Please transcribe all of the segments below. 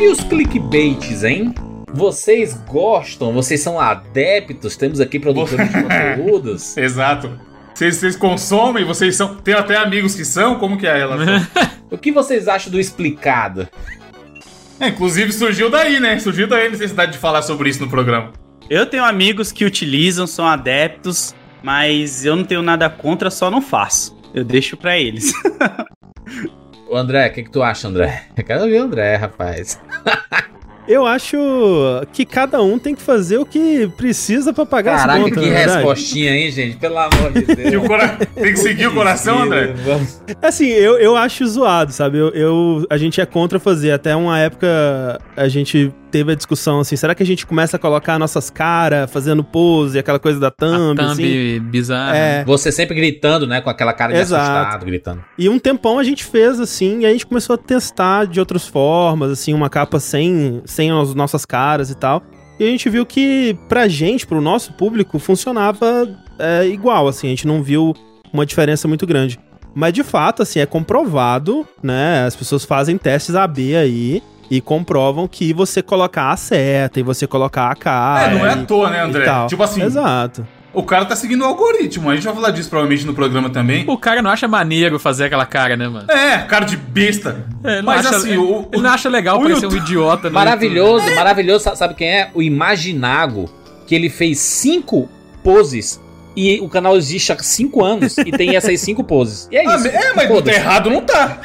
E os clickbaits, hein? Vocês gostam? Vocês são adeptos? Temos aqui produtores de conteúdos. Exato. Vocês, vocês consomem, vocês são. Tem até amigos que são? Como que é a relação? o que vocês acham do explicado? É, inclusive surgiu daí, né? Surgiu daí a necessidade de falar sobre isso no programa. Eu tenho amigos que utilizam, são adeptos, mas eu não tenho nada contra, só não faço. Eu deixo pra eles. Ô André, o que, que tu acha, André? Eu quero ouvir o André, rapaz. Eu acho que cada um tem que fazer o que precisa para pagar Caraca, as contas. que na verdade. respostinha, hein, gente? Pelo amor de Deus. Que o cora- Tem que seguir o coração, André? Assim, eu, eu acho zoado, sabe? Eu, eu- a gente é contra fazer. Até uma época a gente teve a discussão assim: será que a gente começa a colocar nossas caras fazendo pose, aquela coisa da thumb, Thumb assim? bizarra. É. Você sempre gritando, né? Com aquela cara de Exato. assustado, gritando. E um tempão a gente fez assim, e a gente começou a testar de outras formas, assim, uma capa sem, sem as nossas caras e tal. E a gente viu que pra gente, pro nosso público, funcionava é, igual, assim, a gente não viu uma diferença muito grande. Mas de fato, assim, é comprovado, né? As pessoas fazem testes AB aí e comprovam que você colocar a seta e você colocar a cara. É, não é à e- toa, né, André? Tipo assim, Exato. o cara tá seguindo o algoritmo. A gente vai falar disso provavelmente no programa também. O cara não acha maneiro fazer aquela cara, né, mano? É, cara de besta. É, Mas acha- assim, ele, o, ele não acha legal parecer um YouTube- idiota. no Maravilhoso, maravilhoso. Sa- Sabe quem é? O Imaginago, que ele fez cinco poses e o canal existe há cinco anos e tem essas cinco poses. E é Ah, isso. é, mas não tá errado não tá.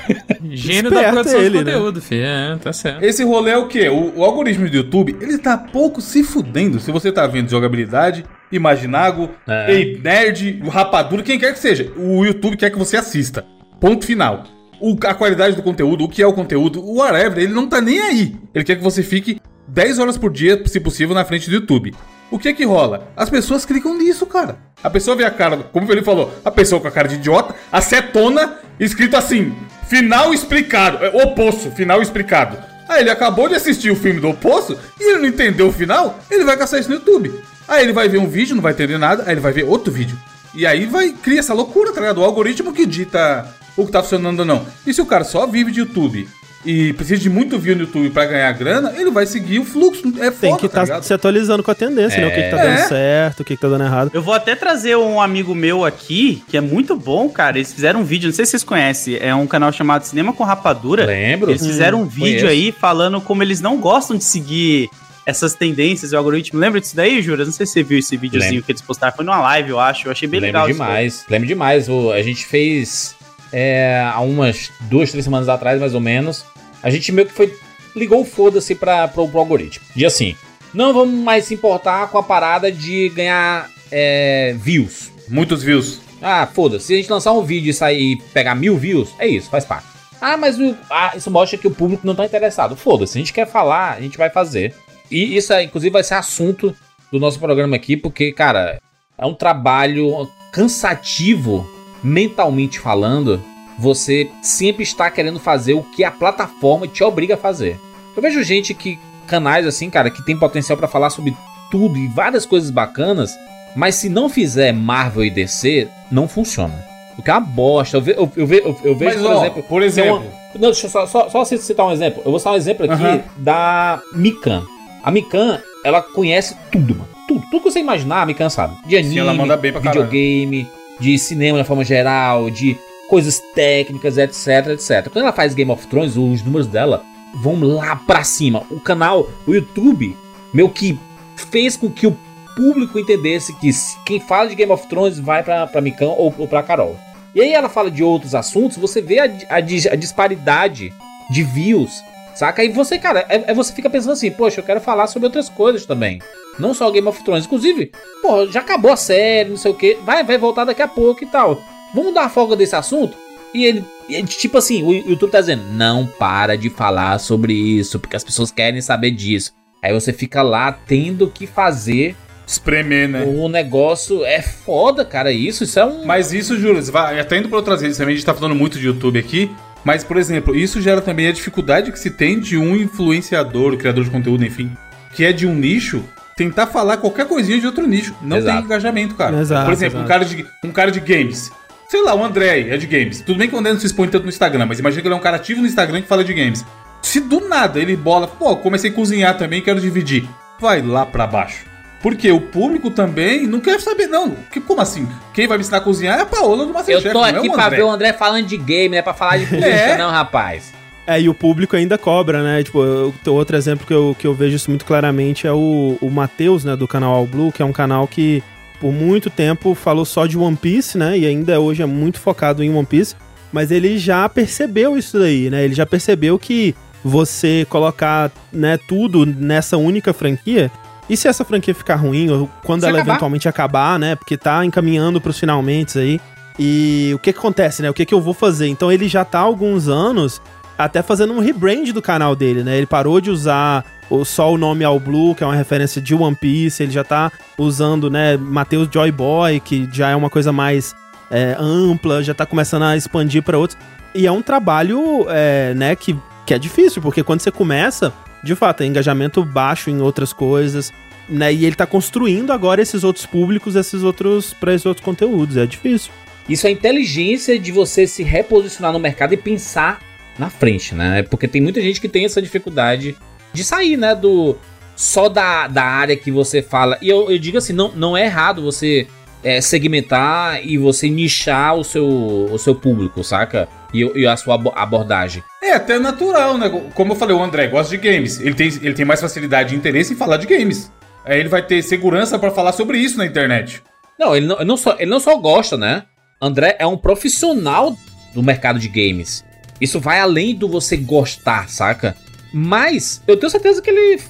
Gênio da produção ele, de né? conteúdo, filho. É, tá certo. Esse rolê é o quê? O, o algoritmo do YouTube, ele tá pouco se fudendo. Se você tá vendo jogabilidade, Imaginago, É. Ei Nerd, Rapadura, quem quer que seja. O YouTube quer que você assista. Ponto final. O- a qualidade do conteúdo, o que é o conteúdo, o whatever, ele não tá nem aí. Ele quer que você fique 10 horas por dia, se possível, na frente do YouTube. O que é que rola? As pessoas clicam nisso, cara. A pessoa vê a cara, como ele falou, a pessoa com a cara de idiota, a setona, escrito assim, final explicado, é, o poço, final explicado. Aí ele acabou de assistir o filme do Poço e ele não entendeu o final, ele vai caçar isso no YouTube. Aí ele vai ver um vídeo, não vai entender nada, aí ele vai ver outro vídeo. E aí vai criar essa loucura, tá ligado? O algoritmo que dita o que tá funcionando ou não. E se o cara só vive de YouTube e precisa de muito view no YouTube pra ganhar grana, ele vai seguir o fluxo. É foda, Tem que tá estar ligado? se atualizando com a tendência, né? O que, que tá dando É. certo, o que, que tá dando errado. Eu vou até trazer um amigo meu aqui, que é muito bom, cara. Eles fizeram um vídeo, não sei se vocês conhecem, é um canal chamado Cinema com Rapadura. Lembro. Eles fizeram um vídeo conheço. aí falando como eles não gostam de seguir essas tendências e o algoritmo. Lembra disso daí, Jura? Não sei se você viu esse videozinho Lembro. que eles postaram. Foi numa live, eu acho. Eu achei bem Lembro legal isso demais. Lembro demais. O, a gente fez é, há umas duas, três semanas atrás, mais ou menos. A gente meio que foi. Ligou o foda-se pra, pro, pro algoritmo. E assim, não vamos mais se importar com a parada de ganhar é, views. Muitos views. Ah, foda-se. Se a gente lançar um vídeo e sair e pegar mil views, é isso, faz parte. Ah, mas o- ah, isso mostra que o público não tá interessado. Foda-se, a gente quer falar, a gente vai fazer. E isso, é, inclusive, vai ser assunto do nosso programa aqui, porque, cara, é um trabalho cansativo, mentalmente falando. Você sempre está querendo fazer o que a plataforma te obriga a fazer. Eu vejo gente que, canais assim, cara, que tem potencial pra falar sobre tudo e várias coisas bacanas, mas se não fizer Marvel e DC, não funciona. O que é uma bosta. Eu, ve- eu, eu, ve- eu- vejo, Mas, por ó, exemplo. por exemplo. uma- não, deixa eu só, só, só citar um exemplo. Eu vou citar um exemplo aqui Aham. da Mikan. A Mikan, ela conhece tudo, mano. Tudo. Tudo que você imaginar, a Mikan sabe. De anime, ela manda bem pra caralho. videogame, de cinema de forma geral, de coisas técnicas, etc, etc. Quando ela faz Game of Thrones, os números dela vão lá pra cima. O canal, o YouTube, meu que fez com que o público entendesse que quem fala de Game of Thrones vai pra, pra Mikan ou, ou pra Carol. E aí ela fala de outros assuntos, você vê a, a a disparidade de views, saca? Aí você, cara, é, é você fica pensando assim, poxa, eu quero falar sobre outras coisas também. Não só Game of Thrones. Inclusive, pô, já acabou a série, não sei o que. Vai, vai voltar daqui a pouco e tal. Vamos dar folga desse assunto? E ele, e ele, tipo assim, o YouTube tá dizendo, não para de falar sobre isso, porque as pessoas querem saber disso. Aí você fica lá tendo que fazer Espremer, né? o negócio. É foda, cara, isso. Isso é um. Mas isso, Júlio, vai até indo para outras redes também, a gente tá falando muito de YouTube aqui. Mas, por exemplo, isso gera também a dificuldade que se tem de um influenciador, criador de conteúdo, enfim, que é de um nicho, tentar falar qualquer coisinha de outro nicho. Não Exato. tem engajamento, cara. Exato, por exemplo, um cara, de, um cara de games. Sei lá, o André é de games. Tudo bem que o André não se expõe tanto no Instagram, mas imagina que ele é um cara ativo no Instagram que fala de games. Se do nada ele bola, pô, comecei a cozinhar também, quero dividir. Vai lá pra baixo. Porque o público também não quer saber, não. Que, como assim? Quem vai me ensinar a cozinhar é a Paola do Masterchef. Eu tô não é aqui o pra ver o André falando de game, não é pra falar de política, É. não, rapaz. É, e o público ainda cobra, né? Tipo, eu- outro exemplo que eu, que eu vejo isso muito claramente é o, o Matheus, né, do canal All Blue, que é um canal que por muito tempo falou só de One Piece, né? E ainda hoje é muito focado em One Piece. Mas ele já percebeu isso daí, né? Ele já percebeu que você colocar né, tudo nessa única franquia. E se essa franquia ficar ruim, ou quando Se ela acabar. eventualmente acabar, né? Porque tá encaminhando pros finalmente aí. E o que que acontece, né? O que que eu vou fazer? Então ele já tá há alguns anos até fazendo um rebrand do canal dele, né? Ele parou de usar o, só o nome All Blue, que é uma referência de One Piece, ele já tá usando, né, Matheus Joy Boy, que já é uma coisa mais é, ampla, já tá começando a expandir pra outros. E é um trabalho, é, né, que, que é difícil, porque quando você começa, de fato, é engajamento baixo em outras coisas, né? E ele tá construindo agora esses outros públicos, esses outros, pra esses outros conteúdos. É difícil. Isso é inteligência de você se reposicionar no mercado e pensar na frente, né? Porque tem muita gente que tem essa dificuldade de sair, né? Do só da, da área que você fala. E eu, eu digo assim, não, não é errado você é, segmentar e você nichar o seu, o seu público, saca? E, e a sua abo- abordagem. É até natural, né? Como eu falei, o André gosta de games. Ele tem, ele tem mais facilidade e interesse em falar de games. Aí ele vai ter segurança pra falar sobre isso na internet. Não, ele não, ele não só, ele não só gosta, né? André é um profissional do mercado de games. Isso vai além do você gostar, saca? Mas eu tenho certeza que ele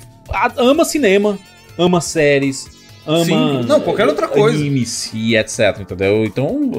ama cinema, ama séries, ama. Sim, não, qualquer outra coisa. Animes e etc, entendeu? Então.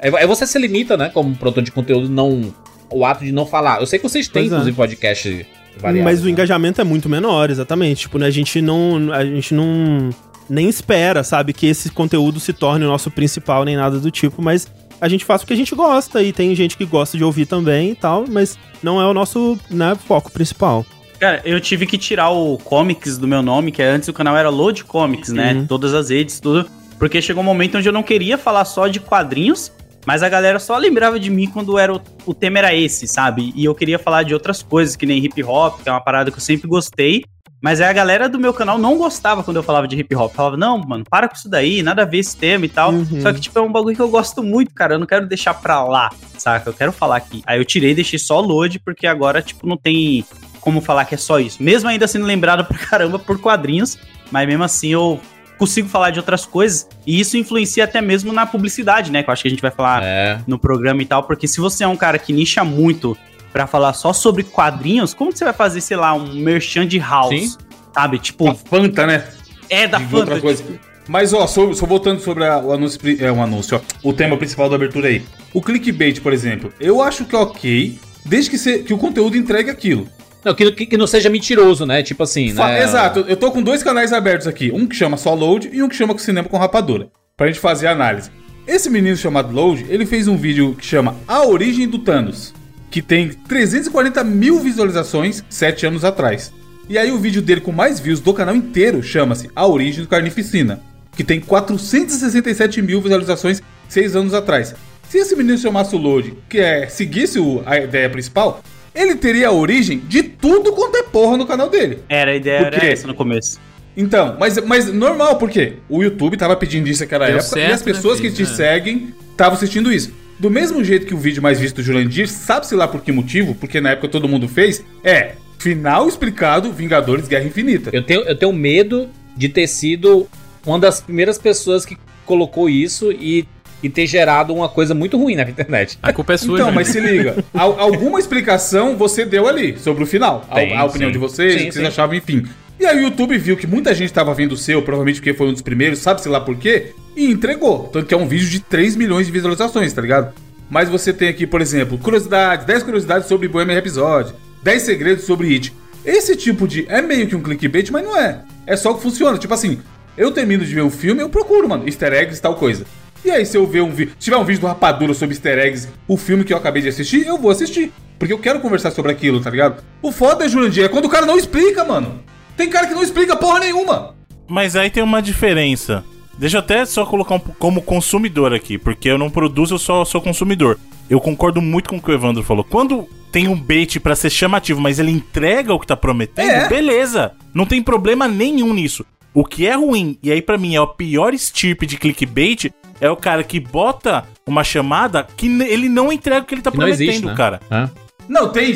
É, é você se limita, né? Como produtor de conteúdo, não. O ato de não falar. Eu sei que vocês têm, Pois é. inclusive, podcast Mas o né? engajamento é muito menor, exatamente. Tipo, né, a gente não. A gente não. Nem espera, sabe, que esse conteúdo se torne o nosso principal, nem nada do tipo, mas a gente faz o que a gente gosta e tem gente que gosta de ouvir também e tal, mas não é o nosso né, foco principal. Cara, eu tive que tirar o comics do meu nome, que antes o canal era Load Comics, né? Uhum. Todas as redes, tudo. Porque chegou um momento onde eu não queria falar só de quadrinhos, mas a galera só lembrava de mim quando era o, o tema era esse, sabe? E eu queria falar de outras coisas, que nem hip hop, que é uma parada que eu sempre gostei. Mas aí a galera do meu canal não gostava quando eu falava de hip hop. Falava, não, mano, para com isso daí, nada a ver esse tema e tal. Uhum. Só que, tipo, é um bagulho que eu gosto muito, cara. Eu não quero deixar pra lá, saca? Eu quero falar aqui. Aí eu tirei e deixei só load, porque agora, tipo, não tem como falar que é só isso. Mesmo ainda sendo lembrado pra caramba por quadrinhos, mas mesmo assim eu consigo falar de outras coisas. E isso influencia até mesmo na publicidade, né? Que eu acho que a gente vai falar É. no programa e tal, porque se você é um cara que nicha muito pra falar só sobre quadrinhos, como que você vai fazer, sei lá, um merchan de house? Sim. Sabe? Tipo, A Fanta, né? é da de outra Fanta. coisa. Mas, ó, só, só voltando sobre a- o anúncio, é, um anúncio, ó, o tema principal da abertura aí. O clickbait, por exemplo, eu acho que é ok, desde que, se- que o conteúdo entregue aquilo. Não, que, que, não seja mentiroso, né? Tipo assim, Fa- né? Exato, eu tô com dois canais abertos aqui, um que chama só Load e um que chama Cinema com Rapadura, pra gente fazer a análise. Esse menino chamado Load, ele fez um vídeo que chama A Origem do Thanos, que tem 340 mil visualizações sete anos atrás. E aí o vídeo dele com mais views do canal inteiro chama-se A Origem do Carnificina, que tem 467 mil visualizações seis anos atrás. Se esse menino chamasse o Load, que é seguisse o- a ideia principal, ele teria a origem de tudo quanto é porra no canal dele. Era, a ideia era essa no começo. Então, mas, mas normal, por quê? O YouTube tava pedindo isso naquela Deu época e certo, as pessoas né, que te filho? seguem estavam assistindo isso. Do mesmo jeito que o vídeo mais visto do Jurandir, sabe-se lá por que motivo, porque na época todo mundo fez, é final explicado Vingadores Guerra Infinita. Eu tenho, eu tenho medo de ter sido uma das primeiras pessoas que colocou isso e, e ter gerado uma coisa muito ruim na internet. A culpa é sua, Então, Júnior. mas se liga, al- alguma explicação você deu ali sobre o final. A- Tem, a, opinião sim. de vocês, Sim, o que vocês sim. achavam, enfim. E aí o YouTube viu que muita gente tava vendo o seu, provavelmente porque foi um dos primeiros, sabe-se lá por quê, e entregou. Tanto que é um vídeo de 3 milhões de visualizações, tá ligado? Mas você tem aqui, por exemplo, curiosidades, 10 curiosidades sobre Bohemian Episódio, 10 segredos sobre It. Esse tipo de. É meio que um clickbait, mas não é. É só que funciona. Tipo assim, eu termino de ver o filme, eu procuro, mano, easter eggs e tal coisa. E aí, se eu ver um vídeo. Se tiver um vídeo do Rapadura sobre easter eggs, o filme que eu acabei de assistir, eu vou assistir. Porque eu quero conversar sobre aquilo, tá ligado? O foda é, Jurandir, é quando o cara não explica, mano. Tem cara que não explica porra nenhuma. Mas aí tem uma diferença. Deixa eu até só colocar um, como consumidor aqui, porque eu não produzo, eu só sou consumidor. Eu concordo muito com o que o Evandro falou. Quando tem um bait pra ser chamativo, mas ele entrega o que tá prometendo, É. beleza. Não tem problema nenhum nisso. O que é ruim, e aí pra mim é o pior estirpe de clickbait, é o cara que bota uma chamada que ele não entrega o que ele tá Que prometendo, existe, né? cara. Hã? Não, tem.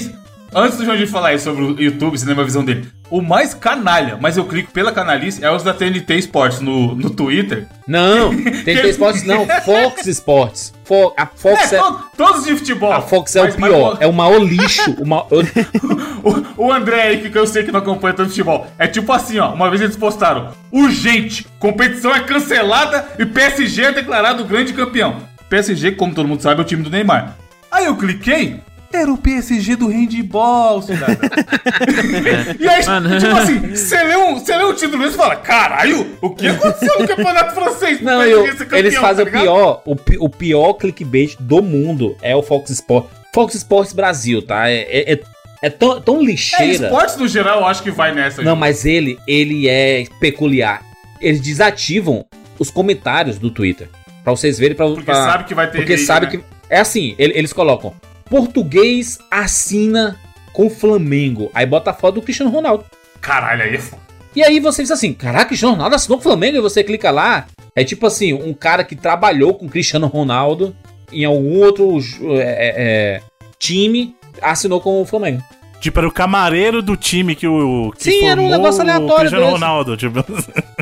Antes do João de falar aí sobre o YouTube, cinema visão dele, o mais canalha, mas eu clico pela canalice, é os da TNT Sports no, no Twitter. Não, TNT Sports não, Fox Sports. Fo a É, Fox é, to- todos de futebol. a Fox é Mas- o mas pior, é o maior lixo. O maior, O, o André aí, que eu sei que não acompanha tanto futebol, é tipo assim, ó. Uma vez eles postaram: urgente, competição é cancelada e PSG é declarado grande campeão. PSG, como todo mundo sabe, é o time do Neymar. Aí eu cliquei, era o PSG do handball, cidadão. e aí, Mano. tipo assim, você lê, um, você lê um título desse e fala: caralho, o que aconteceu no campeonato francês? Não, eu, campeão, eles fazem tá o pior, o, o pior clickbait do mundo é o Fox Sports. Fox Sports Brasil, tá? É, é, é- é tão, tão É, lixeira. esportes no geral, eu acho que vai nessa. Não, gente. mas ele, ele é peculiar. Eles desativam os comentários do Twitter. Pra vocês verem. Pra, Porque pra- sabe que vai ter Porque hate, sabe né? que. É assim, ele- eles colocam. Português assina com Flamengo. Aí bota a foto do Cristiano Ronaldo. Caralho, aí é foda. E aí você diz assim, caraca, Cristiano Ronaldo assinou com o Flamengo, e você clica lá, é tipo assim, um cara que trabalhou com Cristiano Ronaldo em algum outro é, é, é, time, assinou com o Flamengo. Tipo, era o camareiro do time que o. Que Sim, era um negócio aleatório O Cristiano desse. Ronaldo, tipo.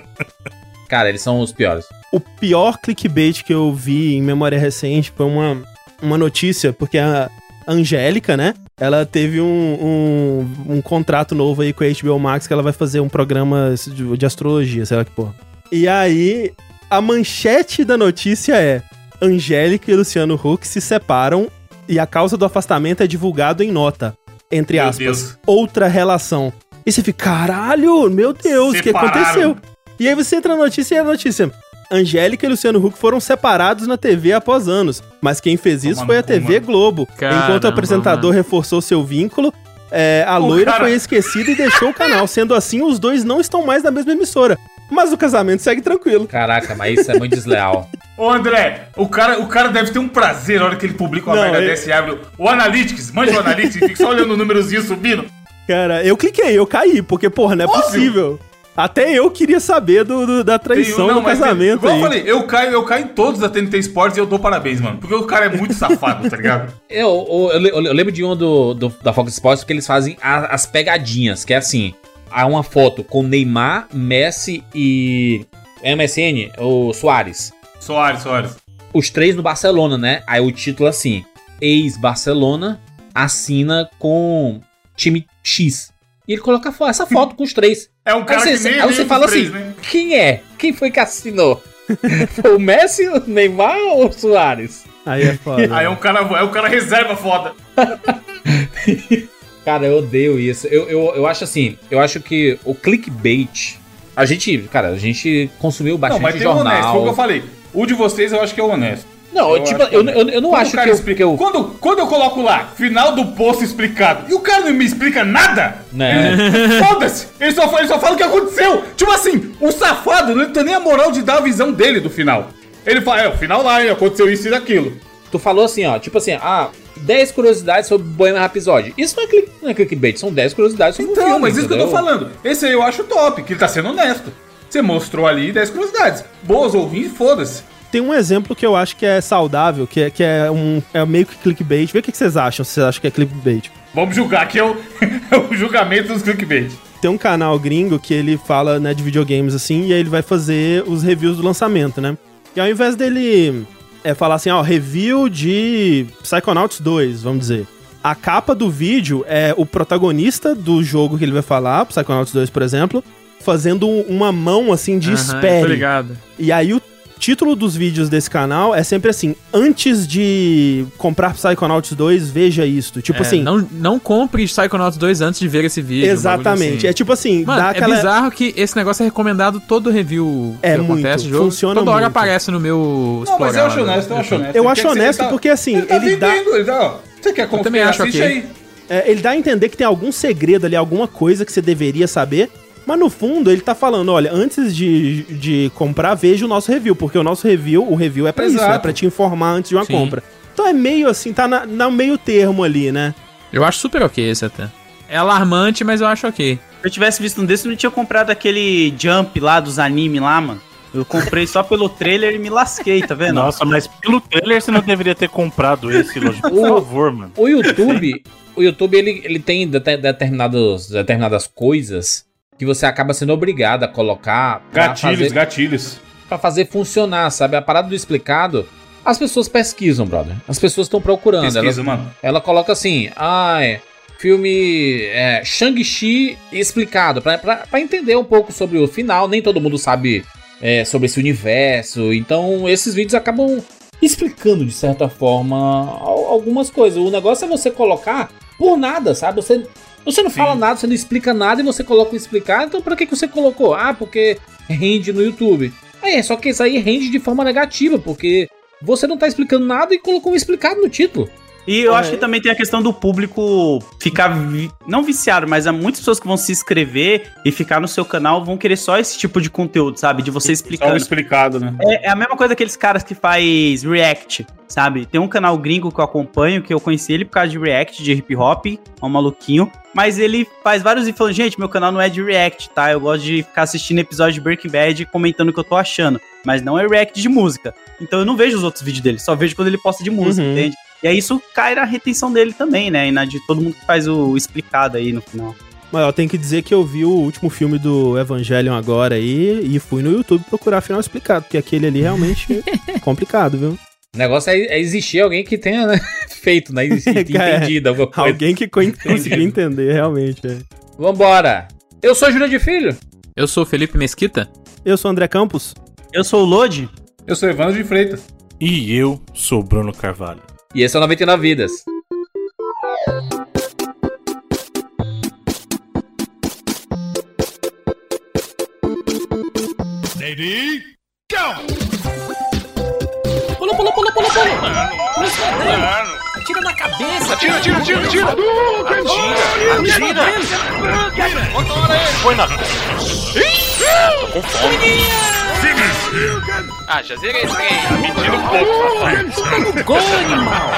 Cara, eles são os piores. O pior clickbait que eu vi em memória recente foi uma, uma notícia, porque a Angélica, né? Ela teve um, um, um contrato novo aí com a HBO Max que ela vai fazer um programa de, de astrologia, sei lá que porra. E aí, a manchete da notícia é: Angélica e Luciano Huck se separam e a causa do afastamento é divulgado em nota. Entre Meu aspas, Deus. outra relação. E você fica, caralho, meu Deus, o que aconteceu? E aí você entra na notícia e a notícia. Angélica e Luciano Huck foram separados na TV após anos, mas quem fez isso foi a TV mano. Globo. Caramba, Enquanto o apresentador reforçou seu vínculo, é, a O loira cara- foi esquecida e deixou o canal. Sendo assim, os dois não estão mais na mesma emissora. Mas o casamento segue tranquilo. Caraca, mas isso é muito desleal. Ô André, o cara, o cara deve ter um prazer na hora que ele publica uma Não, merda ele- dessa e abre o, Analytics, manja o Analytics e fica só olhando o númerozinho subindo. Cara, eu cliquei, eu caí, porque, porra, não é Óbvio. possível. Até eu queria saber do, do- da traição Tem- do mas tem- casamento igual aí. eu falei, eu caio, eu caio em todos da TNT Sports e eu dou parabéns, mano. Porque o cara é muito safado, tá ligado? Eu, eu, eu le- eu lembro de um do, do- da Fox Sports porque eles fazem a- as pegadinhas, que é assim: há uma foto com Neymar, Messi e MSN, o Soares. Soares, Soares. Os três no Barcelona, né? Aí o título é assim: Ex-Barcelona assina com time X. E ele coloca essa foto com os três. É um cara aí que você, nem aí você fala três, assim: né? quem é? Quem foi que assinou? Foi o Messi, o Neymar ou o Soares? Aí é foda. Aí é um cara, é um cara reserva foda. Cara, eu odeio isso. Eu, eu, eu acho assim, eu acho que o clickbait. A gente, cara, a gente consumiu Não, bastante mas tem o honesto, foi o que eu jornal. falei. O de vocês eu acho que é o honesto. Não, Eu tipo, acho eu, eu, eu não Quando acho o que eu, explica- que eu. Quando, quando eu coloco lá, final do post explicado, e o cara não me explica nada, Né? foda-se! Ele só, ele só fala o que aconteceu! Tipo assim, o safado não tem nem a moral de dar a visão dele do final. Ele fala, é, o final lá, hein, aconteceu isso e daquilo. Tu falou assim, ó, tipo assim, ah, 10 curiosidades sobre Bohemian Rhapsody. Isso não é, click, não é clickbait, são 10 curiosidades sobre Então, o filme, mas isso que eu tô falando. Esse aí eu acho top, que ele tá sendo honesto. Você mostrou ali 10 curiosidades. Boas ou ruins, foda-se. Tem um exemplo que eu acho que é saudável, que é, que é um é meio que clickbait. Vê o que vocês acham, se vocês acham que é clickbait. Vamos julgar, que é o, é o julgamento dos clickbait. Tem um canal gringo que ele fala, né, de videogames assim, e aí ele vai fazer os reviews do lançamento, né? E ao invés dele é, falar assim, ó, review de Psychonauts 2, vamos dizer. A capa do vídeo é o protagonista do jogo que ele vai falar, Psychonauts 2, por exemplo, fazendo uma mão assim de Aham, espere. Ligado. E aí o título dos vídeos desse canal é sempre assim: antes de comprar Psychonauts 2, veja isto. Tipo É, assim. Não, não compre Psychonauts 2 antes de ver esse vídeo. um exatamente. assim. É tipo assim, Mano, dá é aquela. bizarro que esse negócio é recomendado todo review É que muito, acontece jogo. funciona Toda hora muito. aparece no meu Não, mas eu acho explorar, honesto, eu né? acho honesto. Eu acho honesto tá- porque assim, Ele tá ele dá. ele tá, ó. Você quer comprar, também acho assiste ok. aí. é, ele dá a entender que tem algum segredo ali, alguma coisa que você deveria saber. Mas no fundo, ele tá falando, olha, antes de, de comprar, veja o nosso review, porque o nosso review, o review é pra isso, Exato. é pra te informar antes de uma Sim. compra. Então é meio assim, tá na, na meio termo ali, né? Eu acho super ok esse até. É alarmante, mas eu acho ok. Se eu tivesse visto um desse, eu não tinha comprado aquele Jump lá dos anime lá, mano. Eu comprei só pelo trailer e me lasquei, tá vendo? Nossa, mas pelo trailer você não deveria ter comprado esse, Lojinha. Por O- favor, mano. O YouTube, o YouTube ele, ele tem dete- determinados, determinadas coisas que você acaba sendo obrigado a colocar Gatilhos, fazer, gatilhos. pra fazer funcionar, sabe? A parada do explicado, as pessoas pesquisam, brother. As pessoas estão procurando. Pesquisa, Elas, mano. ela coloca assim, ai, filme é, Shang-Chi explicado, pra entender um pouco sobre o final. Nem todo mundo sabe é, sobre esse universo. Então, esses vídeos acabam explicando, de certa forma, al- algumas coisas. O negócio é você colocar por nada, sabe? Você, você não fala nada, você não explica nada e você coloca o explicado. Então, pra que, que você colocou? Ah, porque rende no YouTube. É, só que isso aí rende de forma negativa, porque você não tá explicando nada e colocou um explicado no título. E eu É. acho que também tem a questão do público ficar, vi- não viciado, mas há muitas pessoas que vão se inscrever e ficar no seu canal vão querer só esse tipo de conteúdo, sabe? De você Só explicando. explicado, né? É, é a mesma coisa daqueles caras que faz react, sabe? Tem um canal gringo que eu acompanho, que eu conheci ele por causa de react, de hip hop, é um maluquinho. Mas ele faz vários e falando, gente, meu canal não é de react, tá? Eu gosto de ficar assistindo episódio de Breaking Bad e comentando o que eu tô achando. Mas não é react de música. Então eu não vejo os outros vídeos dele, só vejo quando ele posta de música, Uhum. entende? E aí isso cai na retenção dele também, né? E na de todo mundo que faz o explicado aí no final. Mas eu tenho que dizer que eu vi o último filme do Evangelion agora aí e fui no YouTube procurar final explicado, porque aquele ali realmente é complicado, viu? O negócio é, é existir alguém que tenha né, feito, né? Entendido alguma coisa. Alguém que co- conseguiu entender, realmente. É. Vambora. Eu sou Júlio de Filho. Eu sou o Felipe Mesquita. Eu sou o André Campos. Eu sou o Lodi. Eu sou Evandro de Freitas. E eu sou Bruno Carvalho. E esse é o 99 Vidas. Pula, pula, pula, pula, pula. Atira na cabeça. Atira, atira, atira, atira. Atira, atira. Foi na. Ah, já zerei esse aí. Mentira um pouco. Gol, animal.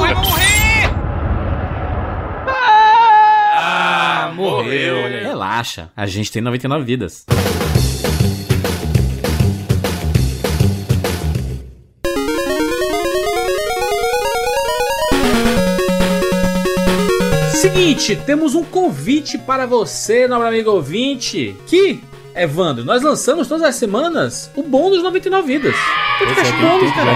Vai morrer. Ah, morreu. Relaxa, a gente tem 99 vidas. Seguinte, temos um convite para você, nobre amigo ouvinte, que, Evandro, nós lançamos todas as semanas o bônus 99 vidas. Podcast bônus, cara.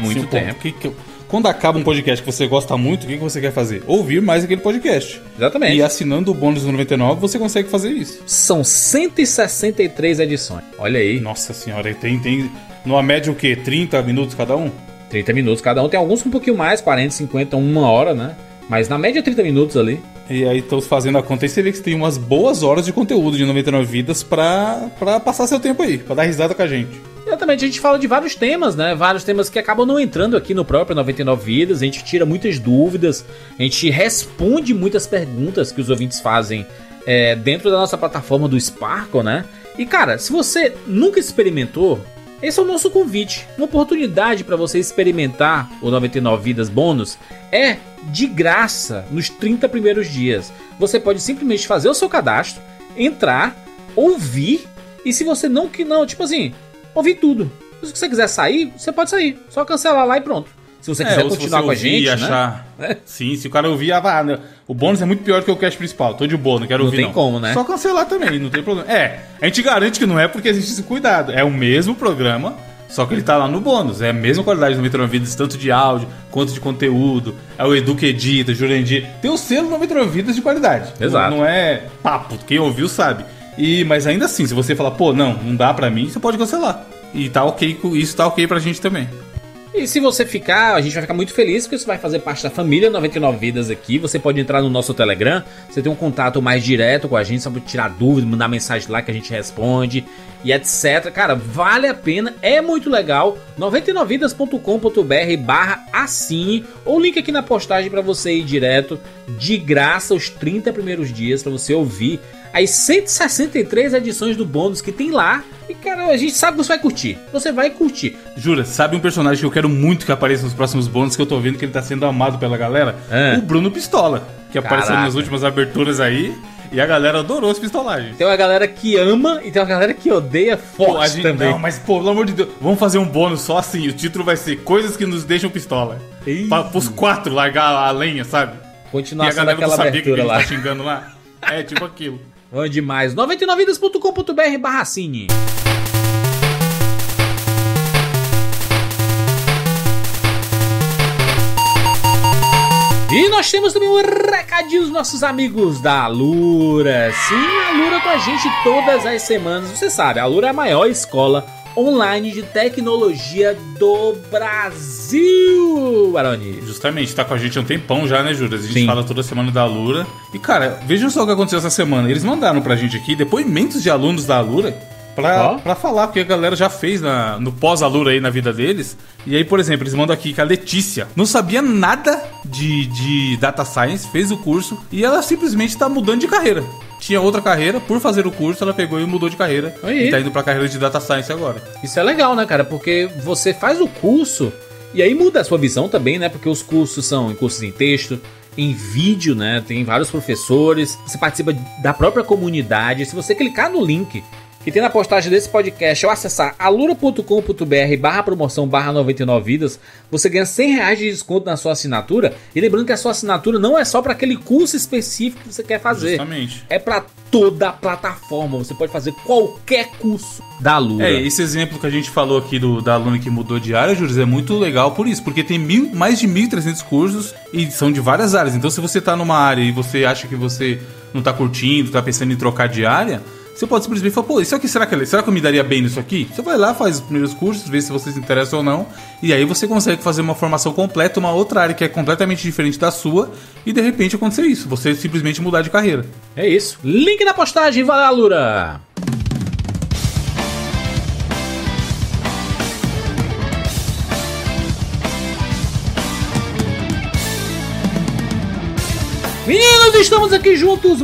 Muito Sim, pô, tempo. que- que- quando acaba um podcast que você gosta muito, o que, que você quer fazer? Ouvir mais aquele podcast. Exatamente. E assinando o bônus do 99, você consegue fazer isso. São 163 edições. Olha aí, Nossa senhora, e tem, tem numa média o quê? 30 minutos cada um? 30 minutos cada um. Tem alguns com um pouquinho mais, 40, 50, uma hora, né? Mas na média 30 minutos ali. E aí, estamos fazendo a conta e você vê que você tem umas boas horas de conteúdo de 99 vidas pra, pra passar seu tempo aí, pra dar risada com a gente. Exatamente, a gente fala de vários temas, né? Vários temas que acabam não entrando aqui no próprio 99 Vidas. A gente tira muitas dúvidas, a gente responde muitas perguntas que os ouvintes fazem é, dentro da nossa plataforma do Sparkle, né? E cara, se você nunca experimentou, esse é o nosso convite. Uma oportunidade para você experimentar o 99 Vidas bônus é de graça nos 30 primeiros dias. Você pode simplesmente fazer o seu cadastro, entrar, ouvir e se você não que não, tipo assim, ouvir tudo. Se você quiser sair, você pode sair. Só cancelar lá e pronto. Se você quiser se continuar você com a gente, e né? achar... Sim, se o cara ouvir, ah, né? o bônus é muito pior que o cast principal. Tô de boa, não quero Não ouvir tem não. como, né? Só cancelar também, não tem problema. É, a gente garante que não é porque existe esse cuidado. É o mesmo programa, só que ele tá lá no bônus. É a mesma qualidade do 99 Vidas, tanto de áudio quanto de conteúdo. É o Edu que edita, Jurandir. Tem o selo 99 Vidas de qualidade. Exato. Não, não é papo, quem ouviu sabe. E, mas ainda assim, se você falar, pô, não, não dá pra mim, você pode cancelar. E tá ok, isso tá ok pra gente também. E se você ficar, a gente vai ficar muito feliz porque você vai fazer parte da família 99 Vidas aqui. Você pode entrar no nosso Telegram, você tem um contato mais direto com a gente, pra tirar dúvidas, mandar mensagem lá que a gente responde e etc. Cara, vale a pena, é muito legal. 99vidas.com.br barra assine ou link aqui na postagem pra você ir direto de graça os 30 primeiros dias pra você ouvir as 163 edições do bônus que tem lá. E, cara, a gente sabe que você vai curtir. Você vai curtir. Jura, sabe um personagem que eu quero muito que apareça nos próximos bônus, que eu tô vendo que ele tá sendo amado pela galera? É. O Bruno Pistola, que apareceu Caraca. nas últimas aberturas aí. E a galera adorou os pistolagens. Tem uma galera que ama e tem uma galera que odeia forte Pô, também. não, mas pô, pelo amor de Deus, vamos fazer um bônus só assim. O título vai ser Coisas que nos deixam pistola. Pra, pros quatro largar a lenha, sabe? E a galera não sabia que a abertura gente lá. tá xingando lá. É, tipo aquilo. Bom demais. 99vidas.com.br barra cine. E nós temos também um recadinho dos nossos amigos da Alura. Sim, a Alura com a gente todas as semanas. Você sabe, a Alura é a maior escola online de tecnologia do Brasil, Aroni. Justamente, tá com a gente há um tempão já, né, Júlio? A gente Sim. fala toda semana da Alura. E, cara, vejam só o que aconteceu essa semana. Eles mandaram pra gente aqui depoimentos de alunos da Alura pra, Ó. pra falar, porque a galera já fez na- no pós-Alura aí na vida deles. E aí, por exemplo, eles mandam aqui que a Letícia não sabia nada de, de Data Science, fez o curso e ela simplesmente tá mudando de carreira. Tinha outra carreira, por fazer o curso, ela pegou e mudou de carreira. Aí. E tá indo pra carreira de Data Science agora. Isso é legal, né, cara? Porque você faz o curso e aí muda a sua visão também, né? Porque os cursos são em cursos em texto, em vídeo, né? Tem vários professores, você participa da própria comunidade. Se você clicar no link que tem na postagem desse podcast ou acessar alura.com.br barra promoção barra 99 vidas, você ganha 100 reais de desconto na sua assinatura. E lembrando que a sua assinatura não é só para aquele curso específico que você quer fazer. Justamente. É para toda a plataforma. Você pode fazer qualquer curso da Alura. É, esse exemplo que a gente falou aqui do, da aluna que mudou de área, Júlio, é muito legal por isso, porque tem mil, mais de 1.300 cursos e são de várias áreas. Então, se você tá numa área e você acha que você não tá curtindo, tá pensando em trocar de área, você pode simplesmente falar, pô, isso aqui será que, é- será que eu me daria bem nisso aqui? Você vai lá, faz os primeiros cursos, vê se você se interessa ou não, e aí você consegue fazer uma formação completa, uma outra área que é completamente diferente da sua, e de repente acontecer isso, você simplesmente mudar de carreira. É isso. Link na postagem, vai lá, Lura! Meninos, estamos aqui juntos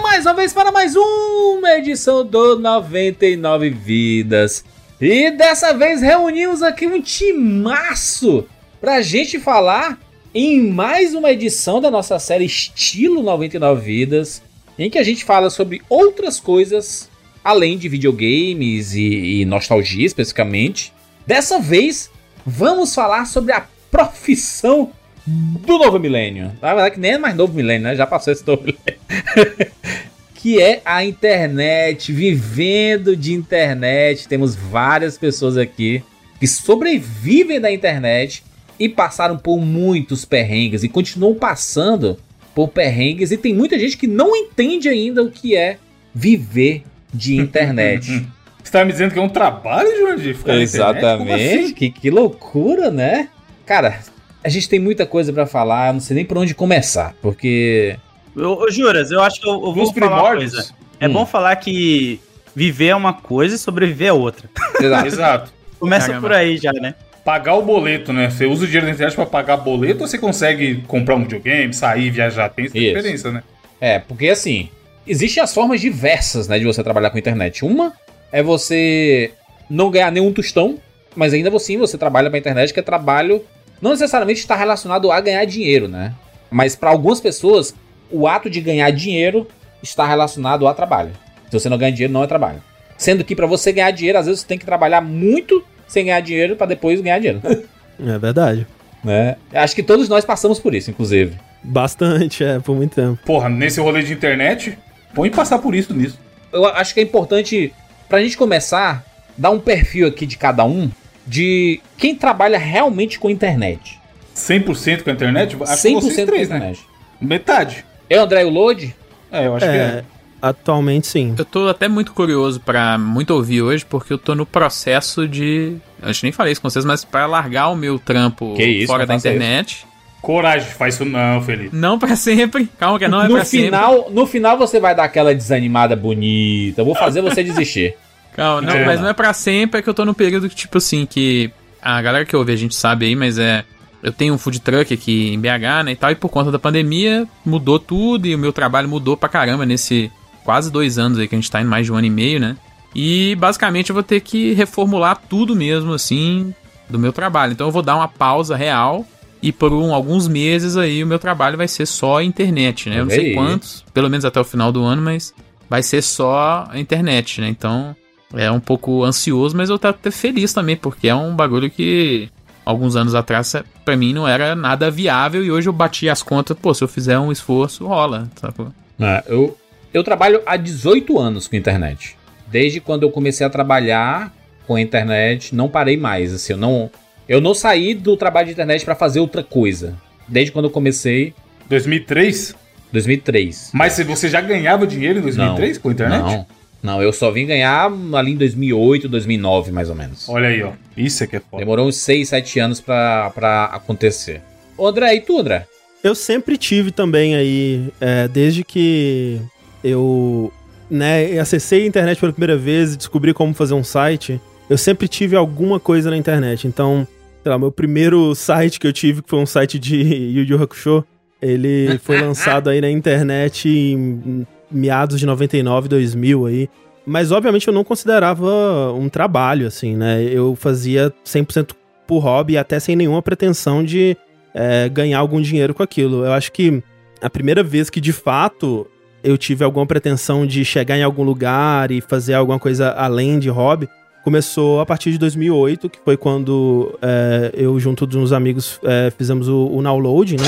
mais uma vez para mais uma edição do 99 Vidas. E dessa vez reunimos aqui um timaço pra gente falar em mais uma edição da nossa série Estilo 99 Vidas, em que a gente fala sobre outras coisas além de videogames e, e nostalgia especificamente. Dessa vez, vamos falar sobre a profissão do novo milênio. Na verdade, que nem é mais novo milênio, né? Já passou esse novo milênio. que é a internet, vivendo de internet. Temos várias pessoas aqui que sobrevivem da internet e passaram por muitos perrengues e continuam passando por perrengues. E tem muita gente que não entende ainda o que é viver de internet. Você tá me dizendo que é um trabalho, Jurandir? ficar? Como assim? Exatamente. Que, que loucura, né? Cara, a gente tem muita coisa pra falar, eu não sei nem por onde começar, porque Ô, ô, Juras, eu acho que eu, eu vou Nos falar uma coisa. É Hum. bom falar que viver é uma coisa e sobreviver é outra. Exato. Começa Caramba. por aí já, né? Pagar o boleto, né? Você usa o dinheiro da internet pra pagar boleto ou você consegue comprar um videogame, sair, viajar? Tem essa Isso. diferença, né? É, porque assim, existem as formas diversas, né, de você trabalhar com a internet. Uma é você não ganhar nenhum tostão, mas ainda assim você trabalha pra internet, que é trabalho não necessariamente está relacionado a ganhar dinheiro, né? Mas para algumas pessoas, o ato de ganhar dinheiro está relacionado a trabalho. Se você não ganha dinheiro, não é trabalho. Sendo que para você ganhar dinheiro, às vezes você tem que trabalhar muito sem ganhar dinheiro para depois ganhar dinheiro, É verdade. né? Acho que todos nós passamos por isso, inclusive. Bastante, é, por muito tempo. Porra, nesse rolê de internet, põe passar por isso nisso. eu acho que é importante, pra gente começar, dar um perfil aqui de cada um de quem trabalha realmente com internet. 100% com a internet? Acho 100% que vocês com três, né? internet. Metade. Eu, André e o Load? É, eu acho que É, é. atualmente sim. Eu tô até muito curioso pra muito ouvir hoje, porque eu tô no processo de. Eu acho que nem falei isso com vocês, mas pra largar o meu trampo Que isso, fora da internet. Coragem, faz isso não, Felipe. Não pra sempre. Calma que não é no, pra sempre. final, no final você vai dar aquela desanimada bonita. Eu vou fazer você desistir. Calma, não, É. mas não é pra sempre, é que eu tô no período que, tipo assim, que a galera que ouve a gente sabe aí, mas é. Eu tenho um food truck aqui em BH, né, e tal, e por conta da pandemia mudou tudo e o meu trabalho mudou pra caramba nesse, quase dois anos aí que a gente tá em mais de um ano e meio, né? E basicamente eu vou ter que reformular tudo mesmo, assim, do meu trabalho. Então eu vou dar uma pausa real e por um, alguns meses aí o meu trabalho vai ser só internet, né? Eu não sei quantos, pelo menos até o final do ano, mas vai ser só a internet, né? Então é um pouco ansioso, mas eu tô até feliz também, porque é um bagulho que alguns anos atrás pra mim não era nada viável e hoje eu bati as contas, pô, se eu fizer um esforço, rola, sacou? É, eu, eu trabalho há 18 anos com internet. Desde quando eu comecei a trabalhar com a internet, não parei mais. Assim, eu não, eu não saí do trabalho de internet pra fazer outra coisa. Desde quando eu comecei, 2003? 2003. Mas você já ganhava dinheiro em 2003 com a internet? Não, não, eu só vim ganhar ali em 2008, 2009, mais ou menos. Olha aí, ó. Isso é que é foda. Demorou uns 6, 7 anos pra, pra acontecer. Ô, André, e tu, André? Eu sempre tive também aí, é, desde que eu né, acessei a internet pela primeira vez e descobri como fazer um site, eu sempre tive alguma coisa na internet. Então, sei lá, meu primeiro site que eu tive, que foi um site de Yu Yu Hakusho, ele foi lançado aí na internet em meados de 99, 2000 aí. Mas, obviamente, eu não considerava um trabalho, assim, né? Eu fazia 100% por hobby, até sem nenhuma pretensão de é, ganhar algum dinheiro com aquilo. Eu acho que a primeira vez que, de fato, eu tive alguma pretensão de chegar em algum lugar e fazer alguma coisa além de hobby, começou a partir de 2008, que foi quando é, eu, junto de uns amigos, é, fizemos o, o Nowload, né?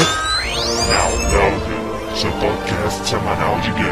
Download, seu podcast semanal de.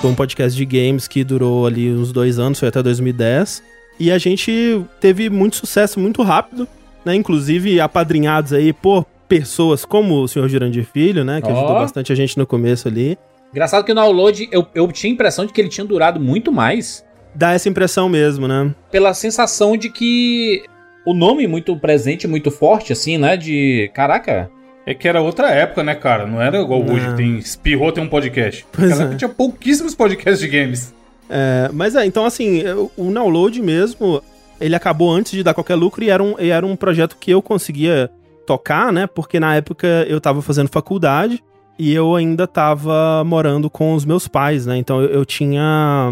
Foi um podcast de games que durou ali uns dois anos, foi até 2010. E a gente teve muito sucesso muito rápido, né? Inclusive apadrinhados aí por pessoas como o senhor Jurandir Filho, né? Que Ó. ajudou bastante a gente no começo ali. Engraçado que o download, eu, eu tinha a impressão de que ele tinha durado muito mais. Dá essa impressão mesmo, né? Pela sensação de que o nome muito presente, muito forte, assim, né? De. Caraca. É que era outra época, né, cara? Não era igual Não. hoje que tem espirrou, tem um podcast. Pois Naquela é. tinha pouquíssimos podcasts de games. É, mas é, então assim, o download mesmo, ele acabou antes de dar qualquer lucro e era um, e era um projeto que eu conseguia tocar, né? Porque na época eu tava fazendo faculdade e eu ainda tava morando com os meus pais, né? Então eu, eu tinha.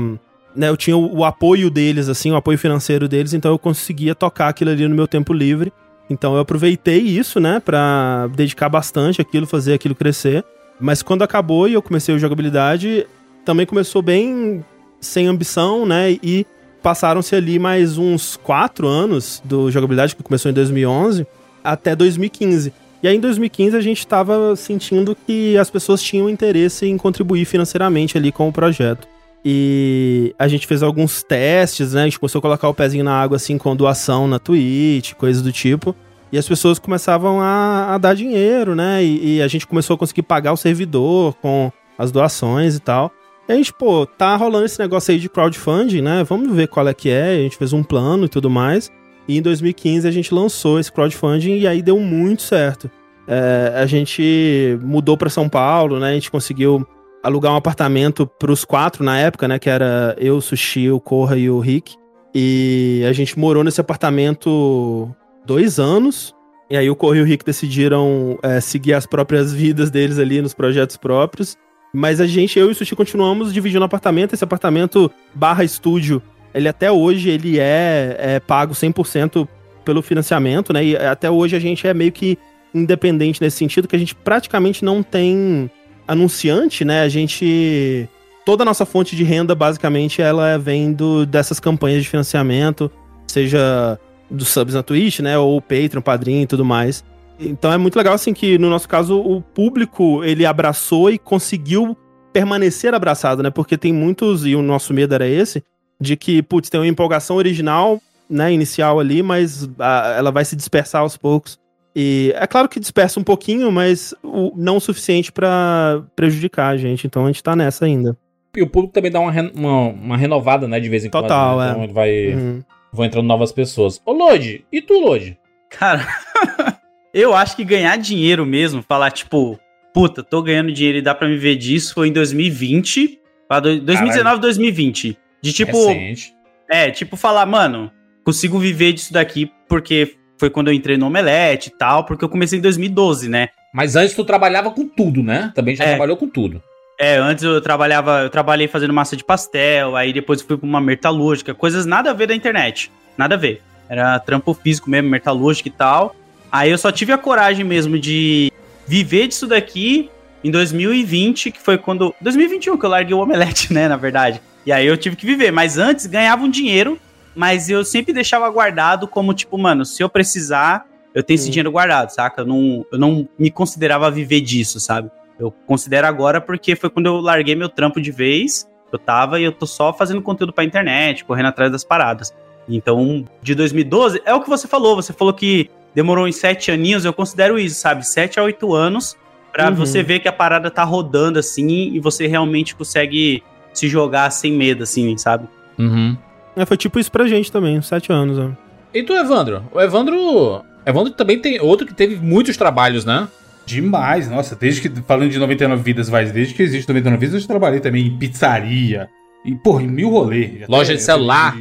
Né, eu tinha o, o apoio deles, assim, o apoio financeiro deles, então eu conseguia tocar aquilo ali no meu tempo livre. Então eu aproveitei isso, né, pra dedicar bastante aquilo, fazer aquilo crescer. Mas quando acabou e eu comecei o jogabilidade, também começou bem sem ambição, né? E passaram-se ali mais uns quatro anos do jogabilidade, que começou em 2011, até 2015. E aí em 2015 a gente estava sentindo que as pessoas tinham interesse em contribuir financeiramente ali com o projeto. E a gente fez alguns testes, né? A gente começou a colocar o pezinho na água assim com doação na Twitch, coisas do tipo. E as pessoas começavam a, a dar dinheiro, né? E, e a gente começou a conseguir pagar o servidor com as doações e tal. E a gente, pô, tá rolando esse negócio aí de crowdfunding, né? Vamos ver qual é que é. A gente fez um plano e tudo mais. E em 2015 a gente lançou esse crowdfunding e aí deu muito certo. É, a gente mudou para São Paulo, né? A gente conseguiu alugar um apartamento pros quatro na época, né? Que era eu, o Sushi, o Corra e o Rick. E a gente morou nesse apartamento dois anos. E aí o Corra e o Rick decidiram é, seguir as próprias vidas deles ali nos projetos próprios. Mas a gente, eu e o Sushi, continuamos dividindo apartamento. Esse apartamento barra estúdio, ele até hoje ele é, é pago 100% pelo financiamento, né? E até hoje a gente é meio que independente nesse sentido, que a gente praticamente não tem anunciante, né? A gente... Toda a nossa fonte de renda, basicamente, ela vem do, dessas campanhas de financiamento, seja dos subs na Twitch, né? Ou Patreon, Padrinho e tudo mais. Então é muito legal, assim, que no nosso caso o público, ele abraçou e conseguiu permanecer abraçado, né? Porque tem muitos, e o nosso medo era esse, de que, putz, tem uma empolgação original, né, inicial ali, mas a- ela vai se dispersar aos poucos. E é claro que dispersa um pouquinho, mas o, não o suficiente pra prejudicar a gente. Então a gente tá nessa ainda. E o público também dá uma, uma, uma renovada, né, de vez em quando. Total, né? é. Então ele vai, Uhum. vão entrando novas pessoas. Ô, Lodi, e tu, Lodi? Cara, eu acho que ganhar dinheiro mesmo, falar tipo, puta, tô ganhando dinheiro e dá pra me ver disso, foi em 2020, pra do- 2019, 2020. De tipo, Recente. é, tipo falar, mano, consigo viver disso daqui porque foi quando eu entrei no Omelete e tal, porque eu comecei em 2012, né? Mas antes tu trabalhava com tudo, né? Também já É. trabalhou com tudo. É, antes eu trabalhava, eu trabalhei fazendo massa de pastel, aí depois fui pra uma metalúrgica, coisas nada a ver da internet. Nada a ver. Era trampo físico mesmo, metalúrgica e tal. Aí eu só tive a coragem mesmo de viver disso daqui em 2020, que foi quando. 2021 que eu larguei o omelete, né, na verdade. E aí eu tive que viver. Mas antes ganhava um dinheiro, mas eu sempre deixava guardado como, tipo, mano, se eu precisar, eu tenho esse dinheiro guardado, saca? Eu não, eu não me considerava viver disso, sabe? Eu considero agora porque foi quando eu larguei meu trampo de vez. Eu tava e eu tô só fazendo conteúdo pra internet, correndo atrás das paradas. Então, de 2012, é o que você falou. Você falou que demorou em sete aninhos. Eu considero isso, sabe? Sete a oito anos pra Uhum. você ver que a parada tá rodando assim e você realmente consegue se jogar sem medo, assim, sabe? Uhum. É, foi tipo isso pra gente também, uns sete anos. Ó. E tu, Evandro? O Evandro. Evandro também tem outro que teve muitos trabalhos, né? Demais, nossa, desde que, falando de 99 vidas, vai, desde que existe 99 vidas, eu já trabalhei também em pizzaria, e, porra, em mil rolê. Loja de celular.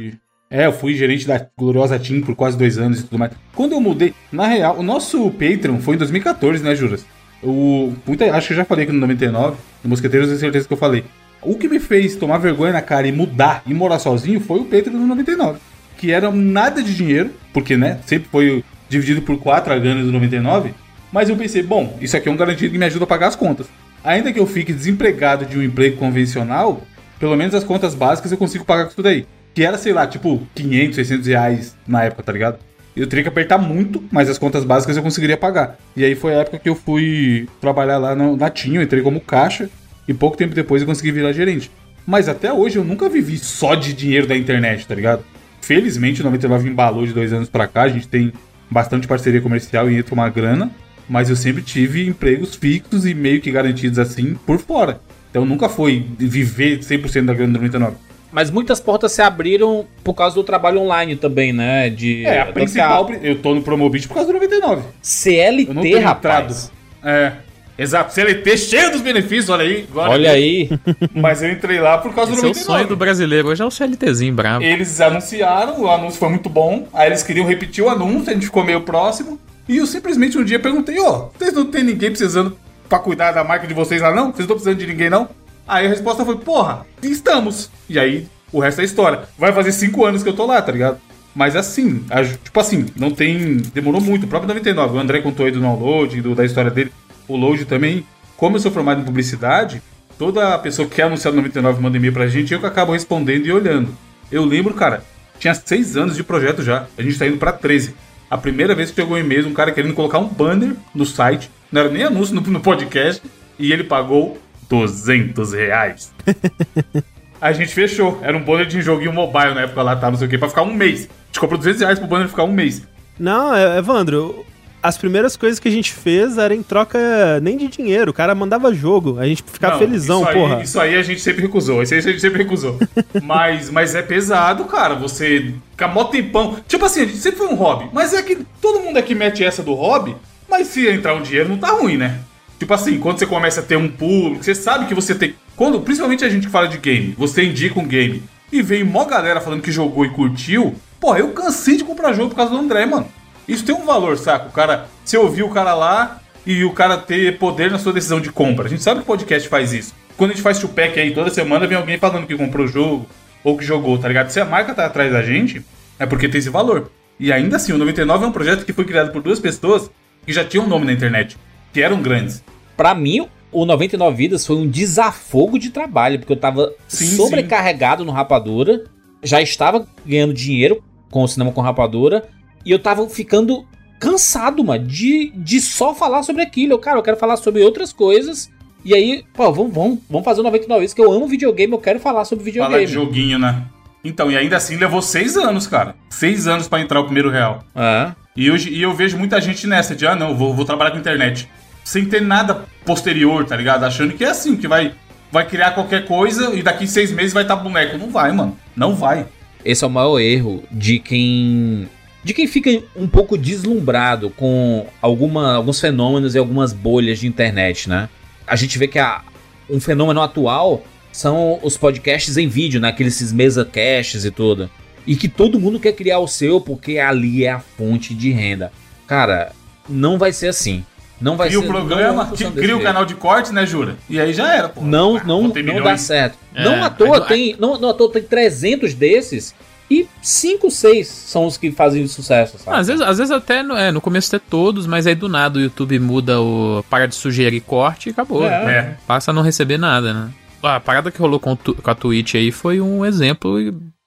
É, eu fui gerente da gloriosa Team por quase dois anos e tudo mais. Quando eu mudei, na real, o nosso Patreon foi em 2014, né, Juras? O, muita, acho que eu já falei aqui no 99, no Mosqueteiros, eu tenho certeza que eu falei. O que me fez tomar vergonha na cara e mudar e morar sozinho foi o Patreon no 99. Que era nada de dinheiro, porque, né, sempre foi dividido por quatro a grana do 99. Mas eu pensei, bom, isso aqui é um garantido que me ajuda a pagar as contas. Ainda que eu fique desempregado de um emprego convencional, pelo menos as contas básicas eu consigo pagar com isso daí. Que era, sei lá, tipo, 500, 600 reais na época, tá ligado? Eu teria que apertar muito, mas as contas básicas eu conseguiria pagar. E aí foi a época que eu fui trabalhar lá na Tinho, entrei como caixa, e pouco tempo depois eu consegui virar gerente. Mas até hoje eu nunca vivi só de dinheiro da internet, tá ligado? Felizmente o 99 embalou de dois anos pra cá, a gente tem bastante parceria comercial e entra uma grana, mas eu sempre tive empregos fixos e meio que garantidos assim por fora. Então nunca foi viver 100% da grana do 99. Mas muitas portas se abriram por causa do trabalho online também, né? De, É, a principal, eu tô no Promobit por causa do 99. a Eu não CLT, teria rapaz. É. Exato, CLT cheio dos benefícios, olha aí. Olha aí. Mas eu entrei lá por causa Esse do é o 99. sonho do brasileiro. Hoje é o CLTzinho bravo. Eles anunciaram, o anúncio foi muito bom. Aí eles queriam repetir o anúncio, a gente ficou meio próximo. E eu simplesmente um dia perguntei: Ô, vocês não tem ninguém precisando pra cuidar da marca de vocês lá, não? Vocês não estão precisando de ninguém, não? Aí a resposta foi: Porra, estamos. E aí o resto é história. Vai fazer cinco anos que eu tô lá, tá ligado? Mas assim, a- tipo assim, não tem. Demorou muito. O próprio 99, o André contou aí do download, do, da história dele. O load também. Como eu sou formado em publicidade, toda pessoa que quer anunciar no 99 manda e-mail pra gente, eu que acabo respondendo e olhando. Eu lembro, cara, tinha seis anos de projeto já. A gente tá indo pra 13. A primeira vez que chegou um e-mail, um cara querendo colocar um banner no site, não era nem anúncio no, no podcast, e ele pagou 200 reais. A gente fechou. Era um banner de joguinho mobile na época lá, tá? Não sei o que, pra ficar um mês. A gente comprou 200 reais pro banner ficar um mês. Não, é- Evandro, as primeiras coisas que a gente fez era em troca nem de dinheiro. O cara mandava jogo, a gente ficava Não, felizão, isso aí- porra. Isso aí a gente sempre recusou. Isso aí a gente sempre recusou. mas, mas é pesado, cara. Você ficar mó tempão. Tipo assim, a gente sempre foi um hobby. Mas é que todo mundo aqui mete essa do hobby. Mas se entrar um dinheiro, não tá ruim, né? Tipo assim, quando você começa a ter um público, você sabe que você tem. Quando, principalmente a gente que fala de game, você indica um game e vem mó galera falando que jogou e curtiu. Pô, eu cansei de comprar jogo por causa do André, mano. Isso tem um valor, saca? O cara, você ouvir o cara lá e o cara ter poder na sua decisão de compra. A gente sabe que o podcast faz isso. Quando a gente faz chupac aí toda semana, vem alguém falando que comprou o jogo ou que jogou, tá ligado? Se a marca tá atrás da gente, é porque tem esse valor. E ainda assim, o 99 é um projeto que foi criado por duas pessoas que já tinham nome na internet, que eram grandes. Pra mim, o 99 Vidas foi um desafogo de trabalho, porque eu tava Sim, sobrecarregado no Rapadura, já estava ganhando dinheiro com o cinema com Rapadura, e eu tava ficando cansado, mano, de, de só falar sobre aquilo. Eu, cara, eu quero falar sobre outras coisas. E aí, pô, vamos, vamos, vamos fazer o 99 Vidas, que eu amo videogame, eu quero falar sobre videogame. de joguinho, né? Então, e ainda assim levou seis anos, cara. Seis anos pra entrar o primeiro real. É. E, hoje, e eu vejo muita gente nessa de, ah, não, vou, vou trabalhar com internet. Sem ter nada posterior, tá ligado? Achando que é assim, que vai, vai criar qualquer coisa e daqui seis meses vai estar boneco. Não vai, mano. Não vai. Esse é o maior erro de quem. De quem fica um pouco deslumbrado com alguma, alguns fenômenos e algumas bolhas de internet, né? A gente vê que a, um fenômeno atual são os podcasts em vídeo, né? Aqueles mesa casts e tudo. E que todo mundo quer criar o seu porque ali é a fonte de renda. Cara, não vai ser assim. Não vai Cria o ser. não é programa, cria o jeito. canal de corte, né, Jura? E aí já era, pô. Não, Ah, não, não dá certo. É, não à toa tem, não, não à toa tem 300 desses e 5, 6 são os que fazem sucesso, sabe? Às, vezes, às vezes até no, é, no começo ter todos, mas aí do nada o YouTube muda o. para de sugerir corte e acabou. É. Passa a não receber nada, né? A parada que rolou com, com a Twitch aí foi um exemplo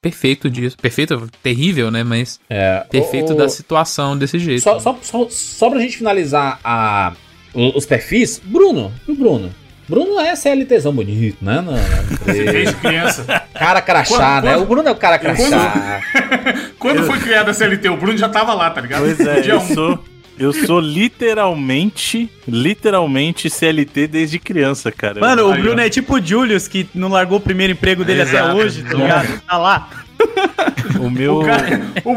perfeito disso. Perfeito, terrível, né? Mas É, perfeito o- da situação desse jeito. Só, só, só, só pra gente finalizar a, os perfis, Bruno, e o Bruno? Bruno é CLTzão bonito, né? Na, na empresa. Desde criança. cara crachá, Quando- né? quando- O Bruno é o cara crachá. Quando foi criada a CLT, o Bruno já tava lá, tá ligado? Pois é, Dia eu um. sou, eu sou literalmente, literalmente CLT desde criança, cara. Mano, o Bruno é tipo o Julius, que não largou o primeiro emprego dele até Exato. hoje, tá ligado? Tá lá. o meu... O cara, o,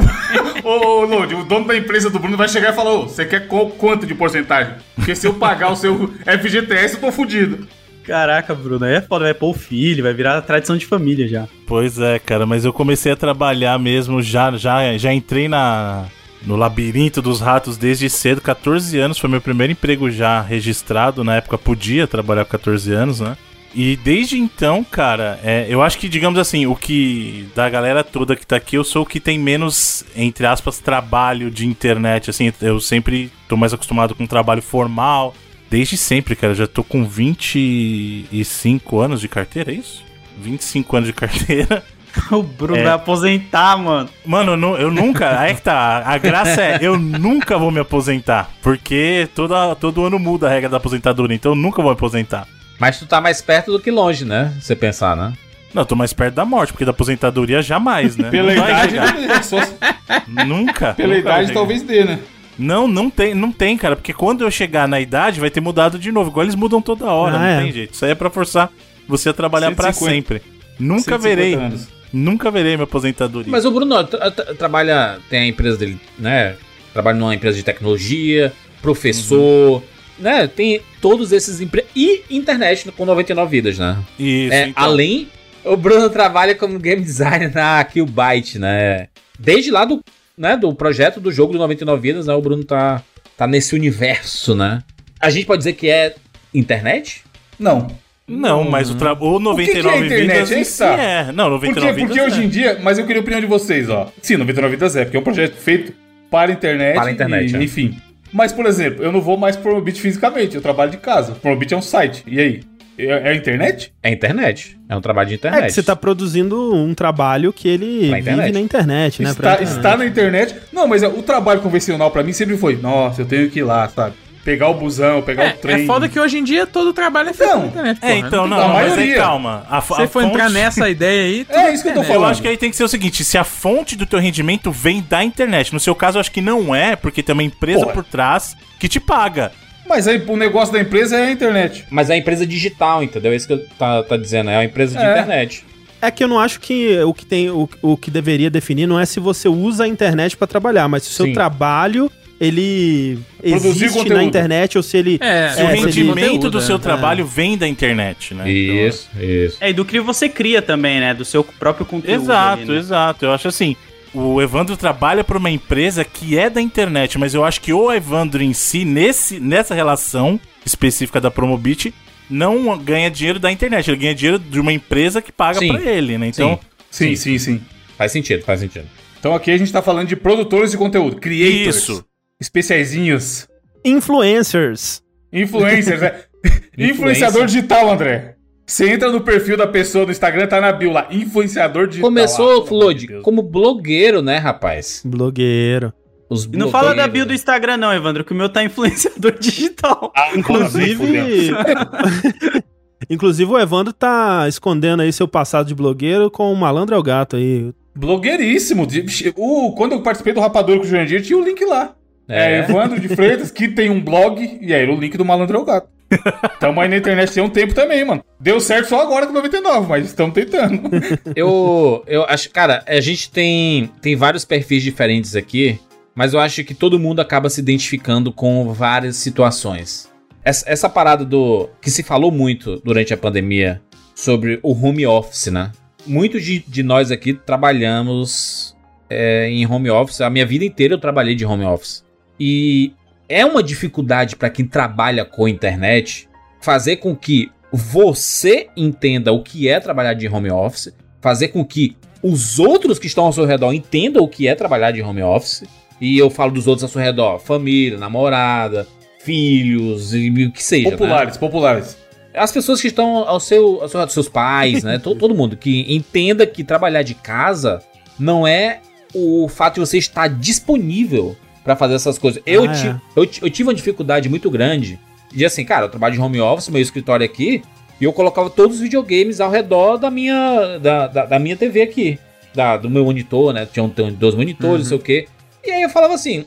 ô, ô, Lodi, o dono da empresa do Bruno vai chegar e falar: Ô, você quer qual- quanto de porcentagem? Porque se eu pagar o seu FGTS, eu tô fudido. Caraca, Bruno, aí é foda, vai pôr o filho, vai virar tradição de família já. Pois é, cara, mas eu comecei a trabalhar mesmo, já, já, já entrei na, no labirinto dos ratos desde cedo, 14 anos, foi meu primeiro emprego já registrado, na época podia trabalhar com 14 anos, né? E desde então, cara, é, eu acho que, digamos assim, o que da galera toda que tá aqui, eu sou o que tem menos, entre aspas, trabalho de internet, assim, eu sempre tô mais acostumado com trabalho formal, desde sempre, cara, já tô com 25 anos de carteira, é isso? 25 anos de carteira. O Bruno É. vai aposentar, mano. Mano, eu nunca. Aí que tá. A graça é, eu nunca vou me aposentar. Porque toda, todo ano muda a regra da aposentadoria. Então eu nunca vou me aposentar. Mas tu tá mais perto do que longe, né? Se você pensar, né? Não, eu tô mais perto da morte, porque da aposentadoria jamais, né? Pela Não idade, chegar. né? Nunca. pela nunca idade talvez dê, né? Não, não tem, não tem, cara. Porque quando eu chegar na idade, vai ter mudado de novo. Igual eles mudam toda hora, Ah, não é. tem jeito. Isso aí é pra forçar você a trabalhar pra 150. sempre. Nunca 150 verei. anos. Nunca verei minha aposentadoria. Mas o Bruno tra- tra- trabalha, tem a empresa dele, né? Trabalha numa empresa de tecnologia, professor, né? Tem todos esses empregos. E internet com 99 vidas, né? Isso, É, então. Além, o Bruno trabalha como game designer na Killbyte, né? Desde lá do, né, do projeto do jogo do 99 vidas, né? O Bruno tá, tá nesse universo, né? A gente pode dizer que é internet? Não. Não, mas o, tra... o 99 que é internet? vidas que tá. é. Não, 99 Por quê? vidas Porque é. hoje em dia, mas eu queria a opinião de vocês, ó. Sim, 99 vidas é, porque é um projeto feito para a internet. Para a internet, e, é. Enfim. Mas, por exemplo, eu não vou mais pro Promobit fisicamente, eu trabalho de casa. Promobit é um site. E aí? É, é a internet? É internet. É um trabalho de É internet. que você tá produzindo um trabalho que ele vive na internet, né? Está, internet. está na internet. Não, mas é, o trabalho convencional pra mim sempre foi, nossa, eu tenho que ir lá, sabe? Pegar o busão, pegar É, o trem. é foda que hoje em dia todo trabalho é feito Não. na internet. É, porra. então, não, A não, mas aí calma. A, Se você for entrar nessa ideia aí, tudo É isso que eu tô. Eu falando. acho que aí tem que ser o seguinte: se a fonte do teu rendimento vem da internet. No seu caso, eu acho que não é, porque tem uma empresa Porra. por trás que te paga. Mas aí o negócio da empresa é a internet. Mas é a empresa digital, entendeu? É isso que eu tá, tá dizendo. É uma empresa de É. internet. É que eu não acho que o que tem o, o que deveria definir não é se você usa a internet pra trabalhar, mas se o seu Sim. trabalho ele Produzir existe conteúdo. na internet ou se ele É, Se É, o se ele- rendimento do é. seu trabalho vem da internet, né? Isso, isso. É, e do que você cria também, né? Do seu próprio Então, conteúdo. exato, ali, né? exato. Eu acho assim. O Evandro trabalha para uma empresa que é da internet, mas eu acho que o Evandro em si, nesse, nessa relação específica da Promobit, não ganha dinheiro da internet, ele ganha dinheiro de uma empresa que paga Sim. pra ele, né? Então, Sim, sim, sim. Faz sentido, faz sentido. Então aqui a gente tá falando de produtores de conteúdo, creators. Isso. Especiaizinhos. influencers. Influencers, né? Influenciador digital, André. Você entra no perfil da pessoa no Instagram, tá na bio lá. Influenciador digital. Começou, Ah, Floyd, de como blogueiro, né, rapaz? Blogueiro. Os não fala da bio do? Instagram, não, Evandro, que o meu tá influenciador digital. Ah, Inclusive. Inclusive, o Evandro tá escondendo aí seu passado de blogueiro com o malandro é o gato aí. Blogueiríssimo. De- O, quando eu participei do Rapador com o Jurandir, tinha o link lá. É, É. Evandro de Freitas, que tem um blog, e aí o link do Malandro é o Gato. Tamo aí na internet tem um tempo também, mano. Deu certo só agora com 99, mas estamos tentando. Eu, eu acho, cara, a gente tem, tem vários perfis diferentes aqui, mas eu acho que todo mundo acaba se identificando com várias situações. Essa, essa parada do. que se falou muito durante a pandemia sobre o home office, né? Muitos de, de nós aqui trabalhamos é, em home office. A minha vida inteira eu trabalhei de home office. E é uma dificuldade para quem trabalha com internet fazer com que você entenda o que é trabalhar de home office, fazer com que os outros que estão ao seu redor entendam o que é trabalhar de home office. E eu falo dos outros ao seu redor: família, namorada, filhos e o que seja. né? Populares, populares. As pessoas que estão ao seu, ao seu redor, seus pais, né? todo, todo mundo que entenda que trabalhar de casa não é o fato de você estar disponível para fazer essas coisas. Eu, Ah, ti- é. eu, eu tive uma dificuldade muito grande de assim, cara, eu trabalho de home office, meu escritório aqui, e eu colocava todos os videogames ao redor da minha, da, da, da minha TV aqui, da, do meu monitor, né? Tinha um, tem dois monitores, não sei o quê. E aí eu falava assim,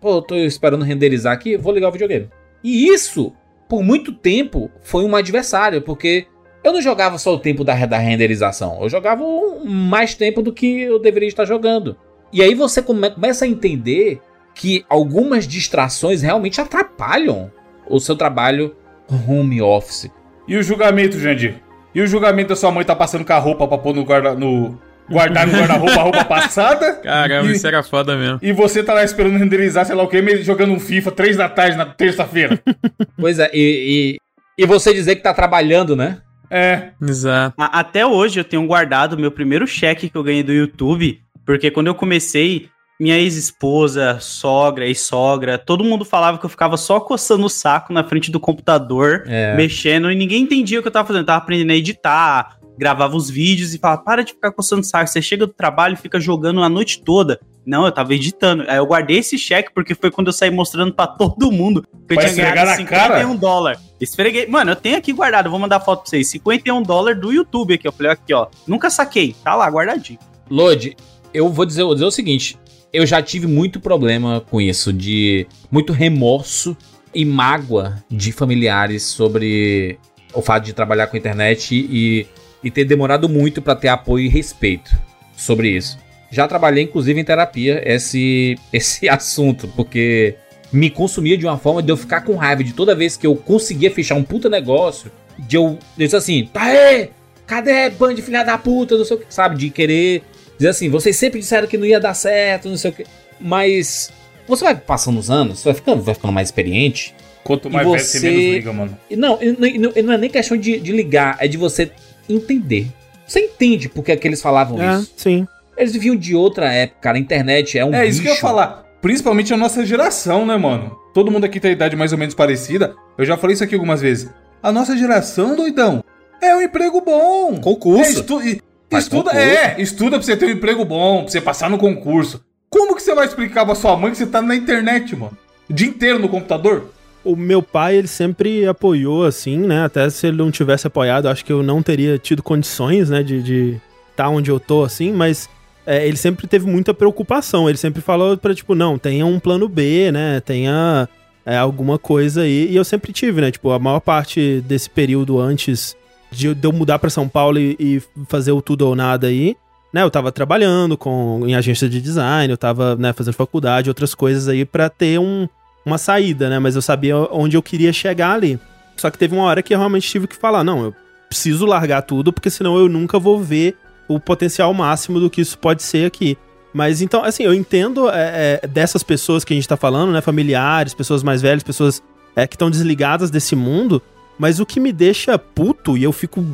pô, eu tô esperando renderizar aqui, vou ligar o videogame. E isso, por muito tempo, foi um adversário, porque eu não jogava só o tempo da, da renderização, eu jogava um- mais tempo do que eu deveria estar jogando. E aí você come- começa a entender que algumas distrações realmente atrapalham o seu trabalho home office. E o julgamento, Jandir? E o julgamento da sua mãe tá passando com a roupa pra pôr no guarda... No... Guardar no guarda-roupa a roupa passada? Caramba, E- isso era foda mesmo. E você tá lá esperando renderizar, sei lá o quê, meio- jogando um FIFA três da tarde na terça-feira. Pois é, e, e, e você dizer que tá trabalhando, né? É. Exato. A- Até hoje eu tenho guardado o meu primeiro cheque que eu ganhei do YouTube, porque quando eu comecei, minha ex-esposa, sogra e sogra, todo mundo falava que eu ficava só coçando o saco na frente do computador, É. mexendo, e ninguém entendia o que eu tava fazendo. Eu tava aprendendo a editar, gravava os vídeos e falava, para de ficar coçando o saco, você chega do trabalho e fica jogando a noite toda. Não, eu tava editando. Aí eu guardei esse cheque porque foi quando eu saí mostrando pra todo mundo que eu Vai tinha esfregar ganhado na cara? 51 dólares. Esfreguei. Mano, eu tenho aqui guardado, eu vou mandar foto pra vocês. 51 dólares do YouTube aqui. Eu falei, aqui, ó. Nunca saquei. Tá lá, guardadinho. Lodi, eu vou dizer, vou dizer o seguinte: eu já tive muito problema com isso, de muito remorso e mágoa de familiares sobre o fato de trabalhar com internet e, e ter demorado muito pra ter apoio e respeito sobre isso. Já trabalhei, inclusive, em terapia esse, esse assunto, porque me consumia de uma forma de eu ficar com raiva de toda vez que eu conseguia fechar um puta negócio, de eu dizer assim, tá aí, cadê bando de filha da puta, não sei o que, sabe, de querer dizer assim, vocês sempre disseram que não ia dar certo, não sei o que, mas você vai passando os anos, você vai ficando, vai ficando mais experiente, Quanto mais velho você menos liga, mano. e não, não, não- é nem questão de, de ligar, é de você entender. Você entende porque é que eles falavam É, isso. sim. Eles viviam de outra época, cara. A internet é um É isso que eu ia bicho. falar. Principalmente a nossa geração, né, mano? Todo mundo aqui tem a idade mais ou menos parecida. Eu já falei isso aqui algumas vezes. A nossa geração, doidão, é um emprego bom. Concurso. É, estu- Faz estuda, concurso. é, estuda pra você ter um emprego bom, pra você passar no concurso. Como que você vai explicar pra sua mãe que você tá na internet, mano? O dia inteiro no computador? O meu pai, ele sempre apoiou, assim, né? Até se ele não tivesse apoiado, acho que eu não teria tido condições, né, de estar tá onde eu tô, assim, mas é, ele sempre teve muita preocupação. Ele sempre falou pra, tipo, não, tenha um plano B, né? Tenha é, alguma coisa aí. E eu sempre tive, né? Tipo, a maior parte desse período antes de, eu- mudar pra São Paulo e, e fazer o tudo ou nada aí, né? Eu tava trabalhando com, em agência de design, eu tava, né, fazendo faculdade, outras coisas aí pra ter um, uma saída, né? Mas eu sabia onde eu queria chegar ali. Só que teve uma hora que eu realmente tive que falar, não, eu preciso largar tudo, porque senão eu nunca vou ver o potencial máximo do que isso pode ser aqui. Mas então, assim, eu entendo é, é, dessas pessoas que a gente tá falando, né? Familiares, pessoas mais velhas, pessoas é, que estão desligadas desse mundo. Mas o que me deixa puto, e eu fico.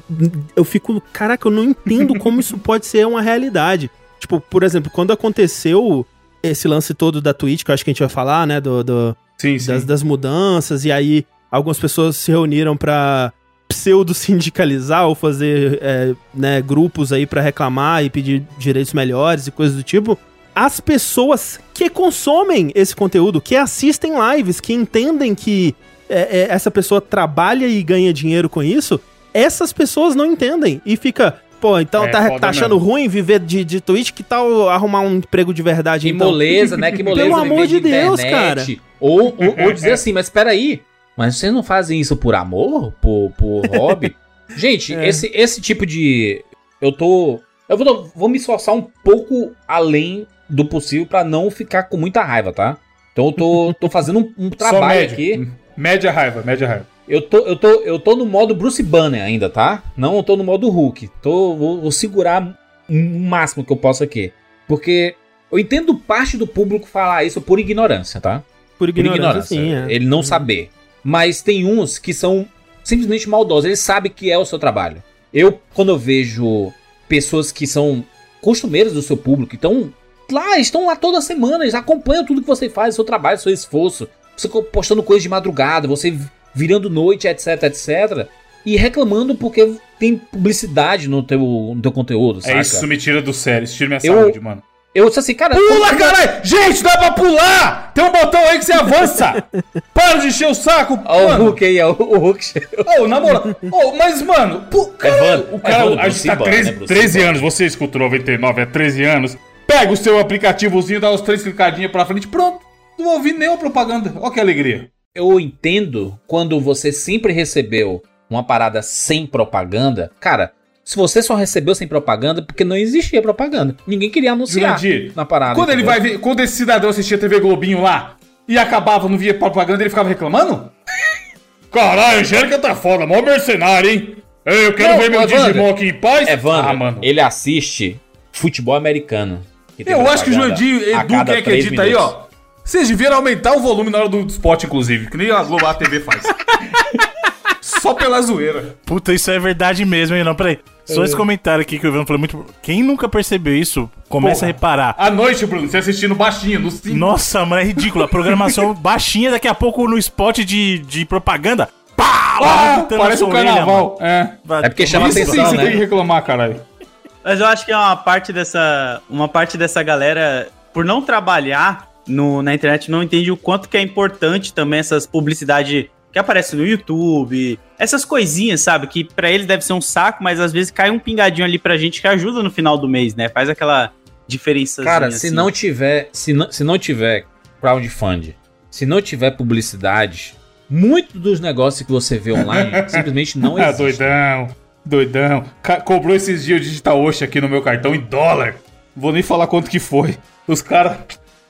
Eu fico. Caraca, eu não entendo como isso pode ser uma realidade. Tipo, por exemplo, quando aconteceu esse lance todo da Twitch, que eu acho que a gente vai falar, né? Do, do- Sim, sim. das, das mudanças, e aí algumas pessoas se reuniram pra pseudo-sindicalizar ou fazer é, né, grupos aí pra reclamar e pedir direitos melhores e coisas do tipo. As pessoas que consomem esse conteúdo, que assistem lives, que entendem que é, é, essa pessoa trabalha e ganha dinheiro com isso, essas pessoas não entendem. E fica, pô, então É, tá, tá achando mesmo. ruim viver de, de Twitch? Que tal arrumar um emprego de verdade Que então? moleza, né? Que moleza. Pelo amor de Deus, cara. Ou, ou, ou dizer assim, mas peraí, mas vocês não fazem isso por amor? Por, por hobby? Gente, É. esse, esse tipo de. Eu tô. Eu vou, vou me esforçar um pouco além do possível pra não ficar com muita raiva, tá? Então eu tô, tô fazendo um, um trabalho aqui. Média raiva, média raiva. Eu tô, eu, tô, eu tô no modo Bruce Banner ainda, tá? Não eu tô no modo Hulk. Tô, vou, vou segurar o máximo que eu posso aqui. Porque eu entendo parte do público falar isso por ignorância, tá? Por Por ignorância, ignorância. sim, é. Ele não saber. Mas tem uns que são simplesmente maldosos. Eles sabem que é o seu trabalho. Eu, quando eu vejo pessoas que são costumeiras do seu público, então lá, estão lá toda semana, eles acompanham tudo que você faz, seu trabalho, seu esforço. Você postando coisas de madrugada, você virando noite, etc, etc. E reclamando porque tem publicidade no teu, no teu conteúdo, saca? É isso, isso me tira do sério. Isso tira minha Eu- saúde, mano. Eu disse assim, cara... Pula, como- caralho! Gente, dá pra pular! Tem um botão aí que você avança! Para de encher o saco! Ó, o mano. Hulk aí, ó, o Hulk. Ô, na moral. Ô, mas, mano, pô, caralho, Evandro, o cara, Evandro, a gente tá Bruce 13, Banner, Bruce 13 Banner. anos, você escuta o 99 há 13 anos, pega o seu aplicativozinho, dá os três clicadinhos pra frente, pronto. Não ouvi nenhuma propaganda. Ó que alegria. Eu entendo quando você sempre recebeu uma parada sem propaganda. Cara, se você só recebeu sem propaganda, porque não existia propaganda. Ninguém queria anunciar Jurandir, na parada. Quando ele entendeu? vai ver, quando esse cidadão assistia TV Globinho lá e acabava, não via propaganda, ele ficava reclamando? Caralho, a Angélica tá foda, mó mercenário, hein? Ei, Eu quero Não, ver meu Evandro. Digimon aqui em paz. Evandro, ah, mano. ele assiste futebol americano. Eu acho que o Jurandir Edu, é que três edita aí, ó. Vocês deviam aumentar o volume na hora do spot, inclusive, que nem a Globo a TV faz. Só pela zoeira. Puta, isso é verdade mesmo, hein? Não, peraí. Só esse comentário aqui que o Ivan falou muito. Quem nunca percebeu isso, começa Porra. a reparar. À noite, Bruno, você assistindo baixinho, no 5. Nossa, mano, é ridículo. A programação baixinha, daqui a pouco no spot de, de propaganda. Pá! Ah, parece um orelha, carnaval. É. mano. É porque chama Isso sim, atenção, você né? tem que reclamar, caralho. Mas eu acho que é uma parte dessa. Uma parte dessa galera, por não trabalhar no, na internet, não entende o quanto que é importante também essas publicidades que aparecem no YouTube. Essas coisinhas, sabe? Que pra eles deve ser um saco, mas às vezes cai um pingadinho ali pra gente que ajuda no final do mês, né? Faz aquela diferença. Cara, se não tiver, se não, se não tiver crowdfunding, se não tiver publicidade, muito dos negócios que você vê online simplesmente não Ah, existe. doidão. Doidão. Ca- cobrou esses dias o Digital Ocean aqui no meu cartão em dólar. Vou nem falar quanto que foi. Os caras.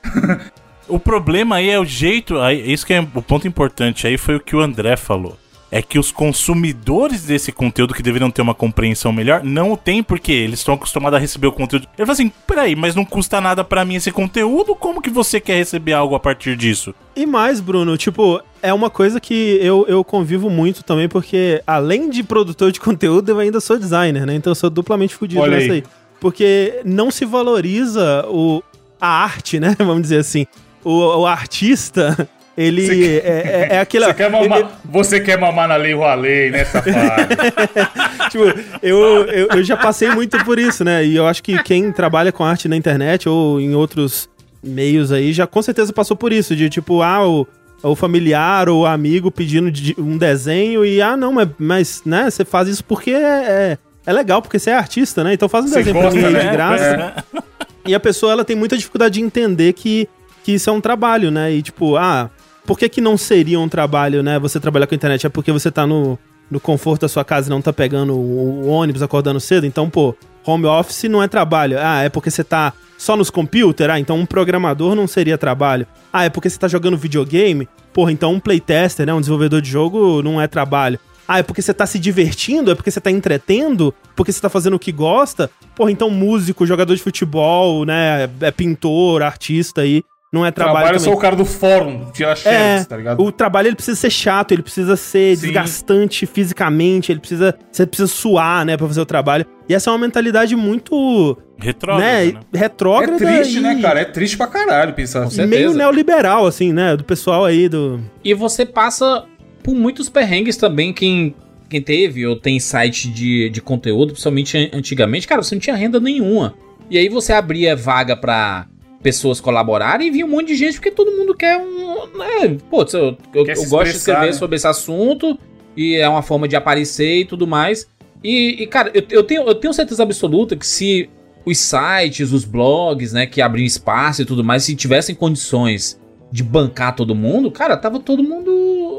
O problema aí é o jeito. Aí, isso que é o ponto importante aí foi o que o André falou. É que os consumidores desse conteúdo que deveriam ter uma compreensão melhor não o têm porque eles estão acostumados a receber o conteúdo. Ele fala assim: peraí, mas não custa nada pra mim esse conteúdo? Como que você quer receber algo a partir disso? E mais, Bruno, tipo, é uma coisa que eu, eu convivo muito também, porque além de produtor de conteúdo, eu ainda sou designer, né? Então eu sou duplamente fudido Olha nessa aí. aí. Porque não se valoriza o, a arte, né? Vamos dizer assim. O, o artista, ele Você é, é, é aquele. Você quer, mamar, você quer mamar na lei Rualei, né, safado? tipo, eu, eu, eu já passei muito por isso, né? E eu acho que quem trabalha com arte na internet ou em outros meios aí já com certeza passou por isso. De tipo, ah, o, o familiar ou o amigo pedindo de- um desenho e, ah, não, mas, mas né, você faz isso porque é, é, é legal, porque você é artista, né? Então faz um Você desenho pra gosta, mim aí né? de graça. É. E a pessoa ela tem muita dificuldade de entender que, que isso é um trabalho, né? E tipo, ah, por que, que não seria um trabalho, né? Você trabalhar com a internet? É porque você tá no, no conforto da sua casa e não tá pegando o, o ônibus, acordando cedo? Então, pô, home office não é trabalho. Ah, é porque você tá só nos computers? Ah, então um programador não seria trabalho. Ah, é porque você tá jogando videogame? Porra, então um playtester, né? Um desenvolvedor de jogo não é trabalho. Ah, é porque você tá se divertindo? É porque você tá entretendo? Porque você tá fazendo o que gosta? Porra, então músico, jogador de futebol, né? É pintor, artista aí. Não é trabalho, Trabalho, eu também. sou o cara do fórum, tira É, xerox, tá ligado? o trabalho ele precisa ser chato, ele precisa ser Sim. desgastante fisicamente, ele precisa, você precisa suar, né, pra fazer o trabalho. E essa é uma mentalidade muito, Retrógrado, né, né? É retrógrada triste, e né, cara? É triste pra caralho pensar assim. certeza. meio neoliberal assim, né, do pessoal aí do E você passa por muitos perrengues também, quem, quem teve ou tem site de, de conteúdo, principalmente an- antigamente, cara, você não tinha renda nenhuma. E aí você abria vaga pra pessoas colaborarem e vinha um monte de gente, porque todo mundo quer um. Né, pô, eu, eu, eu gosto de escrever né? sobre esse assunto e é uma forma de aparecer e tudo mais. E, e, cara, eu, eu, tenho, eu tenho certeza absoluta que se os sites, os blogs, né, que abriam espaço e tudo mais, se tivessem condições de bancar todo mundo, cara, tava todo mundo.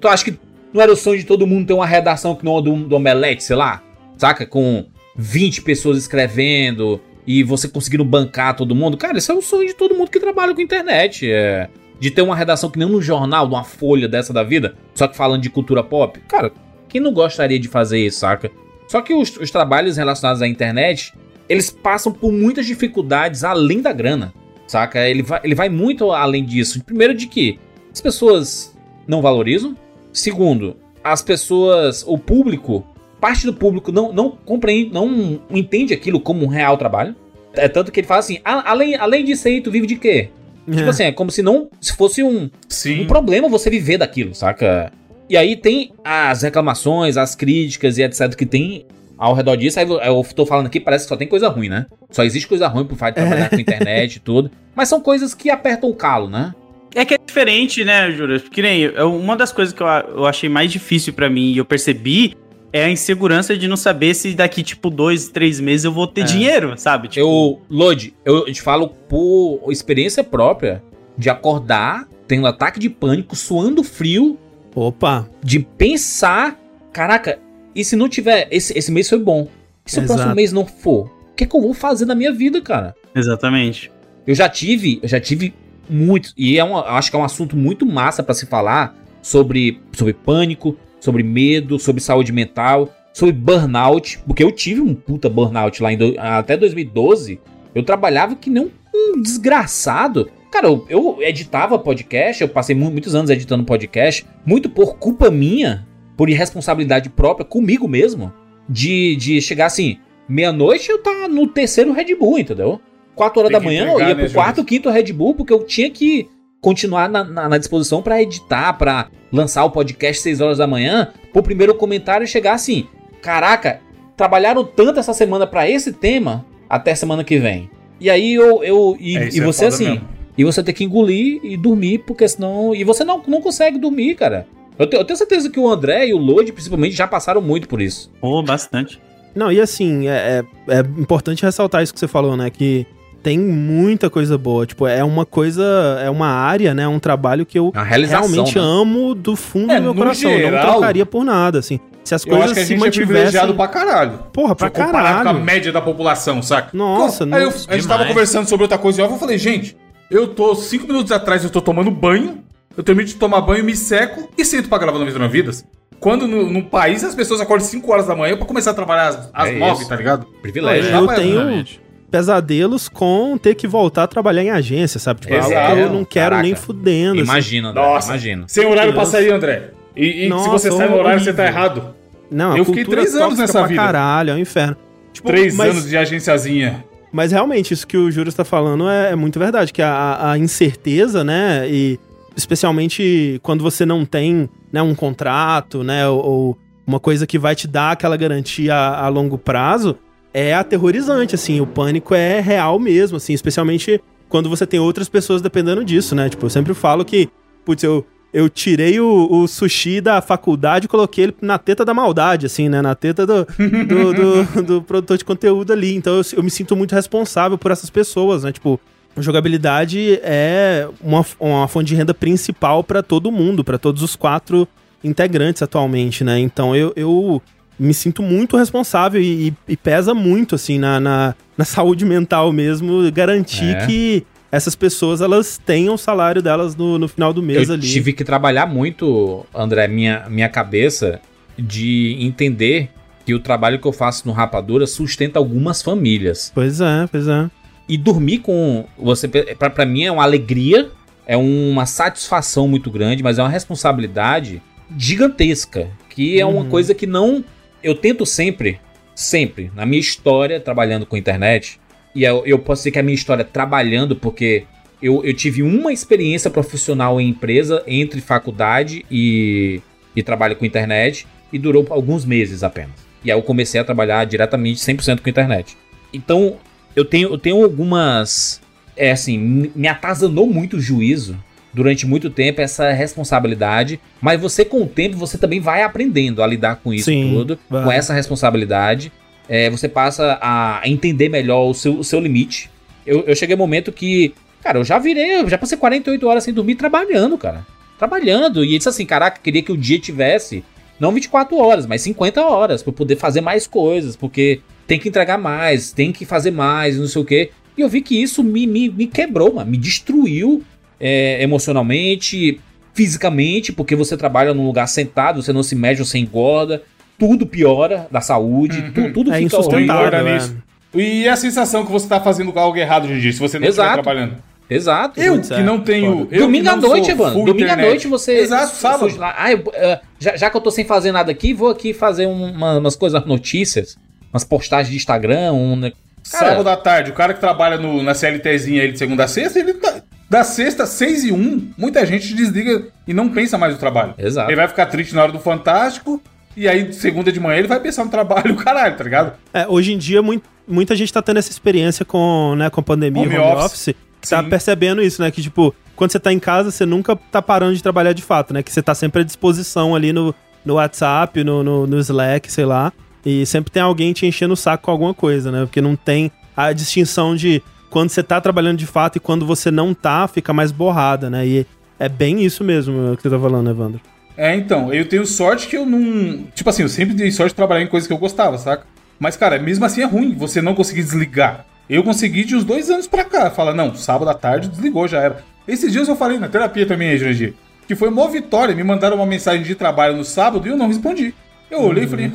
Tu acha que não era o sonho de todo mundo ter uma redação que não é do, do Omelete, sei lá? Saca? Com 20 pessoas escrevendo e você conseguindo bancar todo mundo. Cara, isso é o sonho de todo mundo que trabalha com internet. É. De ter uma redação que nem no jornal, numa folha dessa da vida, só que falando de cultura pop. Cara, quem não gostaria de fazer isso, saca? Só que os, os trabalhos relacionados à internet, eles passam por muitas dificuldades além da grana, saca? Ele vai, ele vai muito além disso. Primeiro de que as pessoas não valorizam. Segundo, as pessoas, o público, parte do público não, não compreende, não entende aquilo como um real trabalho. É tanto que ele fala assim: "Ah, além, além disso aí, tu vive de quê? Tipo assim, é como se não se fosse um, Sim. um problema você viver daquilo, saca? E aí tem as reclamações, as críticas e etc que tem ao redor disso. Aí eu- tô falando aqui, parece que só tem coisa ruim, né? Só existe coisa ruim pro fato de trabalhar com internet e tudo. Mas são coisas que apertam o calo, né? É que é diferente, né, Júlio? Que nem eu- uma das coisas que eu, eu achei mais difícil pra mim e eu percebi é a insegurança de não saber se daqui, tipo, dois, três meses eu vou ter É. dinheiro, sabe? Tipo, Eu, Lodi, eu te falo por experiência própria de acordar, tendo um ataque de pânico, suando frio, Opa, de pensar, caraca, e se não tiver, esse, esse mês foi bom. E se o Exato. próximo mês não for? O que, é que eu vou fazer na minha vida, cara? Exatamente. Eu já tive, eu já tive muito, e é um, acho que é um assunto muito massa pra se falar sobre, sobre pânico, sobre medo, sobre saúde mental, sobre burnout, porque eu tive um puta burnout lá em do- até 2012. Eu trabalhava que nem um, um desgraçado. Cara, eu, eu editava podcast, eu passei mu- muitos anos editando podcast, muito por culpa minha, por irresponsabilidade própria comigo mesmo, de, de chegar assim, meia-noite eu tava no terceiro Red Bull, entendeu? 4 horas Tem da manhã entregar, eu ia né, pro quarto, quinto Red Bull, porque eu tinha que continuar na, na- na disposição pra editar, pra lançar o podcast 6 horas da manhã, pro primeiro comentário chegar assim: Caraca, trabalharam tanto essa semana pra esse tema, até semana que vem. E aí eu. eu e, É, e é você foda assim. mesmo. E você tem que engolir e dormir, porque senão. E você não, não consegue dormir, cara. Eu, te- eu tenho certeza que o André e o Lodi, principalmente, já passaram muito por isso. Pô, bastante. Não, e assim, é, é, é importante ressaltar isso que você falou, né? Que tem muita coisa boa. Tipo, é uma coisa, é uma área, né? Um trabalho que eu É realmente né? amo do fundo É, do meu coração. eu geral- não trocaria por nada, assim. Se as Eu acho coisas que a se gente é privilegiado mantivessem... pra caralho. Porra, pra Pra comparar com a caralho. média da população, saca? Nossa, Aí eu, a gente tava conversando sobre outra coisa e eu falei, gente, eu tô cinco minutos atrás, eu tô tomando banho, eu termino de tomar banho, me seco e sento pra gravar no Vida Vidas. Quando no, no país as pessoas acordam 5 horas da manhã pra começar a trabalhar às, às É 9, isso. tá ligado? Privilégio. Eu Já, tenho Exatamente. Pesadelos com ter que voltar a trabalhar em agência, sabe? Tipo, é algo Exato. que eu não quero Caraca. nem fudendo. assim. Imagina, André. Nossa. Imagina. Sem horário passaria, André. E, e Nossa, se você sai no horário, você tá errado. Não, Eu fiquei três anos nessa vida. caralho, é um inferno. Tipo, Três mas- anos de agenciazinha. Mas realmente, isso que o Júlio está falando é, é muito verdade, que a, a incerteza, né, e especialmente quando você não tem né, um contrato, né, ou, ou uma coisa que vai te dar aquela garantia a, a longo prazo, é aterrorizante, assim, o pânico é real mesmo, assim, especialmente quando você tem outras pessoas dependendo disso, né, tipo, eu sempre falo que, putz, eu, eu tirei o, o sushi da faculdade e coloquei ele na teta da maldade, assim, né? Na teta do, do, do- do produtor de conteúdo ali. Então eu, eu me sinto muito responsável por essas pessoas, né? Tipo, jogabilidade é uma, uma fonte de renda principal pra todo mundo, pra todos os quatro integrantes atualmente, né? Então eu, eu me sinto muito responsável e, e- pesa muito, assim, na, na, na saúde mental mesmo, garantir É. que essas pessoas elas tenham o salário delas no, no final do mês Eu ali. tive que trabalhar muito, André, minha, minha cabeça de entender que o trabalho que eu faço no Rapadura sustenta algumas famílias. Pois é, pois é. E dormir com você, pra, pra mim é uma alegria, é uma satisfação muito grande, mas é uma responsabilidade gigantesca, que é uma Uhum. coisa que não eu tento sempre, sempre na minha história trabalhando com internet, e eu, eu posso dizer que a minha história trabalhando porque eu, eu tive uma experiência profissional em empresa entre faculdade e, e trabalho com internet e durou alguns meses apenas. E aí eu comecei a trabalhar diretamente 100% com internet. Então, eu tenho, eu tenho algumas. É assim, me atazanou muito o juízo durante muito tempo essa responsabilidade. Mas você, com o tempo, você também vai aprendendo a lidar com isso Sim, tudo, vai. com essa responsabilidade. É, você passa a entender melhor o seu, o seu limite. Eu, eu cheguei a um momento que, cara, eu já virei, eu já passei 48 horas sem dormir trabalhando, cara. Trabalhando. E disse assim: caraca, queria que o dia tivesse não 24 horas, mas 50 horas, pra eu poder fazer mais coisas, porque tem que entregar mais, tem que fazer mais, não sei o quê. E eu vi que isso me, me, me quebrou, mano, me destruiu é, emocionalmente, fisicamente, porque você trabalha num lugar sentado, você não se mede, você engorda, tudo piora da saúde, Uhum. tu- tudo É fica horrível. insustentável. É. nisso. E a sensação que você tá fazendo algo errado, Gigi, se você não estiver Exato. trabalhando. Exato. Eu Putz, que é, não tenho. eu Domingo à noite, full Domingo à noite você. Exato, sábado. Ah, eu, eh, já, já que eu tô sem fazer nada aqui, vou aqui fazer um- uma- umas coisas, notícias, umas postagens de Instagram, um. né? Cara, Sábado à tarde, o cara que trabalha no- na CLTzinha aí de segunda a sexta, ele tá. Da sexta, seis e um, muita gente desliga e não pensa mais no trabalho. Exato. Ele vai ficar triste na hora do Fantástico, e aí, segunda de manhã, ele vai pensar no trabalho, caralho, tá ligado? É, hoje em dia, muito, muita gente tá tendo essa experiência com, né, com a pandemia Home home office. office. Tá Sim. percebendo isso, né? Que, tipo, quando você tá em casa, você nunca tá parando de trabalhar de fato, né? Que você tá sempre à disposição ali no, no WhatsApp, no, no, no Slack, sei lá. E sempre tem alguém te enchendo o saco com alguma coisa, né? Porque não tem a distinção de quando você tá trabalhando de fato e quando você não tá, fica mais borrada, né? E é bem isso mesmo que você tá falando, Evandro. É, então, eu tenho sorte que eu não. Tipo assim, eu sempre dei sorte de trabalhar em coisas que eu gostava, saca? Mas, cara, mesmo assim é ruim você não conseguir desligar. Eu consegui de uns dois anos pra cá. Fala, não, sábado à tarde desligou, já era. Esses dias eu falei na terapia também, Jurandir, que foi uma vitória. Me mandaram uma mensagem de trabalho no sábado e eu não respondi. Eu olhei e falei,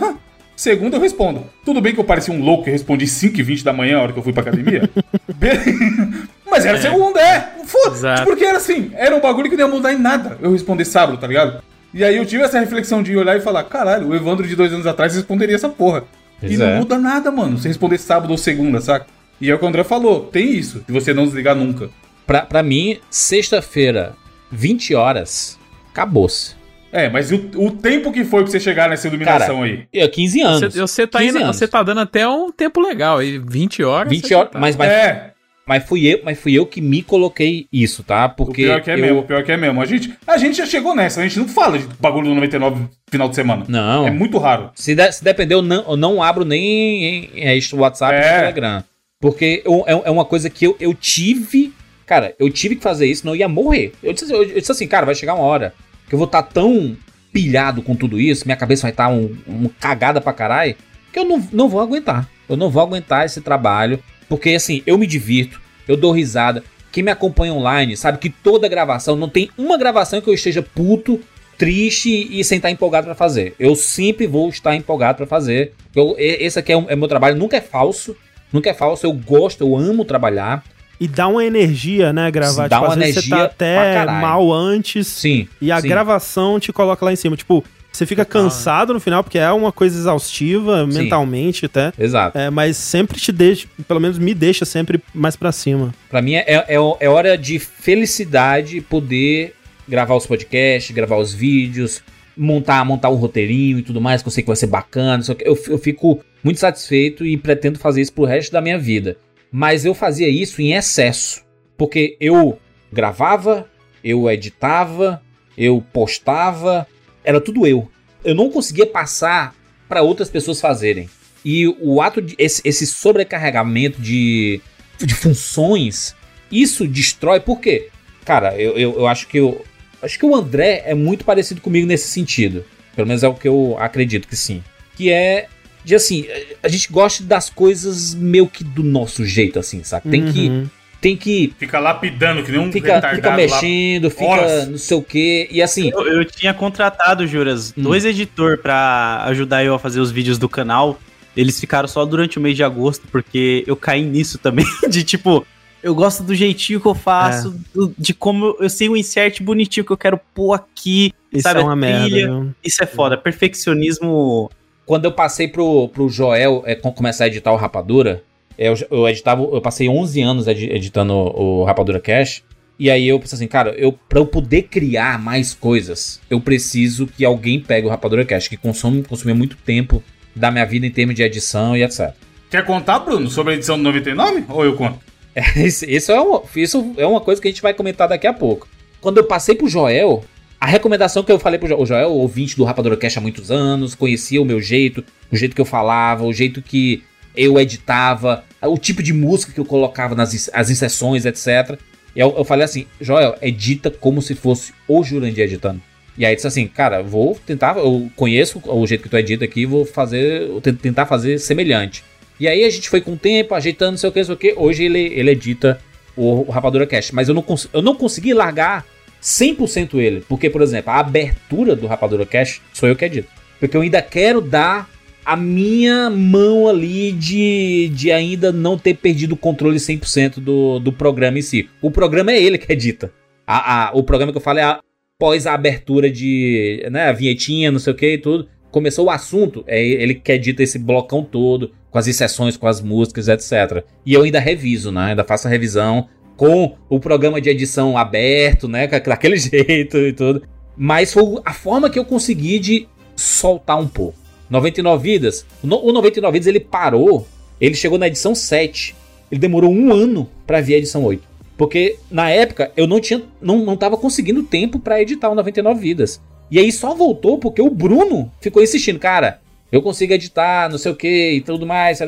segunda eu respondo. Tudo bem que eu parecia um louco e respondi 5h20 da manhã, a hora que eu fui pra academia. Mas era segunda, é. Foda-se. Exato. Porque era assim, era um bagulho que não ia mudar em nada eu responder sábado, tá ligado? E aí eu tive essa reflexão de olhar e falar, caralho, o Evandro de dois anos atrás responderia essa porra. Pois e não é. muda nada, mano, se responder sábado ou segunda, saca? E é o que o André falou, tem isso, de você não desligar nunca. Pra, pra mim, sexta-feira, 20 horas, acabou-se. É, mas o, o tempo que foi pra você chegar nessa iluminação aí? É, 15 anos. Você, você tá 15 indo, anos. você tá dando até um tempo legal aí, 20 horas. 20 você horas, tá- mas, mas, É, mas, fui eu, mas fui eu que me coloquei isso, tá? o Porque pior que é eu... mesmo, o pior que é mesmo. A gente, a gente já chegou nessa, a gente não fala de bagulho do 99 final de semana. Não. É muito raro. Se, de- se depender, eu não, eu não abro nem em, em, em WhatsApp É. nem Telegram. Porque eu- é, é uma coisa que eu, eu tive. Cara, eu tive que fazer isso, senão eu ia morrer. Eu disse, eu, eu disse assim, cara, vai chegar uma hora que eu vou estar tão pilhado com tudo isso, minha cabeça vai estar um, um cagada pra caralho, que eu não, não vou aguentar. Eu não vou aguentar esse trabalho. Porque assim, eu me divirto, eu dou risada. Quem me acompanha online sabe que toda gravação, não tem uma gravação que eu esteja puto, triste e sem estar empolgado pra fazer. Eu sempre vou estar empolgado pra fazer. Eu, esse aqui é, é meu trabalho, nunca é falso. Nunca é falso, eu gosto, eu amo trabalhar. E dá uma energia, né, gravar. Sim, dá uma às vezes você energia tá até mal antes. Sim. E a sim. gravação te coloca lá em cima. Tipo, você fica cansado no final, porque é uma coisa exaustiva, Sim. mentalmente até. Exato. É, mas sempre te deixa, pelo menos me deixa sempre mais pra cima. Pra mim é, é, é hora de felicidade poder gravar os podcasts, gravar os vídeos, montar, montar um roteirinho e tudo mais, que eu sei que vai ser bacana. Só que eu, eu fico muito satisfeito e pretendo fazer isso pro resto da minha vida. Mas eu fazia isso em excesso. Porque eu gravava, eu editava, eu postava, era tudo eu. Eu não conseguia passar para outras pessoas fazerem. E o ato de esse, esse sobrecarregamento de, de funções, isso destrói. Por quê? Cara, eu, eu, eu acho que eu acho que o André é muito parecido comigo nesse sentido. Pelo menos é o que eu acredito que sim. Que é de assim, a gente gosta das coisas meio que do nosso jeito, assim, sabe? Tem que Uhum. tem que Fica lapidando, que nem um fica, fica retardado lá. mexendo, fica horas. não sei o quê. E assim, Eu, eu tinha contratado, Juras, Hum. dois editores pra ajudar eu a fazer os vídeos do canal. Eles ficaram só durante o mês de agosto, porque eu caí nisso também. De tipo, eu gosto do jeitinho que eu faço, É. do- de como eu, eu sei o insert bonitinho que eu quero pôr aqui. Isso sabe, é uma merda. trilha. viu? Isso é foda. Perfeccionismo. Quando eu passei pro, pro Joel é, com- começar a editar o Rapadura, é, eu, eu editava, eu passei 11 anos edi- editando o, o Rapadura Cash. E aí eu pensei assim, cara, eu, pra eu poder criar mais coisas, eu preciso que alguém pegue o Rapadura Cash, que consome, consumia muito tempo da minha vida em termos de edição e etc. Quer contar, Bruno, sobre a edição do 99? Ou eu conto? Isso, isso é uma, isso é uma coisa que a gente vai comentar daqui a pouco. Quando eu passei pro Joel, a recomendação que eu falei pro Joel, o Joel, ouvinte do Rapadura Cash há muitos anos, conhecia o meu jeito, o jeito que eu falava, o jeito que eu editava, o tipo de música que eu colocava nas as inserções, etc. E eu, eu falei assim, Joel, edita como se fosse o Jurandir editando. E aí disse assim, cara, vou tentar, eu conheço o jeito que tu edita aqui, vou fazer, vou ten- tentar fazer semelhante. E aí a gente foi com o tempo, ajeitando, não sei o que, não sei o que. Hoje ele, ele edita o, o Rapadura Cast. Mas eu não, eu não consegui largar 100% ele. Porque, por exemplo, a abertura do Rapadura Cast sou eu que edito. Porque eu ainda quero dar a minha mão ali de, de ainda não ter perdido o controle 100% do, do programa em si. O programa é ele que edita. A, a, o programa que eu falo é após a abertura de. né, a vinhetinha, não sei o que e tudo. Começou o assunto, é ele que edita esse blocão todo, com as exceções, com as músicas, etc. E eu ainda reviso, né? Ainda faço a revisão com o programa de edição aberto, né? Daquele jeito e tudo. Mas foi a forma que eu consegui de soltar um pouco. 99 vidas. O 99 vidas ele parou. Ele chegou na edição 7. Ele demorou um ano para vir a edição 8. Porque na época eu não tinha. Não, não tava conseguindo tempo para editar o 99 vidas. E aí só voltou porque o Bruno ficou insistindo, cara. Eu consigo editar, não sei o que e tudo mais.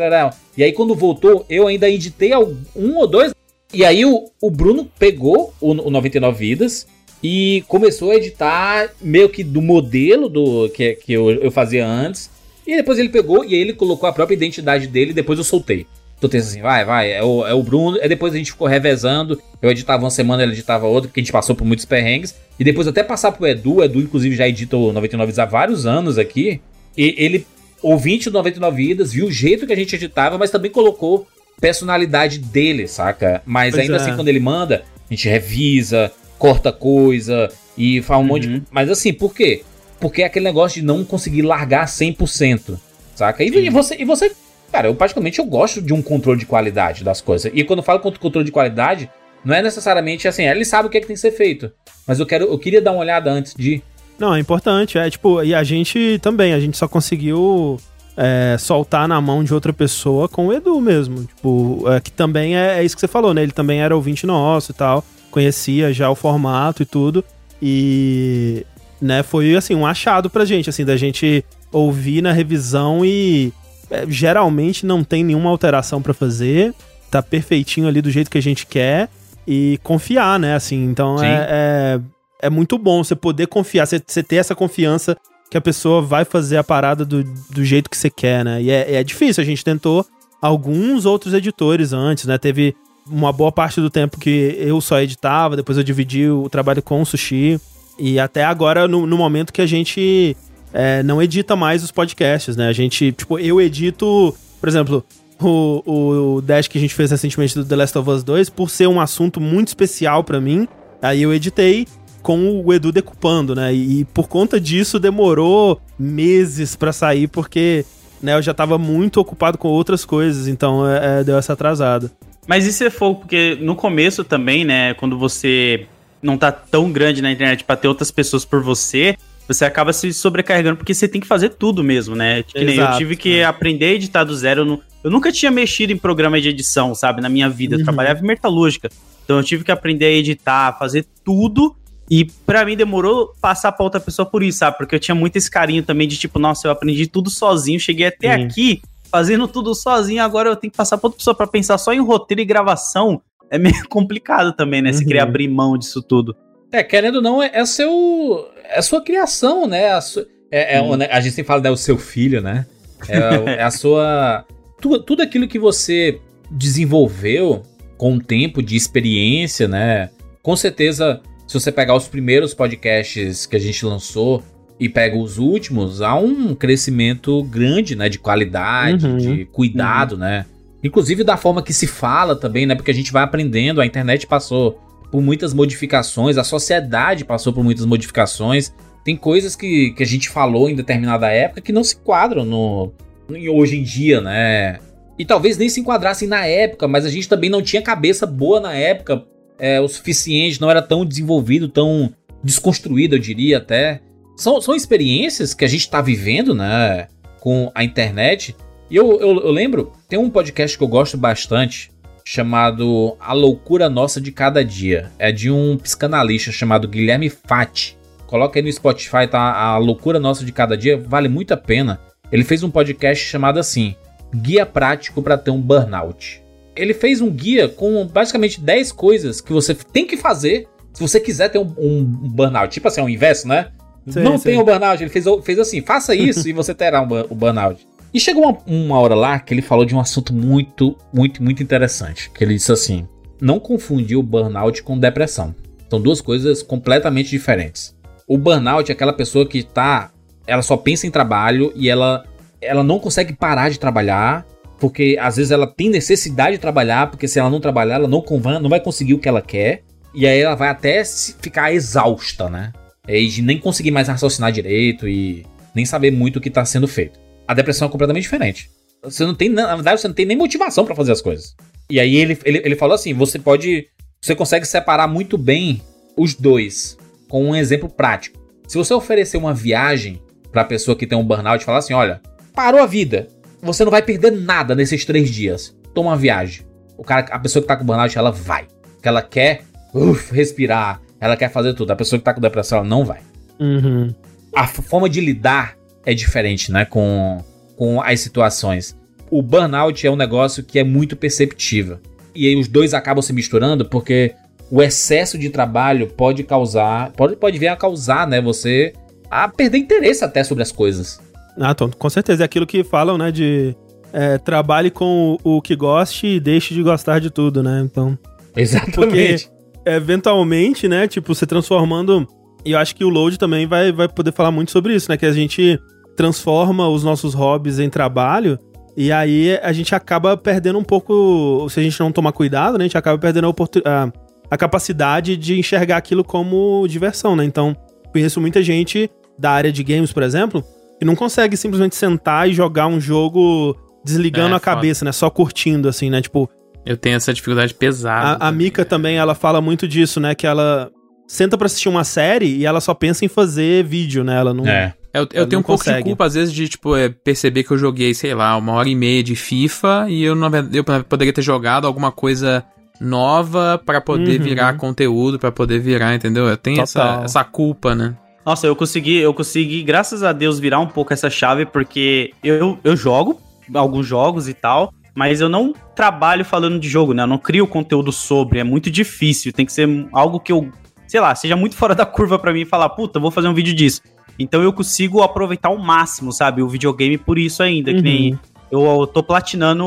E aí quando voltou, eu ainda editei um ou dois. E aí o, o Bruno pegou o, o 99 vidas e começou a editar meio que do modelo do que, que eu, eu fazia antes. E depois ele pegou e ele colocou a própria identidade dele e depois eu soltei. Tô pensando assim, vai, vai, é o, é o Bruno. Aí depois a gente ficou revezando. Eu editava uma semana, ele editava outra, porque a gente passou por muitos perrengues. E depois até passar pro Edu, o Edu inclusive já edita o 99 há vários anos aqui. E ele, ouvinte do 99 Vidas, viu o jeito que a gente editava, mas também colocou personalidade dele, saca? Mas pois ainda assim, é. assim, quando ele manda, a gente revisa, corta coisa e faz um uhum. monte de. Uhum. Mas assim, por quê? Porque é aquele negócio de não conseguir largar 100%. Saca? E, e, você, e você. Cara, eu praticamente eu gosto de um controle de qualidade das coisas. E quando eu falo controle de qualidade, não é necessariamente assim, ele sabe o que, é que tem que ser feito. Mas eu quero, eu queria dar uma olhada antes de. Não, é importante. É tipo, e a gente também, a gente só conseguiu é, soltar na mão de outra pessoa com o Edu mesmo. Tipo, é, que também é, é, isso que você falou, né? Ele também era ouvinte nosso e tal conhecia já o formato e tudo. E, né, foi assim, um achado pra gente, assim, da gente ouvir na revisão e é, geralmente não tem nenhuma alteração para fazer, tá perfeitinho ali do jeito que a gente quer e confiar, né, assim, então é, é, é, muito bom você poder confiar, você, você ter essa confiança que a pessoa vai fazer a parada do, do jeito que você quer, né, e é, é difícil, a gente tentou alguns outros editores antes, né, teve uma boa parte do tempo que eu só editava, depois eu dividi o trabalho com o Sushi. E até agora, no, no momento que a gente é, não edita mais os podcasts, né? A gente, tipo, eu edito, por exemplo, o, o Dash que a gente fez recentemente do The Last of Us 2, por ser um assunto muito especial para mim, aí eu editei com o Edu decupando, né? E, e por conta disso demorou meses para sair, porque né, eu já tava muito ocupado com outras coisas, então é, é, deu essa atrasada. Mas isso é fogo, porque no começo também, né, quando você não tá tão grande na internet para ter outras pessoas por você, você acaba se sobrecarregando porque você tem que fazer tudo mesmo, né? Que nem eu tive que é. aprender a editar do zero. Eu, não, eu, nunca tinha mexido em programa de edição, sabe, na minha vida. Eu uhum. trabalhava em metalúrgica. Então eu tive que aprender a editar, fazer tudo. E para mim demorou passar pra outra pessoa por isso, sabe? Porque eu tinha muito esse carinho também de tipo, nossa, eu aprendi tudo sozinho, cheguei até aqui fazendo tudo sozinho, agora eu tenho que passar pra outra pessoa pra pensar só em roteiro e gravação. É meio complicado também, né? Uhum. Se querer abrir mão disso tudo. É, querendo ou não, é, é seu. É a sua criação, né? A, su, é, é, né, a gente sempre fala, né? O seu filho, né? É, é a sua. Tudo, tudo aquilo que você desenvolveu com o tempo de experiência, né? Com certeza, se você pegar os primeiros podcasts que a gente lançou, e pega os últimos, há um crescimento grande, né? De qualidade, uhum, de cuidado, uhum. né? Inclusive da forma que se fala também, né? Porque a gente vai aprendendo, a internet passou por muitas modificações, a sociedade passou por muitas modificações. Tem coisas que, que a gente falou em determinada época que não se enquadram no, no hoje em dia, né? E talvez nem se enquadrassem na época, mas a gente também não tinha cabeça boa na época é, o suficiente, não era tão desenvolvido, tão desconstruído, eu diria até. São, são experiências que a gente está vivendo, né? Com a internet. E eu, eu, eu lembro, tem um podcast que eu gosto bastante, chamado A Loucura Nossa de Cada Dia. É de um psicanalista chamado Guilherme Fati. Coloca aí no Spotify, tá? A Loucura Nossa de Cada Dia, vale muito a pena. Ele fez um podcast chamado assim: Guia Prático para ter um Burnout. Ele fez um guia com basicamente 10 coisas que você tem que fazer se você quiser ter um, um burnout. Tipo assim, é o inverso, né? Sei, não sei. tem o burnout. Ele fez, fez assim: faça isso e você terá um, o burnout. E chegou uma, uma hora lá que ele falou de um assunto muito, muito, muito interessante. Que ele disse assim: não confundir o burnout com depressão. São duas coisas completamente diferentes. O burnout é aquela pessoa que tá. Ela só pensa em trabalho e ela. ela não consegue parar de trabalhar, porque às vezes ela tem necessidade de trabalhar, porque se ela não trabalhar, ela não, conva- não vai conseguir o que ela quer. E aí ela vai até ficar exausta, né? E de nem conseguir mais raciocinar direito e nem saber muito o que tá sendo feito. A depressão é completamente diferente. Você não tem, na verdade, você não tem nem motivação pra fazer as coisas. E aí ele, ele, ele falou assim: você pode. Você consegue separar muito bem os dois com um exemplo prático. Se você oferecer uma viagem pra pessoa que tem um burnout e falar assim: olha, parou a vida, você não vai perder nada nesses três dias. Toma uma viagem. O cara, a pessoa que tá com burnout, ela vai. Porque ela quer uf, respirar, ela quer fazer tudo. A pessoa que tá com depressão, ela não vai Uhum. a forma de lidar é diferente, né, com, com as situações. O burnout é um negócio que é muito perceptível. E aí os dois acabam se misturando porque o excesso de trabalho pode causar, pode, pode vir a causar, né, você a perder interesse até sobre as coisas. Ah, então, com certeza. É aquilo que falam, né? De é, trabalhe com o, o que goste e deixe de gostar de tudo, né? Então, Exatamente. eventualmente, né? Tipo, se transformando. E eu acho que o Load também vai, vai poder falar muito sobre isso, né? Que a gente transforma os nossos hobbies em trabalho. E aí a gente acaba perdendo um pouco. Se a gente não tomar cuidado, né? A gente acaba perdendo a, a, a capacidade de enxergar aquilo como diversão, né? Então, conheço muita gente da área de games, por exemplo, que não consegue simplesmente sentar e jogar um jogo desligando É, a cabeça, né? Só curtindo, assim, né? Tipo, Eu tenho essa dificuldade pesada. a, a Mika também, ela fala muito disso, né? Que ela senta pra assistir uma série e ela só pensa em fazer vídeo, né? Ela não. É. Eu, eu tenho um pouco de consegue. culpa, às vezes, de, tipo, é, perceber que eu joguei, sei lá, uma hora e meia de FIFA e eu, na verdade, eu poderia ter jogado alguma coisa nova pra poder Uhum. virar conteúdo, pra poder virar, entendeu? Eu tenho essa, essa culpa, né? Nossa, eu consegui, eu consegui, graças a Deus, virar um pouco essa chave, porque eu, eu jogo alguns jogos e tal, mas eu não trabalho falando de jogo, né? Eu não crio conteúdo sobre, é muito difícil. Tem que ser algo que eu, sei lá, seja muito fora da curva pra mim e falar, puta, vou fazer um vídeo disso. Então eu consigo aproveitar ao máximo, sabe, o videogame por isso ainda, que Uhum. nem eu, eu tô platinando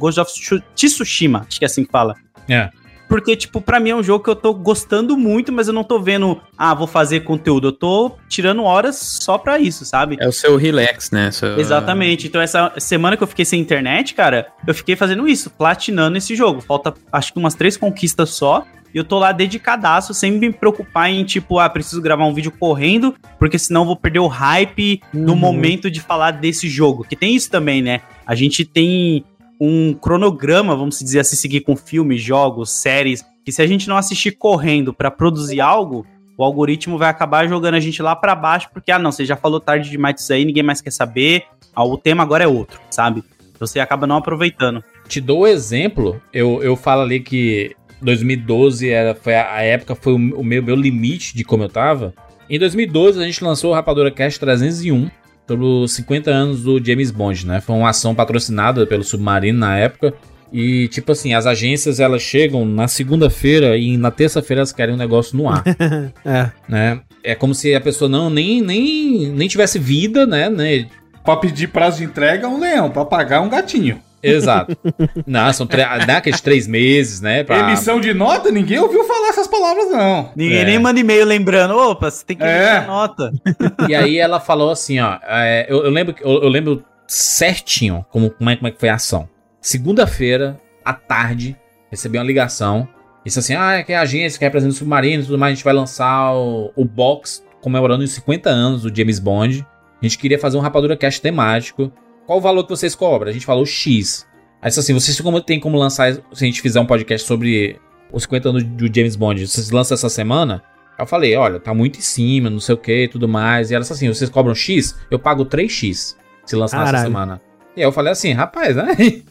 Ghost of Tsu- Tsushima, acho que é assim que fala. É. Porque, tipo, pra mim é um jogo que eu tô gostando muito, mas eu não tô vendo, ah, vou fazer conteúdo. Eu tô tirando horas só pra isso, sabe? É o seu relax, né? Seu- Exatamente. Então, essa semana que eu fiquei sem internet, cara, eu fiquei fazendo isso, platinando esse jogo. Falta, acho que umas três conquistas só. E eu tô lá dedicadaço, sem me preocupar em, tipo, ah, preciso gravar um vídeo correndo, porque senão eu vou perder o hype no Uhum. momento de falar desse jogo. Que tem isso também, né? A gente tem um cronograma, vamos dizer assim, seguir com filmes, jogos, séries, que se a gente não assistir correndo pra produzir algo, o algoritmo vai acabar jogando a gente lá pra baixo, porque, ah, não, você já falou tarde demais disso aí, ninguém mais quer saber, ah, o tema agora é outro, sabe? Você acaba não aproveitando. Te dou o exemplo, eu, eu falo ali que 2012 era, foi a, a época, foi o, o meu, meu limite de como eu tava. Em 2012 a gente lançou o Rapadura Cast 301, sobre os 50 anos do James Bond, né? Foi uma ação patrocinada pelo Submarino na época. E, tipo assim, as agências elas chegam na segunda-feira e na terça-feira elas querem um negócio no ar, É. né? É como se a pessoa não nem, nem, nem tivesse vida, né? né? Pra pedir prazo de entrega, um leão. Pra pagar, um gatinho. Exato. não, são tre- dá aqueles três meses, né? pra- Emissão de nota, ninguém ouviu falar essas palavras, não. Ninguém É. nem manda e-mail lembrando, opa, você tem que É. emitir a nota. E aí ela falou assim, ó, é, eu, eu lembro, eu, eu lembro certinho como, como, é, como é que foi a ação. Segunda-feira, à tarde, recebi uma ligação. Disse assim, ah, é que a agência que representa o submarino e tudo mais, a gente vai lançar o, o box comemorando os 50 anos do James Bond. A gente queria fazer um Rapadura Cast temático. Qual o valor que vocês cobram? A gente falou X. Aí assim, vocês como, tem como lançar, se a gente fizer um podcast sobre os 50 anos do James Bond, vocês lançam essa semana? Aí eu falei, olha, tá muito em cima, não sei o que, tudo mais. E ela assim, vocês cobram X? Eu pago 3X se lançar essa semana. E aí eu falei assim, rapaz, né?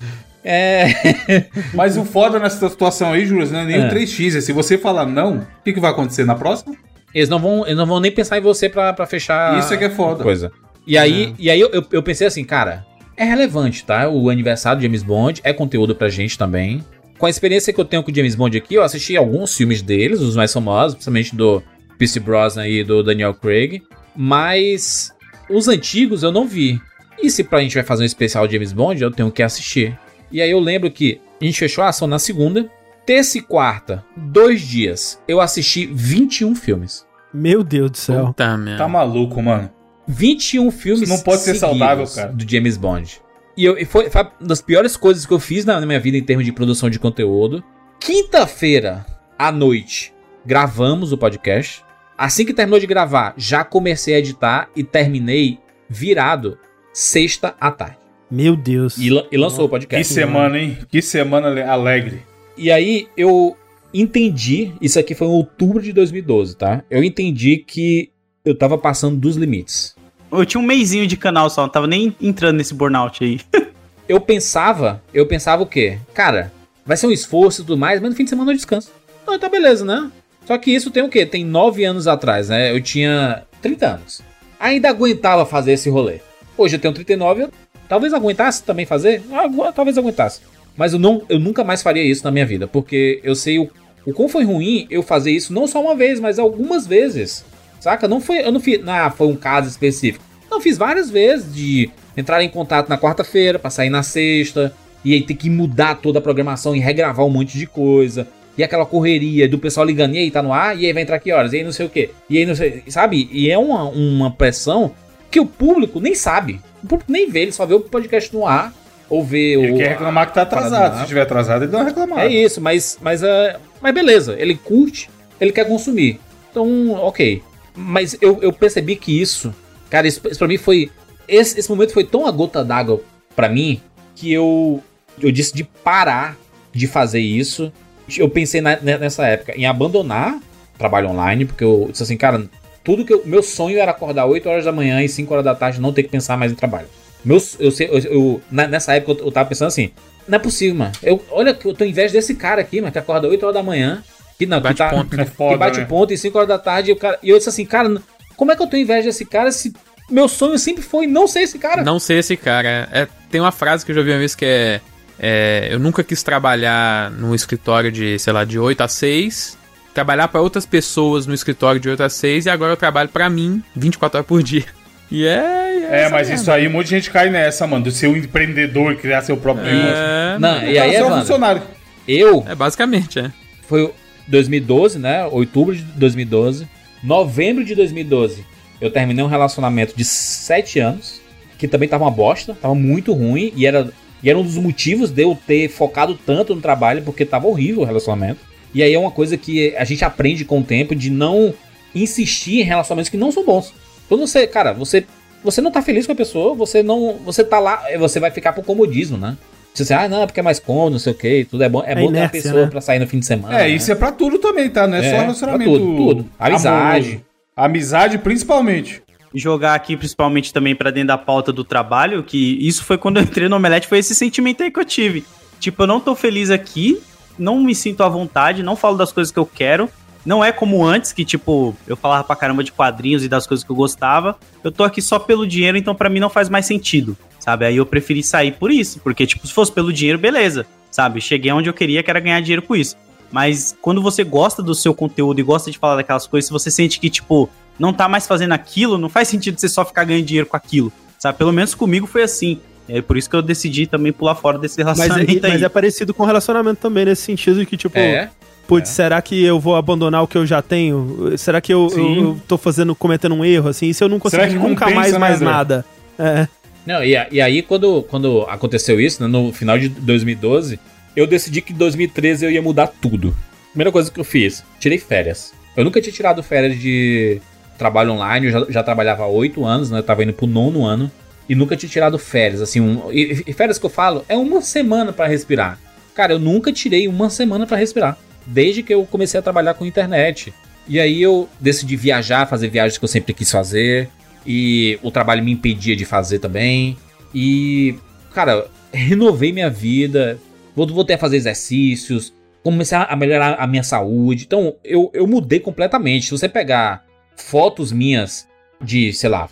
É. Mas o foda nessa situação aí, Júlio, não é nem É. o 3x. É se você falar não, o que, que vai acontecer na próxima? Eles não vão, eles não vão nem pensar em você pra, pra fechar. Isso é que é foda. Coisa. E aí, e aí eu, eu, eu pensei assim, cara, é relevante, tá? O aniversário de James Bond é conteúdo pra gente também. Com a experiência que eu tenho com o James Bond aqui, eu assisti alguns filmes deles, os mais famosos, principalmente do Pierce Brosnan e do Daniel Craig. Mas os antigos eu não vi. E se pra gente vai fazer um especial de James Bond, eu tenho que assistir. E aí eu lembro que a gente fechou a ação na segunda. Terça e quarta, dois dias, eu assisti 21 filmes. Meu Deus do céu. Puta. Tá maluco, mano. 21 filmes Isso não pode ser saudável, cara. do James Bond. E, eu, e foi, foi uma das piores coisas que eu fiz na, na minha vida em termos de produção de conteúdo. Quinta-feira à noite, gravamos o podcast. Assim que terminou de gravar, já comecei a editar e terminei virado sexta à tarde. Meu Deus. E, e lançou o Que podcast. semana, hein? Que semana ale- alegre. E aí eu entendi, isso aqui foi em outubro de 2012, tá? Eu entendi que eu tava passando dos limites. Eu tinha um meizinho de canal só, não tava nem entrando nesse burnout aí. Eu pensava, eu pensava o quê? Cara, vai ser um esforço e tudo mais, mas no fim de semana eu descanso. Então tá beleza, né? Só que isso tem o quê? Tem nove anos atrás, né? Eu tinha 30 anos. Ainda aguentava fazer esse rolê. Hoje eu tenho 39, eu talvez aguentasse também fazer. Ah, talvez aguentasse. Mas eu, não, eu nunca mais faria isso na minha vida, porque eu sei o, o quão foi ruim eu fazer isso não só uma vez, mas algumas vezes. Saca? Não foi, eu não fiz, ah, foi um caso específico. Não, fiz várias vezes de entrar em contato na quarta-feira pra sair na sexta, e aí ter que mudar toda a programação e regravar um monte de coisa. E aquela correria do pessoal ligando, e aí tá no ar, e aí vai entrar que horas, e aí não sei o que, e aí não sei, sabe? E é uma, uma pressão que o público nem sabe. O público nem vê, ele só vê o podcast no ar, ou vê Ele o. quer reclamar que tá atrasado. Se estiver atrasado, ele dá uma reclamada. É isso, mas, mas, é, mas beleza, ele curte, ele quer consumir. Então, ok. Mas eu, eu percebi que isso, cara, isso, isso pra mim foi. Esse, esse momento foi tão a gota d'água pra mim que eu, eu decidi parar de fazer isso. Eu pensei na- ne- nessa época em abandonar trabalho online, porque eu disse assim, cara, tudo que eu, meu sonho era acordar 8 horas da manhã e 5 horas da tarde não ter que pensar mais em trabalho. Meus, eu, eu, eu- nessa época eu, eu tava pensando assim, não é possível, mano. Eu, olha, eu tô em inveja desse cara aqui, mano, que acorda 8 horas da manhã. Que não, que, Bate tá, ponto. É que foda, bate né? ponto e 5 horas da tarde. E, o cara, e eu disse assim, cara, como é que eu tô em inveja desse cara se meu sonho sempre foi não ser esse cara? Não sei esse cara. É, tem uma frase que eu já vi uma vez que é, é, Eu nunca quis trabalhar num escritório de, sei lá, de 8 a 6. Trabalhar pra outras pessoas no escritório de 8 a 6 e agora eu trabalho pra mim 24 horas por dia. E é. É, essa mas merda. isso aí, um monte de gente cai nessa, mano. De ser um empreendedor, criar seu próprio negócio. É, Não, e aí, é um funcionário. eu é basicamente, é. foi 2012, né? Outubro de 2012. Novembro de 2012, eu terminei um relacionamento de 7 anos, que também tava uma bosta, tava muito ruim, e era, e era um dos motivos de eu ter focado tanto no trabalho, porque tava horrível o relacionamento. E aí é uma coisa que a gente aprende com o tempo de não insistir em relacionamentos que não são bons. Quando você, cara, você você não tá feliz com a pessoa, você não, você tá lá, você vai ficar pro comodismo, né? Você diz, ah, não, porque é mais cômodo, não sei o que, tudo é bom, é, É bom ter uma inércia, pessoa né? pra sair no fim de semana. É, né? isso é pra tudo também, tá? Não é, É, só relacionamento. tudo, tudo. Amizade. amoroso. Amizade, principalmente. jogar aqui principalmente também pra dentro da pauta do trabalho, que isso foi quando eu entrei no Omelete, foi esse sentimento aí que eu tive. Tipo, eu não tô feliz aqui, não me sinto à vontade, não falo das coisas que eu quero. Não é como antes, que tipo, eu falava pra caramba de quadrinhos e das coisas que eu gostava. Eu tô aqui só pelo dinheiro, então pra mim não faz mais sentido, sabe? Aí eu preferi sair por isso, porque tipo, se fosse pelo dinheiro, beleza, sabe? Cheguei onde eu queria, que era ganhar dinheiro com isso. Mas quando você gosta do seu conteúdo e gosta de falar daquelas coisas, se você sente que, tipo, não tá mais fazendo aquilo, não faz sentido você só ficar ganhando dinheiro com aquilo, sabe? Pelo menos comigo foi assim. É por isso que eu decidi também pular fora desse Mas é, relacionamento aí. mas é parecido com relacionamento também, nesse sentido de que, tipo, É. putz, será que eu vou abandonar o que eu já tenho? Será que eu, eu, eu tô fazendo, cometendo um erro, assim? E se eu não conseguir nunca mais né, mais André? nada? É. Não, e, e aí, quando, quando aconteceu isso, né, no final de 2012, eu decidi que em 2013 eu ia mudar tudo. Primeira coisa que eu fiz, tirei férias. Eu nunca tinha tirado férias de trabalho online, eu já, já trabalhava há oito anos, né? Eu tava indo pro nono ano. E nunca tinha tirado férias, assim. Um, e, e férias que eu falo é uma semana pra respirar. Cara, eu nunca tirei uma semana pra respirar. Desde que eu comecei a trabalhar com internet. E aí eu decidi viajar, fazer viagens que eu sempre quis fazer. E o trabalho me impedia de fazer também. E, cara, renovei minha vida. Voltei a fazer exercícios. Comecei a melhorar a minha saúde. Então, eu, eu mudei completamente. Se você pegar fotos minhas de, sei lá,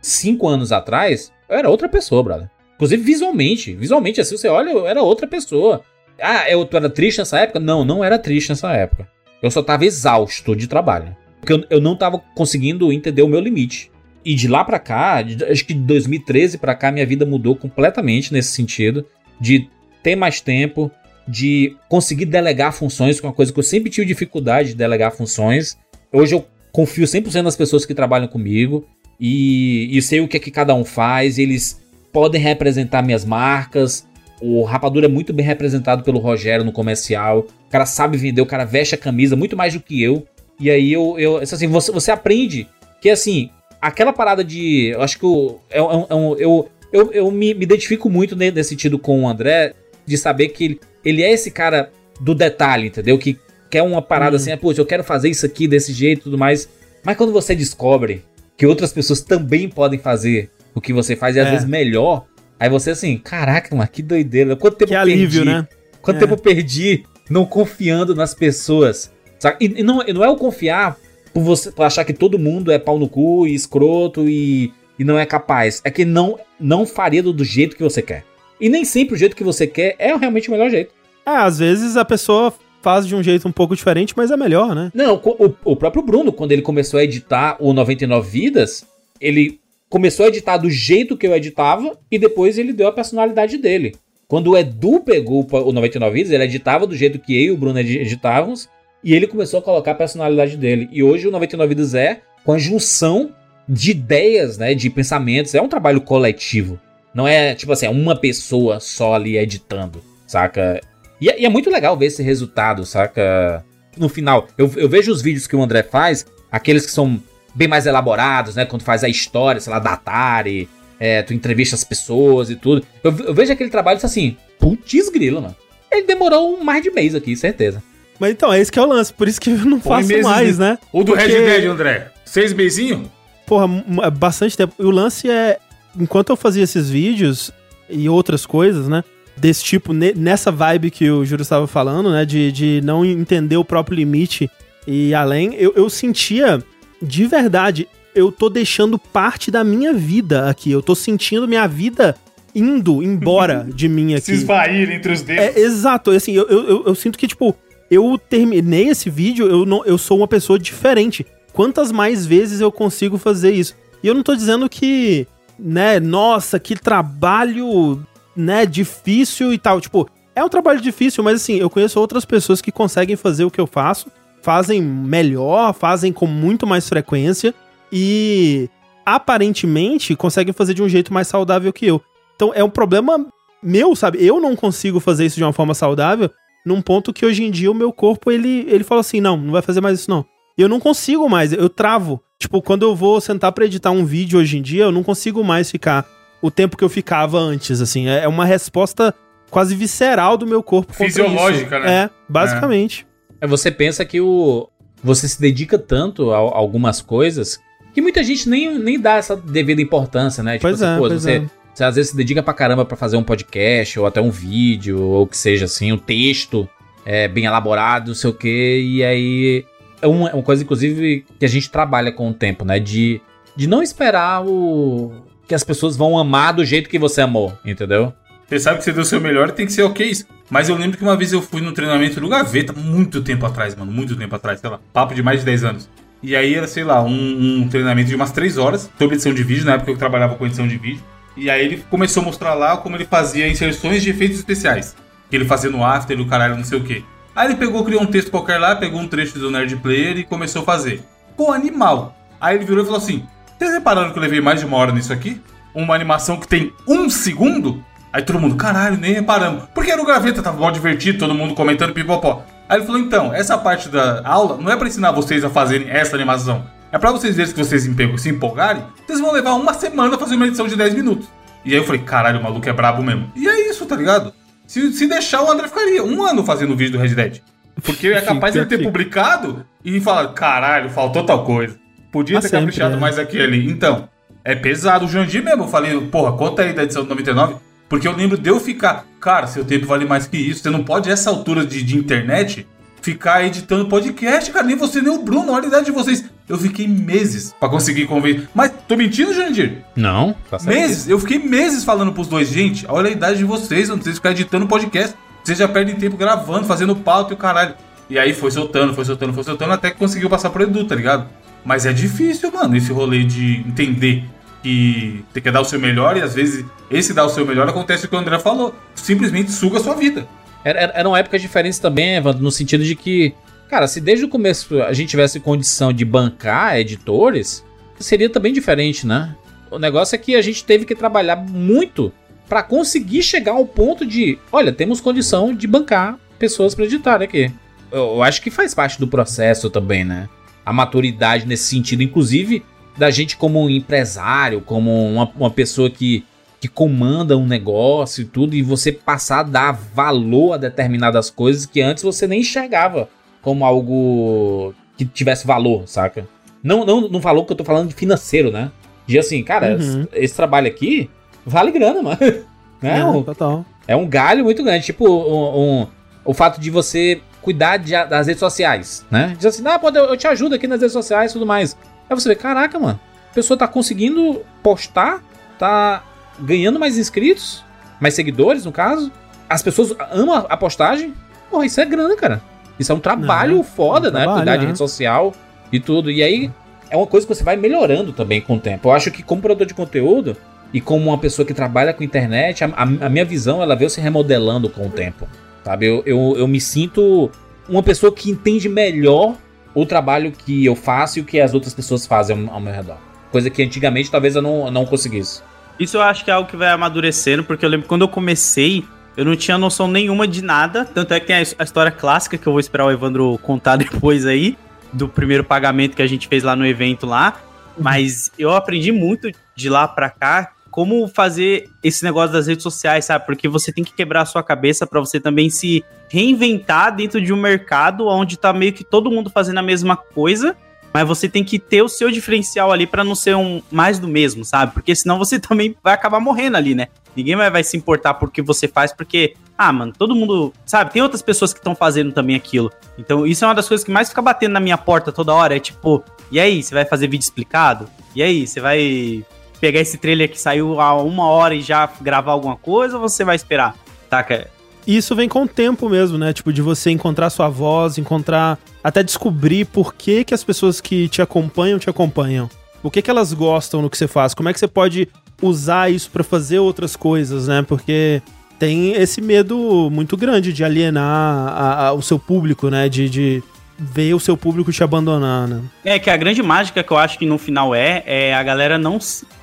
cinco anos atrás, eu era outra pessoa, brother. Inclusive visualmente. Visualmente, assim, você olha, eu era outra pessoa. Ah, eu tu era triste nessa época? Não, não era triste nessa época. Eu só tava exausto de trabalho. Porque eu, eu não tava conseguindo entender o meu limite. E de lá pra cá, acho que de 2013 pra cá, minha vida mudou completamente nesse sentido. De ter mais tempo, de conseguir delegar funções, que é uma coisa que eu sempre tive dificuldade de delegar funções. Hoje eu confio 100% nas pessoas que trabalham comigo. e, e sei o que é que cada um faz, eles podem representar minhas marcas. O Rapadura é muito bem representado pelo Rogério no comercial. O cara sabe vender, o cara veste a camisa muito mais do que eu. E aí eu, eu assim, você, você aprende que assim, aquela parada de. Eu acho que eu, eu, eu, eu, eu, eu me, me identifico muito nesse sentido com o André, de saber que ele, ele é esse cara do detalhe, entendeu? Que quer uma parada Hum. assim, ah, poxa, eu quero fazer isso aqui desse jeito e tudo mais. Mas quando você descobre que outras pessoas também podem fazer o que você faz e às É. vezes melhor, aí você assim, caraca, mano, que doideira. Quanto tempo Que eu alívio, perdi? né? Quanto É. tempo eu perdi não confiando nas pessoas? Sabe? E, e não, e não é o confiar por você por achar que todo mundo é pau no cu e escroto e, e não é capaz. É que não, não faria do, do jeito que você quer. E nem sempre o jeito que você quer é realmente o melhor jeito. É, às vezes a pessoa faz de um jeito um pouco diferente, mas é melhor, né? Não, o, o- próprio Bruno, quando ele começou a editar o 99 Vidas, ele começou a editar do jeito que eu editava e depois ele deu a personalidade dele. Quando o Edu pegou o 99 Vidas, ele editava do jeito que eu e o Bruno edi- editávamos e ele começou a colocar a personalidade dele. E hoje o 99 Vidas é com a junção de ideias, né, de pensamentos. É um trabalho coletivo. Não é, tipo assim, é uma pessoa só ali editando, saca? E, é- e é muito legal ver esse resultado, saca? No final, eu, eu vejo os vídeos que o André faz, aqueles que são bem mais elaborados, né? Quando faz a história, sei lá, da Atari, é, tu entrevista as pessoas e tudo. Eu, eu vejo aquele trabalho e assim, putz grilo, mano. Ele demorou mais de mês aqui, certeza. Mas então, é esse que é o lance, por isso que eu não faço meses mais, né? O do Porque- Red Dead, André. Seis meizinho? Porra, é bastante tempo. E o lance é, enquanto eu fazia esses vídeos e outras coisas, né? Desse tipo, ne- nessa vibe que o Júlio estava falando, né? De, de não entender o próprio limite e além, eu, eu sentia, de verdade, eu tô deixando parte da minha vida aqui. Eu tô sentindo minha vida indo embora de mim aqui. Se esvair entre os dedos. É, exato, assim, eu, eu, eu- eu sinto que, tipo, eu terminei esse vídeo, eu, não, eu sou uma pessoa diferente. Quantas mais vezes eu consigo fazer isso? E eu não tô dizendo que, né, nossa, que trabalho, né, difícil e tal. Tipo, é um trabalho difícil, mas assim, eu conheço outras pessoas que conseguem fazer o que eu faço, fazem melhor, fazem com muito mais frequência e aparentemente conseguem fazer de um jeito mais saudável que eu. Então é um problema meu, sabe? Eu não consigo fazer isso de uma forma saudável num ponto que hoje em dia o meu corpo, ele, ele fala assim, não, não vai fazer mais isso não. E eu não consigo mais, eu travo. Tipo, quando eu vou sentar pra editar um vídeo hoje em dia, eu não consigo mais ficar o tempo que eu ficava antes, assim. É é uma resposta quase visceral do meu corpo Fisiológica, isso. né? É, basicamente. É, você pensa que o você se dedica tanto a, algumas coisas que muita gente nem, nem dá essa devida importância, né? Pois é, pois você, é. Você às vezes se dedica pra caramba pra fazer um podcast ou até um vídeo ou que seja assim, um texto é, bem elaborado, não sei o que, e aí é uma, é uma coisa inclusive que a gente trabalha com o tempo, né? De, de não esperar o que as pessoas vão amar do jeito que você amou, entendeu? Você sabe que você deu o seu melhor tem que ser ok isso. Mas eu lembro que uma vez eu fui no treinamento do Gaveta, muito tempo atrás, mano, muito tempo atrás, sei lá, papo de mais de 10 anos. E aí era, sei lá, um, um treinamento de umas 3 horas sobre edição de vídeo, na época eu trabalhava com edição de vídeo. E aí ele começou a mostrar lá como ele fazia inserções de efeitos especiais. Que ele fazia no After o caralho, não sei o que. Aí ele pegou, criou um texto qualquer lá, pegou um trecho do Nerd Player e começou a fazer. Pô, animal. Aí ele virou e falou assim: Vocês repararam que eu levei mais de uma hora nisso aqui? Uma animação que tem um segundo? Aí todo mundo, caralho, nem reparamos. Porque era o graveta, tava mal divertido, todo mundo comentando pipopó. Aí ele falou, então, essa parte da aula não é pra ensinar vocês a fazerem essa animação. É pra vocês verem que vocês se empolgarem, vocês vão levar uma semana fazer uma edição de 10 minutos. E aí eu falei, caralho, o maluco é brabo mesmo. E é isso, tá ligado? Se, se deixar, o André ficaria um ano fazendo vídeo do Red Dead. Porque é capaz de ele ter publicado e falar, caralho, faltou tal coisa. Podia ter sempre, caprichado é. mais aqui ali. Então, é pesado. O Jandir mesmo, eu falei, porra, conta aí da edição de 99. Porque eu lembro de eu ficar, cara, seu tempo vale mais que isso. Você não pode, essa altura de, de internet, ficar editando podcast, cara. Nem você, nem o Bruno. Olha a idade de vocês. Eu fiquei meses pra conseguir convencer. Mas tô mentindo, Jandir? Não, tá certo. Meses. Eu fiquei meses falando pros dois, gente, olha a idade de vocês, não vocês ficarem editando podcast. Vocês já perdem tempo gravando, fazendo pauta e o caralho. E aí foi soltando, foi soltando, foi soltando, até que conseguiu passar pro Edu, tá ligado? Mas é difícil, mano, esse rolê de entender que tem que dar o seu melhor e às vezes esse dar o seu melhor acontece o que o André falou. Simplesmente suga a sua vida. Era- era- Eram épocas diferentes também, Evandro, no sentido de que, cara, se desde o começo a gente tivesse condição de bancar editores, seria também diferente, né? O negócio é que a gente teve que trabalhar muito para conseguir chegar ao ponto de, olha, temos condição de bancar pessoas para editar aqui. Eu, acho que faz parte do processo também, né? A maturidade nesse sentido, inclusive da gente como um empresário, como uma, uma pessoa que, que comanda um negócio e tudo, e você passar a dar valor a determinadas coisas que antes você nem enxergava como algo que tivesse valor, saca? Não, não, não valor que eu tô falando de financeiro, né? De assim, cara, Uhum. esse, trabalho aqui vale grana, mano. né? Não, Um- total. é um galho muito grande. Tipo, um, um- o fato de você cuidar de- das redes sociais, né? Diz assim, ah, pô, eu eu te ajudo aqui nas redes sociais e tudo mais. Aí você vê, caraca, mano, a pessoa tá conseguindo postar, tá ganhando mais inscritos, mais seguidores, no caso. As pessoas amam a- a postagem. Porra, isso é grana, cara. Isso é um trabalho Não, foda, é um né? trabalho, Cuidar de é. rede social e tudo. E aí, é uma coisa que você vai melhorando também com o tempo. Eu acho que como produtor de conteúdo e como uma pessoa que trabalha com internet, a, a- a minha visão, ela veio se remodelando com o tempo. Sabe? Eu, eu, eu me sinto uma pessoa que entende melhor o trabalho que eu faço e o que as outras pessoas fazem ao, ao meu redor. Coisa que antigamente talvez eu não, eu não conseguisse. Isso eu acho que é algo que vai amadurecendo, porque eu lembro que quando eu comecei, eu não tinha noção nenhuma de nada. Tanto é que tem a his- a história clássica que eu vou esperar o Evandro contar depois aí, do primeiro pagamento que a gente fez lá no evento lá. Mas eu aprendi muito de lá pra cá como fazer esse negócio das redes sociais, sabe? Porque você tem que quebrar a sua cabeça pra você também se reinventar dentro de um mercado onde tá meio que todo mundo fazendo a mesma coisa. Mas você tem que ter o seu diferencial ali pra não ser um mais do mesmo, sabe? Porque senão você também vai acabar morrendo ali, né? Ninguém vai, vai se importar por que você faz, porque, ah, mano, todo mundo, sabe? Tem outras pessoas que estão fazendo também aquilo. Então, isso é uma das coisas que mais fica batendo na minha porta toda hora. É tipo, e aí, você vai fazer vídeo explicado? E aí, você vai pegar esse trailer que saiu há uma hora e já gravar alguma coisa ou você vai esperar? Saca? Isso vem com o tempo mesmo, né? Tipo, de você encontrar sua voz, encontrar. Até descobrir por que, que as pessoas que te acompanham te acompanham. O que, que elas gostam no que você faz? Como é que você pode usar isso pra fazer outras coisas, né? Porque tem esse medo muito grande de alienar a- a- o seu público, né? De, de ver o seu público te abandonar, né? É que a grande mágica que eu acho que no final é, é a galera não.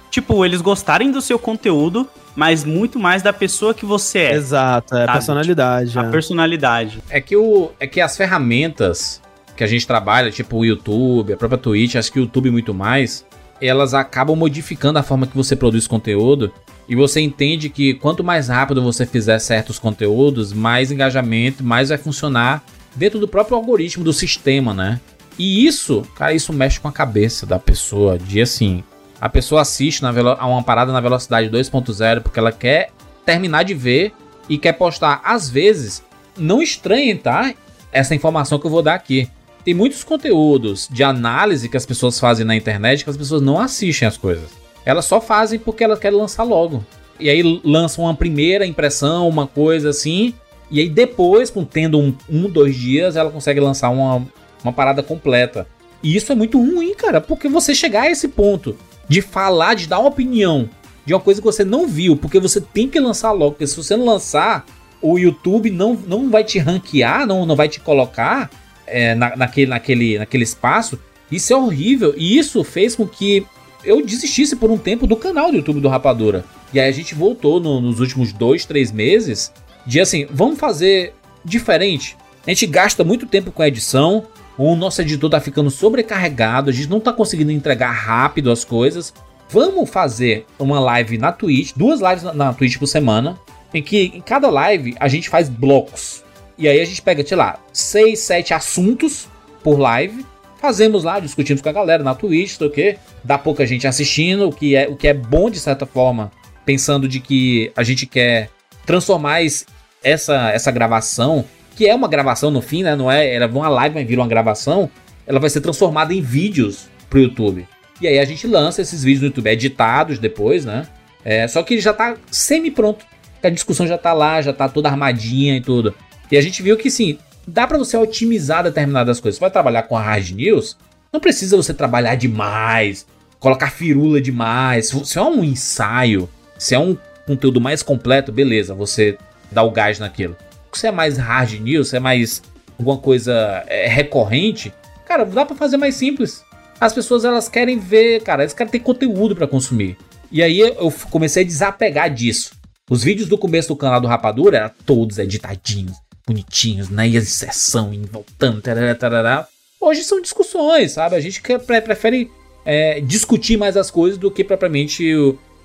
Tipo, eles gostarem do seu conteúdo, mas muito mais da pessoa que você é. Exato, é a personalidade. A é. personalidade. É que, o, é que as ferramentas que a gente trabalha, tipo o YouTube, a própria Twitch, acho que o YouTube muito mais, elas acabam modificando a forma que você produz conteúdo. E você entende que quanto mais rápido você fizer certos conteúdos, mais engajamento, mais vai funcionar dentro do próprio algoritmo do sistema, né? E isso, cara, isso mexe com a cabeça da pessoa. De assim, a pessoa assiste a uma parada na velocidade 2.0 porque ela quer terminar de ver e quer postar. Às vezes, não estranhem, tá? Essa informação que eu vou dar aqui. Tem muitos conteúdos de análise que as pessoas fazem na internet que as pessoas não assistem as coisas. Elas só fazem porque elas querem lançar logo. E aí lançam uma primeira impressão, uma coisa assim. E aí depois, tendo um, um dois dias, ela consegue lançar uma, uma parada completa. E isso é muito ruim, cara, porque você chegar a esse ponto de falar, de dar uma opinião de uma coisa que você não viu, porque você tem que lançar logo. Porque se você não lançar, o YouTube não, não vai te ranquear, não, não vai te colocar é, na, naquele, naquele, naquele espaço. Isso é horrível. E isso fez com que eu desistisse por um tempo do canal do YouTube do Rapadura. E aí a gente voltou no- nos últimos dois, três meses de assim, vamos fazer diferente. A gente gasta muito tempo com a edição, o nosso editor tá ficando sobrecarregado, a gente não tá conseguindo entregar rápido as coisas. Vamos fazer uma live na Twitch, duas lives na, na Twitch por semana, em que em cada live a gente faz blocos. E aí a gente pega, sei lá, seis, sete assuntos por live, fazemos lá, discutimos com a galera na Twitch, sei o quê. Dá pouca gente assistindo, o que é, o que é bom de certa forma, pensando de que a gente quer transformar es- essa, essa gravação, que é uma gravação no fim, né? Não é, ela uma live, mas vira uma gravação, ela vai ser transformada em vídeos pro YouTube. E aí a gente lança esses vídeos no YouTube editados depois, né? É, só que ele já tá semi-pronto. A discussão já tá lá, já tá toda armadinha e tudo. E a gente viu que sim, dá pra você otimizar determinadas coisas. Você vai trabalhar com a hard news, não precisa você trabalhar demais, colocar firula demais. Se é um ensaio, se é um conteúdo mais completo, beleza, você dá o gás naquilo. Se é mais hard news, se é mais alguma coisa é, recorrente, cara, dá pra fazer mais simples. as pessoas elas querem ver, cara, eles querem ter conteúdo pra consumir. E aí eu comecei a desapegar disso. Os vídeos do começo do canal do Rapadura eram todos editadinhos, bonitinhos, na inserção, indo, voltando, tarará, tarará. Hoje são discussões, sabe? A gente quer, pre- prefere é, discutir mais as coisas do que propriamente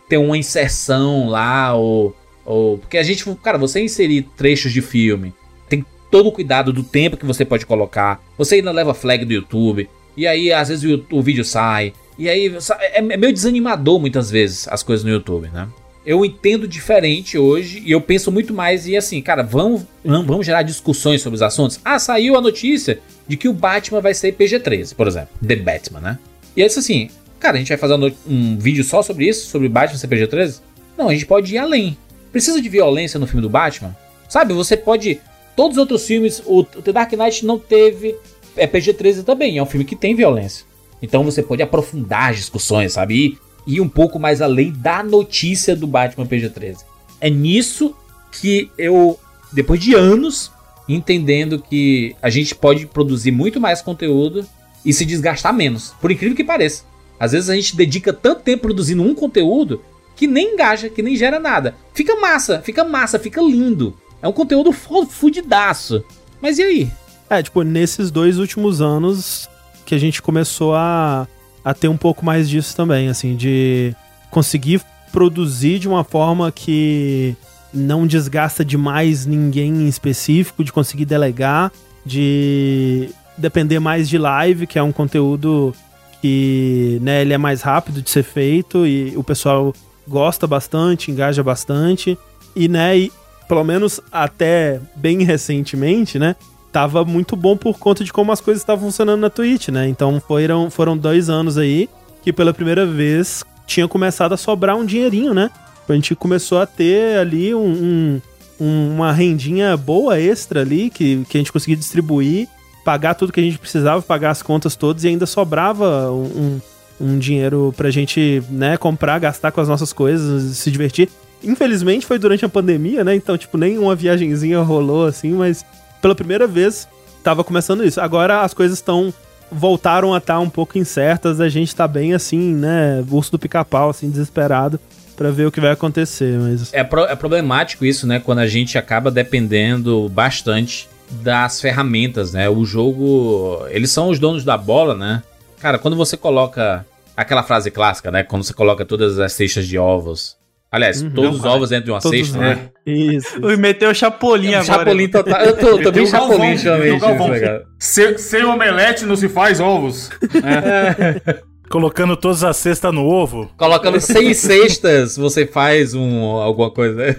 ter uma inserção lá, ou, ou. Porque a gente, cara, você inserir trechos de filme, tem todo o cuidado do tempo que você pode colocar. Você ainda leva flag do YouTube. E aí, às vezes, o, o vídeo sai. E aí, é, é meio desanimador muitas vezes as coisas no YouTube, né? Eu entendo diferente hoje e eu penso muito mais e assim, cara, vamos, vamos gerar discussões sobre os assuntos. Ah, saiu a notícia de que o Batman vai ser PG-13, por exemplo. The Batman, né? E disse assim, cara, a gente vai fazer no- um vídeo só sobre isso, sobre o Batman ser PG-13? Não, a gente pode ir além. Precisa de violência no filme do Batman? Sabe, você pode. Todos os outros filmes, o The Dark Knight não teve. É PG-13 também, é um filme que tem violência. Então você pode aprofundar as discussões, sabe? E ir um pouco mais além da notícia do Batman PG-13. É nisso que eu, depois de anos, entendendo que a gente pode produzir muito mais conteúdo e se desgastar menos. Por incrível que pareça. Às vezes a gente dedica tanto tempo produzindo um conteúdo que nem engaja, que nem gera nada. Fica massa, fica massa, fica lindo. É um conteúdo fudidaço. Mas e aí? É, tipo, nesses dois últimos anos que a gente começou a, a ter um pouco mais disso também, assim, de conseguir produzir de uma forma que não desgasta demais ninguém em específico, de conseguir delegar, de depender mais de live, que é um conteúdo que, né, ele é mais rápido de ser feito e o pessoal gosta bastante, engaja bastante. E, né, e, pelo menos até bem recentemente, né, tava muito bom por conta de como as coisas estavam funcionando na Twitch, né? Então foram, foram dois anos aí que pela primeira vez tinha começado a sobrar um dinheirinho, né? A gente começou a ter ali um, um- um- uma rendinha boa extra ali que, que a gente conseguia distribuir, pagar tudo que a gente precisava, pagar as contas todas e ainda sobrava um, um, dinheiro pra gente, né, comprar, gastar com as nossas coisas, se divertir. Infelizmente foi durante a pandemia, né? Então, tipo, nem uma viagenzinha rolou assim, mas pela primeira vez tava começando isso. Agora as coisas estão voltaram a estar um pouco incertas, a gente tá bem assim, né, urso do pica-pau assim, desesperado pra ver o que vai acontecer, mas É, pro- é problemático isso, né? Quando a gente acaba dependendo bastante das ferramentas, né? O jogo. Eles são os donos da bola, né? Cara, quando você coloca aquela frase clássica, né? Quando você coloca todas as cestas de ovos. Aliás, Uhum. todos os ovos dentro de uma Todos cesta, os né? isso. Ui, meteu o Chapolin agora. Chapolin total. Eu tô, ultimamente. Galvão. tá ligado? Sem, sem omelete não se faz ovos. Colocando todas as cestas no ovo. Colocando seis cestas, você faz um, alguma coisa.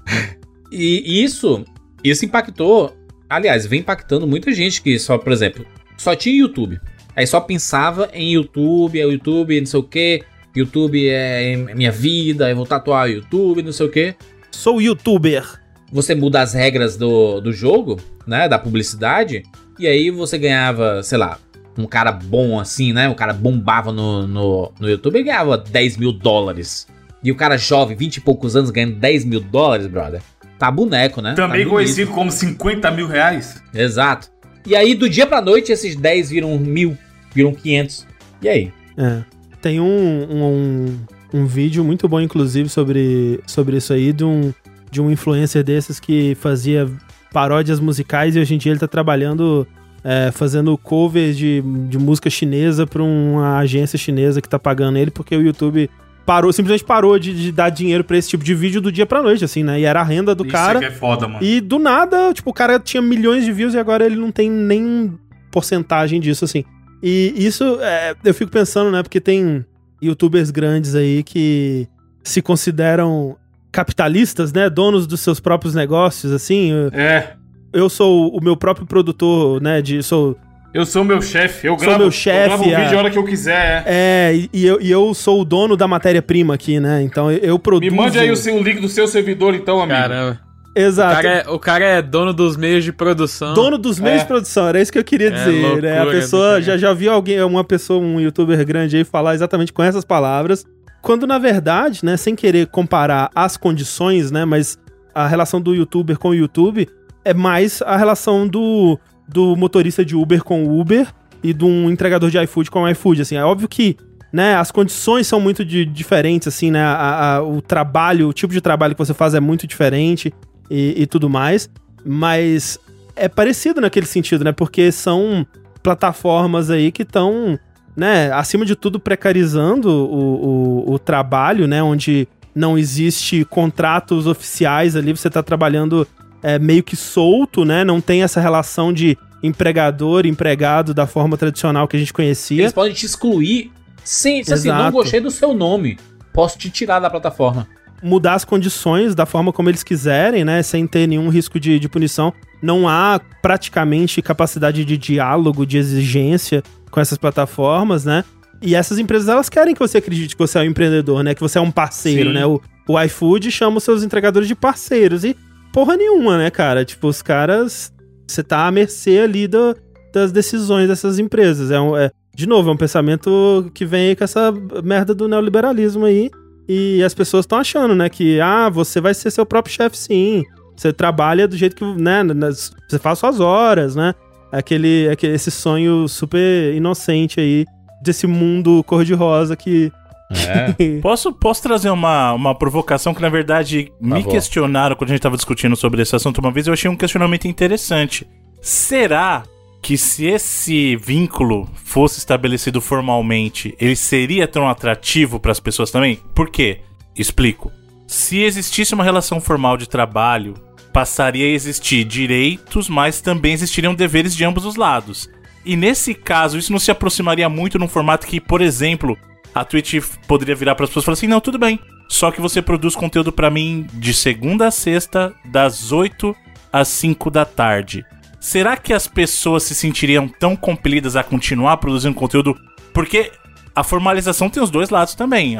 e isso, isso impactou. Aliás, vem impactando muita gente que só, por exemplo, só tinha YouTube. Aí só pensava em YouTube, é o YouTube, não sei o que. YouTube é minha vida, eu vou tatuar o YouTube, não sei o que. Sou youtuber. Você muda as regras do, do jogo, né? Da publicidade. E aí você ganhava, sei lá, um cara bom assim, né? O cara bombava no, no, no YouTube e ganhava 10 mil dólares. E o cara jovem, 20 e poucos anos, ganhando 10 mil dólares, brother. Tá boneco, né? Também tá conhecido como 50 mil reais. Exato. E aí, do dia pra noite, esses 10 viram mil, viram 500. E aí? É. Tem um, um, um, um vídeo muito bom, inclusive, sobre, sobre isso aí, de um, de um influencer desses que fazia paródias musicais e hoje em dia ele tá trabalhando é, fazendo covers de, de música chinesa pra uma agência chinesa que tá pagando ele, porque o YouTube parou, simplesmente parou de, de dar dinheiro pra esse tipo de vídeo do dia pra noite, assim, né? E era a renda do Isso cara. é que é foda, mano. E do nada, tipo, o cara tinha milhões de views e agora ele não tem nem porcentagem disso, assim. E isso, é, eu fico pensando, né? Porque tem youtubers grandes aí que se consideram capitalistas, né? Donos dos seus próprios negócios, assim. Eu, É. eu sou o meu próprio produtor, né? De, sou, Eu sou meu chefe, eu Sou gravo, meu eu chefe, gravo um é. vídeo a hora que eu quiser, é. é, e, e eu, e eu sou o dono da matéria-prima aqui, né? Então eu, eu Me produzo. mande aí o, seu, o link do seu servidor, então, amigo. Caramba. O Exato. cara, é, o cara é dono dos meios de produção. Dono dos meios É. de produção, era isso que eu queria É dizer, né? A loucura pessoa, já, já vi alguém, uma pessoa, um youtuber grande aí falar exatamente com essas palavras, quando na verdade, né, sem querer comparar as condições, né, mas a relação do youtuber com o YouTube é mais a relação do, do motorista de Uber com o Uber e de um entregador de iFood como o iFood, assim. É óbvio que, né, as condições são muito de- diferentes, assim, né, a- a- o trabalho, o tipo de trabalho que você faz é muito diferente e, e tudo mais, mas é parecido naquele sentido, né, porque são plataformas aí que estão, né, acima de tudo precarizando o, o, o trabalho, né, onde não existe contratos oficiais ali, você tá trabalhando é, meio que solto, né, não tem essa relação de empregador, empregado da forma tradicional que a gente conhecia. Eles podem te excluir sem se assim, não gostei do seu nome. Posso te tirar da plataforma. Mudar as condições da forma como eles quiserem, né? Sem ter nenhum risco de, de punição. Não há praticamente capacidade de diálogo, de exigência com essas plataformas, né? E essas empresas, elas querem que você acredite que você é um empreendedor, né? Que você é um parceiro, Sim. né? O, o iFood chama os seus entregadores de parceiros. E porra nenhuma, né, cara? Tipo, os caras... Você tá à mercê ali do- das decisões dessas empresas. É, um, é- de novo, é um pensamento que vem aí com essa merda do neoliberalismo aí. E as pessoas estão achando, né, que ah, você vai ser seu próprio chefe sim. Você trabalha do jeito que, né, nas- você faz suas horas, né? Aquele, aquele esse sonho super inocente aí desse mundo cor-de-rosa que É. Posso, posso trazer uma, uma provocação que, na verdade, me favor. questionaram quando a gente estava discutindo sobre esse assunto uma vez. Eu achei um questionamento interessante. Será que se esse vínculo fosse estabelecido formalmente, ele seria tão atrativo para as pessoas também? Por quê? Explico. Se existisse uma relação formal de trabalho, passaria a existir direitos, mas também existiriam deveres de ambos os lados. E nesse caso, isso não se aproximaria muito num formato que, por exemplo, a Twitch poderia virar para as pessoas e falar assim: não, tudo bem. Só que você produz conteúdo para mim de segunda a sexta, das 8 às 5 da tarde. Será que as pessoas se sentiriam tão compelidas a continuar produzindo conteúdo? Porque a formalização tem os dois lados também.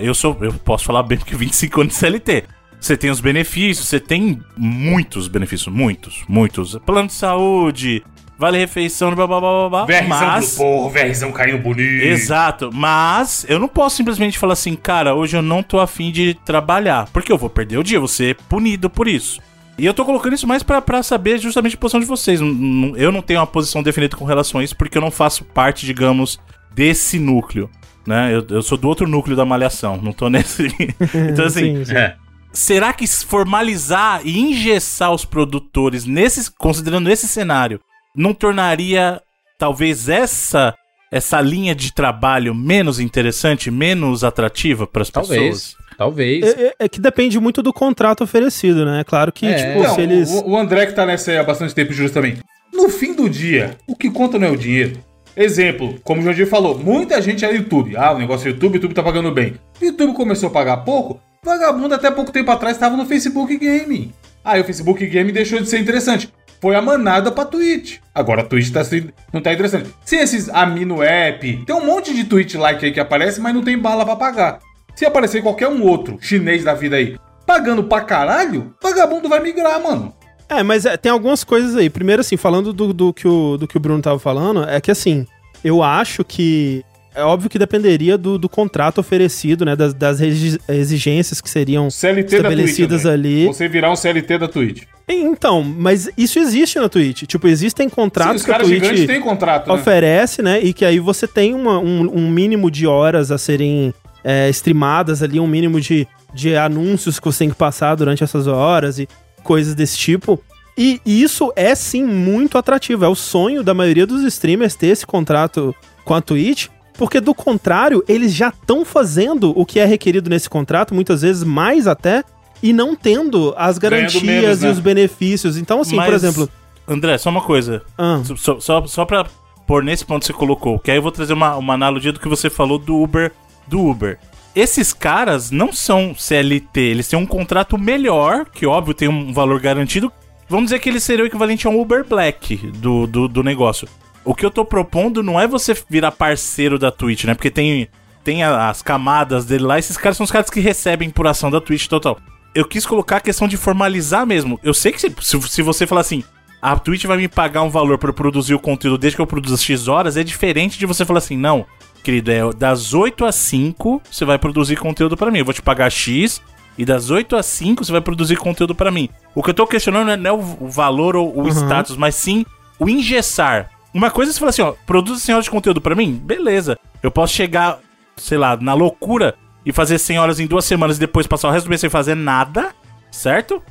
Eu sou, eu posso falar bem porque 25 anos de CLT. Você tem os benefícios, você tem muitos benefícios, muitos, muitos. Plano de saúde, vale refeição, blá blá blá blá blá. Mas do porro, VRzão caindo bonito. Exato, mas eu não posso simplesmente falar assim, cara, hoje eu não tô afim de trabalhar, porque eu vou perder o dia, eu vou ser punido por isso. E eu tô colocando isso mais pra, pra saber justamente a posição de vocês. Eu não tenho uma posição definida com relação a isso, porque eu não faço parte, digamos, desse núcleo. Né? Eu, eu sou do outro núcleo da malhação, não tô nesse. então, assim, Sim, sim. É. será que formalizar e engessar os produtores, nesse, considerando esse cenário, não tornaria talvez essa essa linha de trabalho menos interessante, menos atrativa para as pessoas? Talvez. É, é- é que depende muito do contrato oferecido, né? Claro que, É. tipo, Não, se eles. o, o André que tá nessa aí há bastante tempo justo também. No fim do dia, o que conta não é o dinheiro. Exemplo, como o Jordi falou, muita gente é YouTube. Ah, o negócio é YouTube, o YouTube tá pagando bem. O YouTube começou a pagar pouco, vagabundo até pouco tempo atrás estava no Facebook Game. Aí o Facebook Game deixou de ser interessante. Foi a manada pra Twitch. Agora a Twitch tá, não tá interessante. Se esses Amino App, tem um monte de Twitch like aí que aparece, mas não tem bala pra pagar. Se aparecer qualquer um outro chinês da vida aí pagando pra caralho, vagabundo vai migrar, mano. É, mas é, tem algumas coisas aí. Primeiro, assim, falando do, do que o, do que o Bruno tava falando, é que, assim, eu acho que. É óbvio que dependeria do, do contrato oferecido, né? Das, das exigências que seriam CLT da Twitch. estabelecidas André. ali. Você virar um CLT da Twitch. Então, mas isso existe na Twitch. Tipo, existem Sim, contratos os que a Twitch têm contrato, né? oferece, né? E que aí você tem uma- um, um mínimo de horas a serem é, streamadas ali, um mínimo de, de anúncios que você tem que passar durante essas horas e coisas desse tipo. E isso é sim muito atrativo. É o sonho da maioria dos streamers ter esse contrato com a Twitch. Porque do contrário, eles já estão fazendo o que é requerido nesse contrato, muitas vezes mais até, e não tendo as garantias menos, e né? os benefícios. Então, assim, por Mas, exemplo. André, só uma coisa. ah, Só, só, só pra pôr nesse ponto que você colocou, que aí eu vou trazer uma, uma analogia do que você falou do Uber. Do Uber. Esses caras não são CLT, eles têm um contrato melhor, que óbvio tem um valor garantido. Vamos dizer que ele seria o equivalente a um Uber Black do, do, do negócio. O que eu tô propondo não é você virar parceiro da Twitch, né? Porque tem, tem as camadas dele lá, esses caras são os caras que recebem por ação da Twitch total. Eu quis colocar a questão de formalizar mesmo. Eu sei que se, se, se você falar assim, a Twitch vai me pagar um valor eu produzir o conteúdo desde que eu produza X horas, é diferente de você falar assim, não, querido, é das 8 às 5 você vai produzir conteúdo pra mim. Eu vou te pagar X e das 8 às 5 você vai produzir conteúdo pra mim. O que eu tô questionando não é o, o valor ou o Uhum. status, mas sim o engessar. Uma coisa é você falar assim, ó, produz 100 horas de conteúdo pra mim? Beleza. Eu posso chegar, sei lá, na loucura e fazer 100 horas em duas semanas e depois passar o resto do mês sem fazer nada, certo?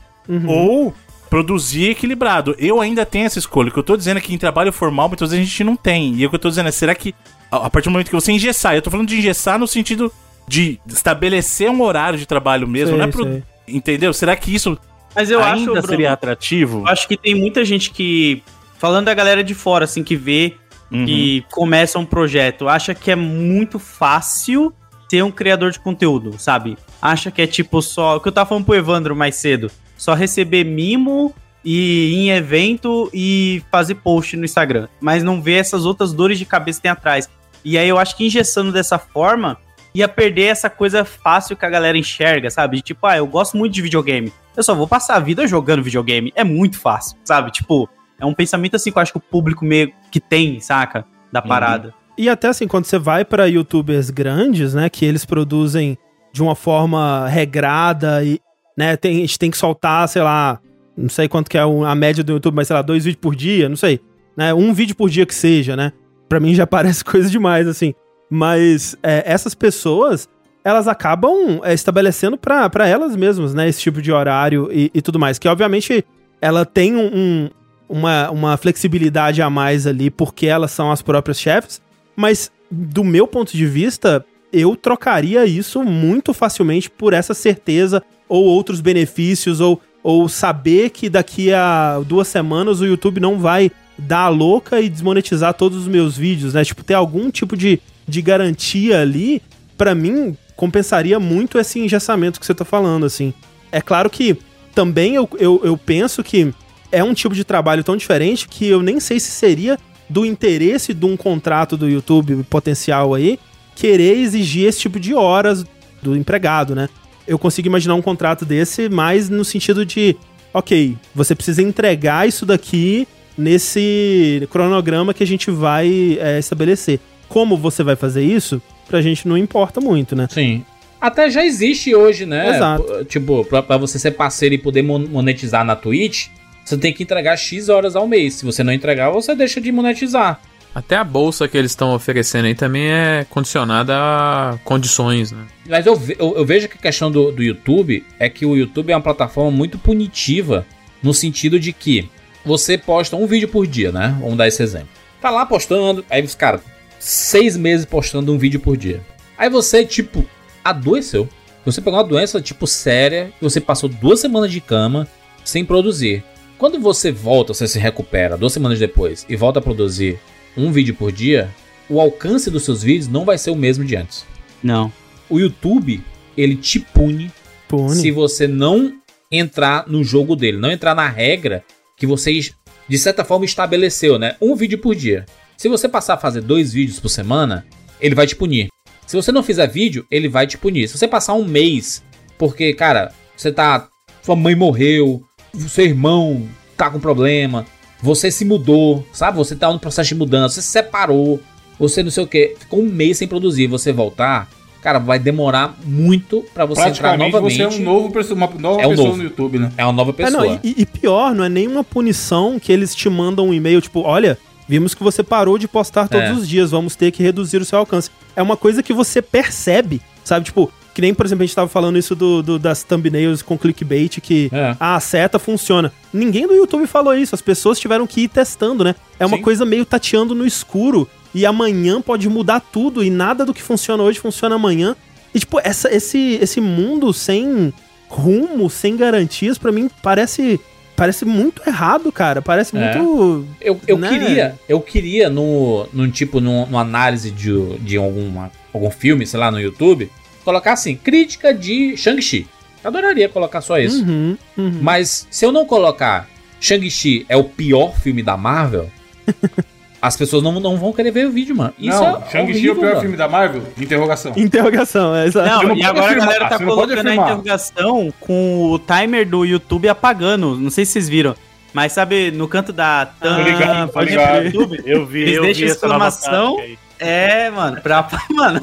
Ou produzir equilibrado. Eu ainda tenho essa escolha. O que eu tô dizendo é que em trabalho formal, muitas vezes a gente não tem. E o que eu tô dizendo é, será que a partir do momento que você engessar, eu tô falando de engessar no sentido de estabelecer um horário de trabalho mesmo, Sei, não é pro, sei. entendeu? Será que isso Mas eu acho, ainda Bruno, seria atrativo? eu acho que tem muita gente que, falando da galera de fora, assim, que vê Uhum. e começa um projeto, acha que é muito fácil ser um criador de conteúdo, sabe? Acha que é tipo só. O que eu tava falando pro Evandro mais cedo. Só receber mimo e ir em evento e fazer post no Instagram. Mas não vê essas outras dores de cabeça que tem atrás. E aí eu acho que engessando dessa forma ia perder essa coisa fácil que a galera enxerga, sabe? De tipo, ah, eu gosto muito de videogame. Eu só vou passar a vida jogando videogame. É muito fácil, sabe? Tipo, é um pensamento assim que eu acho que o público meio que tem, saca? Da parada. E até assim, quando você vai pra youtubers grandes, né, que eles produzem de uma forma regrada e, né, tem, a gente tem que soltar, sei lá, não sei quanto que é a média do YouTube, mas sei lá, dois vídeos por dia, não sei, né, um vídeo por dia que seja, né, pra mim já parece coisa demais, assim. Mas é, essas pessoas, elas acabam é, estabelecendo pra elas mesmas, né, esse tipo de horário e, e tudo mais, que obviamente ela tem um- um, uma, uma flexibilidade a mais ali, porque elas são as próprias chefes, mas do meu ponto de vista, eu trocaria isso muito facilmente por essa certeza ou outros benefícios ou, ou saber que daqui a duas semanas o YouTube não vai dar a louca e desmonetizar todos os meus vídeos, né? Tipo, ter algum tipo de, de garantia ali, pra mim, compensaria muito esse engessamento que você tá falando, assim. É claro que também eu, eu, eu penso que é um tipo de trabalho tão diferente que eu nem sei se seria do interesse de um contrato do YouTube potencial aí querer exigir esse tipo de horas do empregado, né? Eu consigo imaginar um contrato desse mais no sentido de, ok, você precisa entregar isso daqui nesse cronograma que a gente vai é, estabelecer. Como você vai fazer isso, pra gente não importa muito, né? Sim. Até já existe hoje, né? Exato. Tipo, pra, pra você ser parceiro e poder mon- monetizar na Twitch, você tem que entregar X horas ao mês. Se você não entregar, você deixa de monetizar. Até a bolsa que eles estão oferecendo aí também é condicionada a condições, né? Mas eu, ve- eu, eu vejo que a questão do, do YouTube é que o YouTube é uma plataforma muito punitiva no sentido de que você posta um vídeo por dia, né? Vamos dar esse exemplo. Tá lá postando, aí os cara, seis meses postando um vídeo por dia. Aí você, tipo, adoeceu. Você pegou uma doença, tipo, séria, e você passou duas semanas de cama sem produzir. Quando você volta, você se recupera duas semanas depois e volta a produzir um vídeo por dia, o alcance dos seus vídeos não vai ser o mesmo de antes Não. o YouTube, ele te pune Pune. se você não entrar no jogo dele, não entrar na regra que você, de certa forma, estabeleceu, né? Um vídeo por dia. Se você passar a fazer dois vídeos por semana, ele vai te punir. Se você não fizer vídeo, ele vai te punir. Se você passar um mês, porque, cara, você tá. Sua mãe morreu, seu irmão tá com problema, você se mudou, sabe? Você tá no processo de mudança, você se separou, você não sei o que, ficou um mês sem produzir, você voltar, cara, vai demorar muito pra você entrar novamente. você é um novo perso- uma nova É um pessoa novo. no YouTube, né? É uma nova É, pessoa. não, e, e pior, não é nenhuma punição que eles te mandam um e-mail, tipo, olha, vimos que você parou de postar todos É. os dias, vamos ter que reduzir o seu alcance. É uma coisa que você percebe, sabe? Tipo, que nem, por exemplo, a gente tava falando isso do, do- das thumbnails com clickbait, que É. ah, a seta funciona. Ninguém do YouTube falou isso, as pessoas tiveram que ir testando, né? É uma Sim. coisa meio tateando no escuro, e amanhã pode mudar tudo, e nada do que funciona hoje funciona amanhã. E, tipo, essa, esse, esse mundo sem rumo, sem garantias, pra mim parece parece muito errado, cara. Parece É. muito. Eu, eu né? queria, eu queria no, no tipo, no, numa análise de, de alguma, algum filme, sei lá, no YouTube, colocar assim, crítica de Shang-Chi. Adoraria colocar só isso. Uhum, uhum. Mas se eu não colocar Shang-Chi é o pior filme da Marvel, as pessoas não, não vão querer ver o vídeo, mano. Isso não, é Shang-Chi é o pior mano. filme da Marvel? Interrogação. Interrogação, é exato. Não, não e agora afirmar, a galera tá colocando a interrogação com o timer do YouTube apagando. Não sei se vocês viram. Mas sabe, no canto da Tô ligado, pode ir ligado. pro YouTube? Eu vi, Eles eu deixam vi exclamação. É, mano, pra. Mano,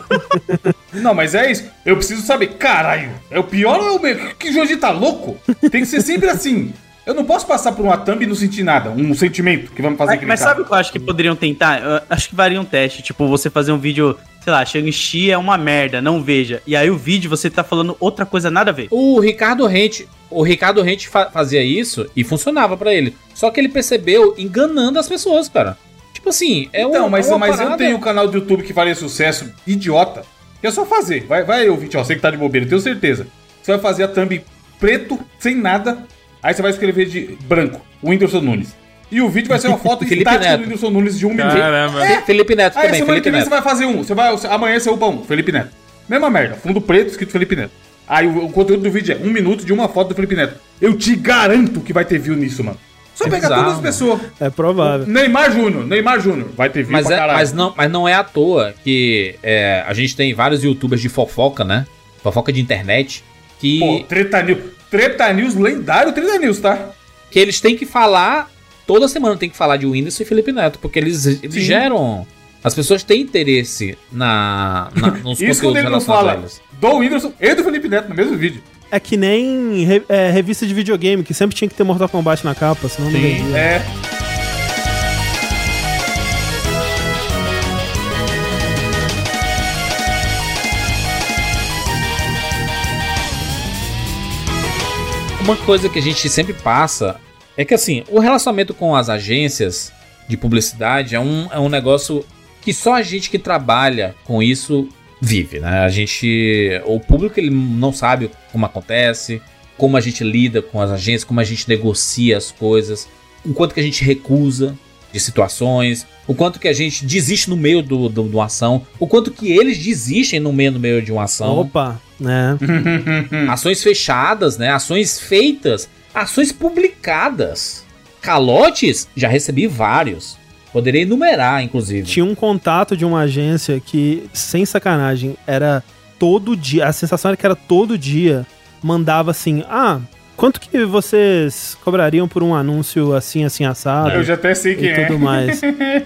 Não, mas é isso. Eu preciso saber, caralho, é o pior ou é o melhor? Que Jorge tá louco? Tem que ser sempre assim. Eu não posso passar por uma thumb e não sentir nada, um sentimento que me fazer Mas, mas sabe o que eu acho que poderiam tentar? Eu acho que varia um teste. Tipo, você fazer um vídeo, sei lá, Shang-Chi é uma merda, não veja. E aí o vídeo você tá falando outra coisa nada a ver. O Ricardo Rente, o Ricardo Rente fa- fazia isso e funcionava pra ele. Só que ele percebeu enganando as pessoas, cara. Tipo assim, é Então, uma, mas, é uma mas eu tenho um canal do YouTube que faria sucesso idiota. Que é só fazer. Vai, vai ouvinte, ó, você que tá de bobeira, eu tenho certeza. Você vai fazer a thumb preto, sem nada. Aí você vai escrever de branco, o Whindersson Nunes. E o vídeo vai ser uma foto Felipe estática Neto. do Whindersson Nunes de um minuto. Caramba. Fe- Felipe Neto Aí também, semana Felipe que vem você Neto. vai fazer um. Você vai, amanhã você upa um, Felipe Neto. Mesma merda, fundo preto escrito Felipe Neto. Aí o, o conteúdo do vídeo é um minuto de uma foto do Felipe Neto. Eu te garanto que vai ter view nisso, mano. Só É pegar bizarro, todas as pessoas. É provável. Neymar Júnior, Neymar Júnior. Vai ter view Mas, pra é, caralho. mas, não, mas não é à toa que é, a gente tem vários youtubers de fofoca, né? Fofoca de internet. Que, Pô, Treta News. Treta News, lendário Treta News, tá? que eles têm que falar. Toda semana tem que falar de Whindersson e Felipe Neto. Porque eles, eles Sim. geram. As pessoas têm interesse na, na- nos Isso conteúdos relacionados a fala eles. do Whindersson e do Felipe Neto no mesmo vídeo. É que nem re- é, revista de videogame, que sempre tinha que ter Mortal Kombat na capa, senão não vendia. É. Uma coisa que a gente sempre passa é que assim, o relacionamento com as agências de publicidade é um, é um negócio que só a gente que trabalha com isso vive, né? A gente. O público ele não sabe como acontece, como a gente lida com as agências, como a gente negocia as coisas, o quanto que a gente recusa de situações, o quanto que a gente desiste no meio do, do, de uma ação, o quanto que eles desistem no meio, no meio de uma ação Opa, né? ações fechadas, né? Ações feitas, ações publicadas. Calotes, já recebi vários. Poderia enumerar, inclusive. Tinha um contato de uma agência que, sem sacanagem, era todo dia. A sensação era que era todo dia. Mandava assim: Ah, quanto que vocês cobrariam por um anúncio assim, assim, assado? Eu já até sei quem e é. tudo mais.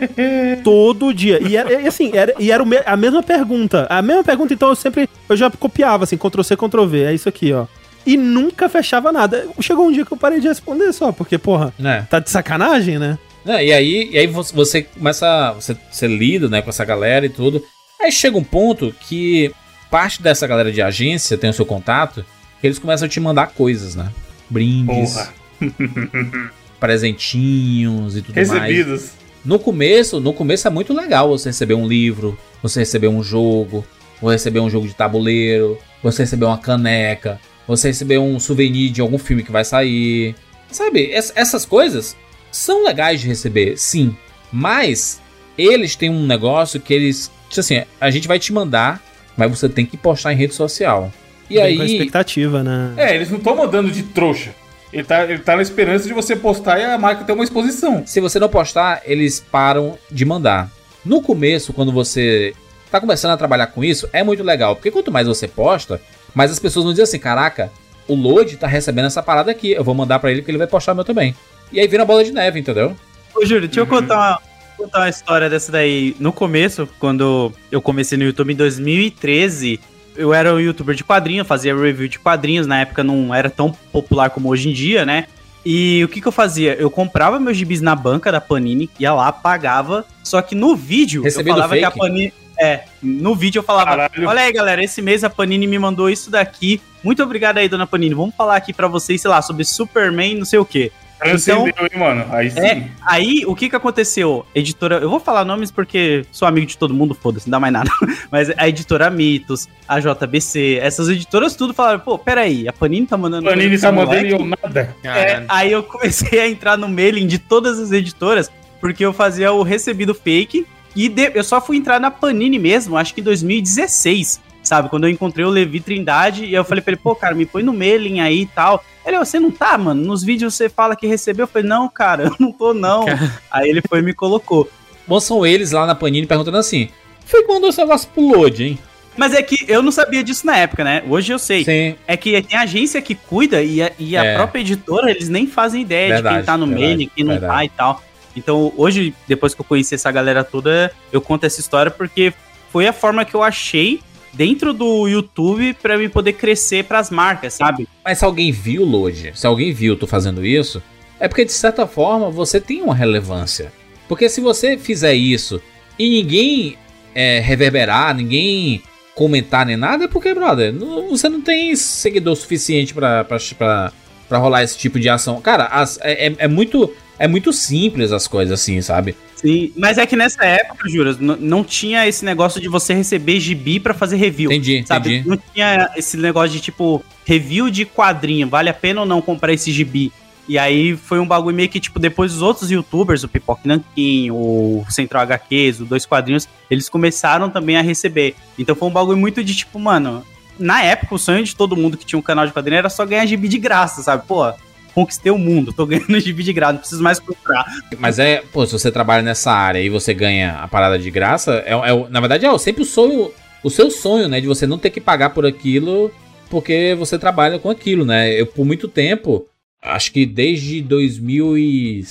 Todo dia. E, era, e assim, era, e era a mesma pergunta. A mesma pergunta, então eu sempre. Eu já copiava, assim, Ctrl-C, Ctrl-V. É isso aqui, ó. E nunca fechava nada. Chegou um dia que eu parei de responder só, porque, porra, Né? tá de sacanagem, né? Né, E aí, e aí você, começa. Você, você lida né, com essa galera e tudo. Aí chega um ponto que parte dessa galera de agência tem o seu contato, eles começam a te mandar coisas, né? Brindes, Porra. presentinhos e tudo mais. Recebidos. No começo, no começo é muito legal você receber um livro, você receber um jogo, você receber um jogo de tabuleiro, você receber uma caneca, você receber um souvenir de algum filme que vai sair. Sabe, ess- essas coisas são legais de receber, sim. Mas eles têm um negócio que eles, tipo assim, a gente vai te mandar, mas você tem que postar em rede social. E Vem com a aí, expectativa, né? É, eles não estão mandando de trouxa. Ele tá, ele tá na esperança de você postar e a marca ter uma exposição. se você não postar, eles param de mandar. No começo, quando você tá começando a trabalhar com isso, é muito legal, porque quanto mais você posta, mais as pessoas vão dizer assim: caraca, o Load tá recebendo essa parada aqui, eu vou mandar pra ele que ele vai postar o meu também. E aí vira bola de neve, entendeu? Ô, Júlio, deixa eu contar uma, contar uma história dessa daí. No começo, quando eu comecei no YouTube em 2013, eu era um youtuber de quadrinhos, fazia review de quadrinhos. Na época não era tão popular como hoje em dia, né? E o que, que eu fazia? Eu comprava meus gibis na banca da Panini, ia lá, pagava. Só que no vídeo Recebendo eu falava que a fake? Panini. É, no vídeo eu falava: Caralho. Olha aí, galera, esse mês a Panini me mandou isso daqui. Muito obrigado aí, dona Panini. Vamos falar aqui pra vocês, sei lá, sobre Superman, não sei o quê. Transcendeu, hein, mano? Aí sim. É, aí o que que aconteceu? Editora, eu vou falar nomes porque sou amigo de todo mundo, foda-se, não dá mais nada. Mas a editora Mitos, a JBC, essas editoras tudo falaram, pô, peraí, a Panini tá mandando. Panini tá mandando e eu nada. É, aí eu comecei a entrar no mailing de todas as editoras, porque eu fazia o recebido fake e de- eu só fui entrar na Panini mesmo, acho que em 2016, sabe? Quando eu encontrei o Levi Trindade e eu falei pra ele, pô, cara, me põe no mailing aí e tal. Ele, "Ô, você não tá, mano? Nos vídeos você fala que recebeu. Eu falei, não, cara, eu não tô, não. aí ele foi e me colocou. Bom, são eles lá na Panini perguntando assim: foi quando esse negócio pro Load, hein? Mas é que eu não sabia disso na época, né? Hoje eu sei. Sim. É que tem agência que cuida e a, e a É. própria editora, eles nem fazem ideia de quem Verdade, tá no verdade, quem não verdade. tá e tal. Então, hoje, depois que eu conheci essa galera toda, eu conto essa história porque foi a forma que eu achei dentro do YouTube pra eu poder crescer pras marcas, sabe? Mas se alguém viu, Lodi, se alguém viu tu fazendo isso, é porque de certa forma você tem uma relevância. Porque se você fizer isso e ninguém é, reverberar, ninguém comentar nem nada, é porque, brother, não- você não tem seguidor suficiente pra rolar esse tipo de ação. Cara, as- é, é- é muito, é muito simples as coisas assim, sabe? Sim, mas é que nessa época, Juras, não tinha esse negócio de você receber gibi pra fazer review. Entendi, Sabe? entendi. Não tinha esse negócio de tipo, review de quadrinho, vale a pena ou não comprar esse gibi? E aí foi um bagulho meio que, tipo, depois os outros youtubers, o Pipoque Nanquim, o Central HQs, o Dois Quadrinhos, eles começaram também a receber. Então foi um bagulho muito de tipo, mano, na época o sonho de todo mundo que tinha um canal de quadrinho era só ganhar gibi de graça, sabe? Pô, conquistei o mundo, tô ganhando gibi de graça, não preciso mais comprar. Mas é, pô, se você trabalha nessa área e você ganha a parada de graça, é, é na verdade é sempre o sonho, o seu sonho, né, de você não ter que pagar por aquilo porque você trabalha com aquilo, né? Eu por muito tempo, acho que desde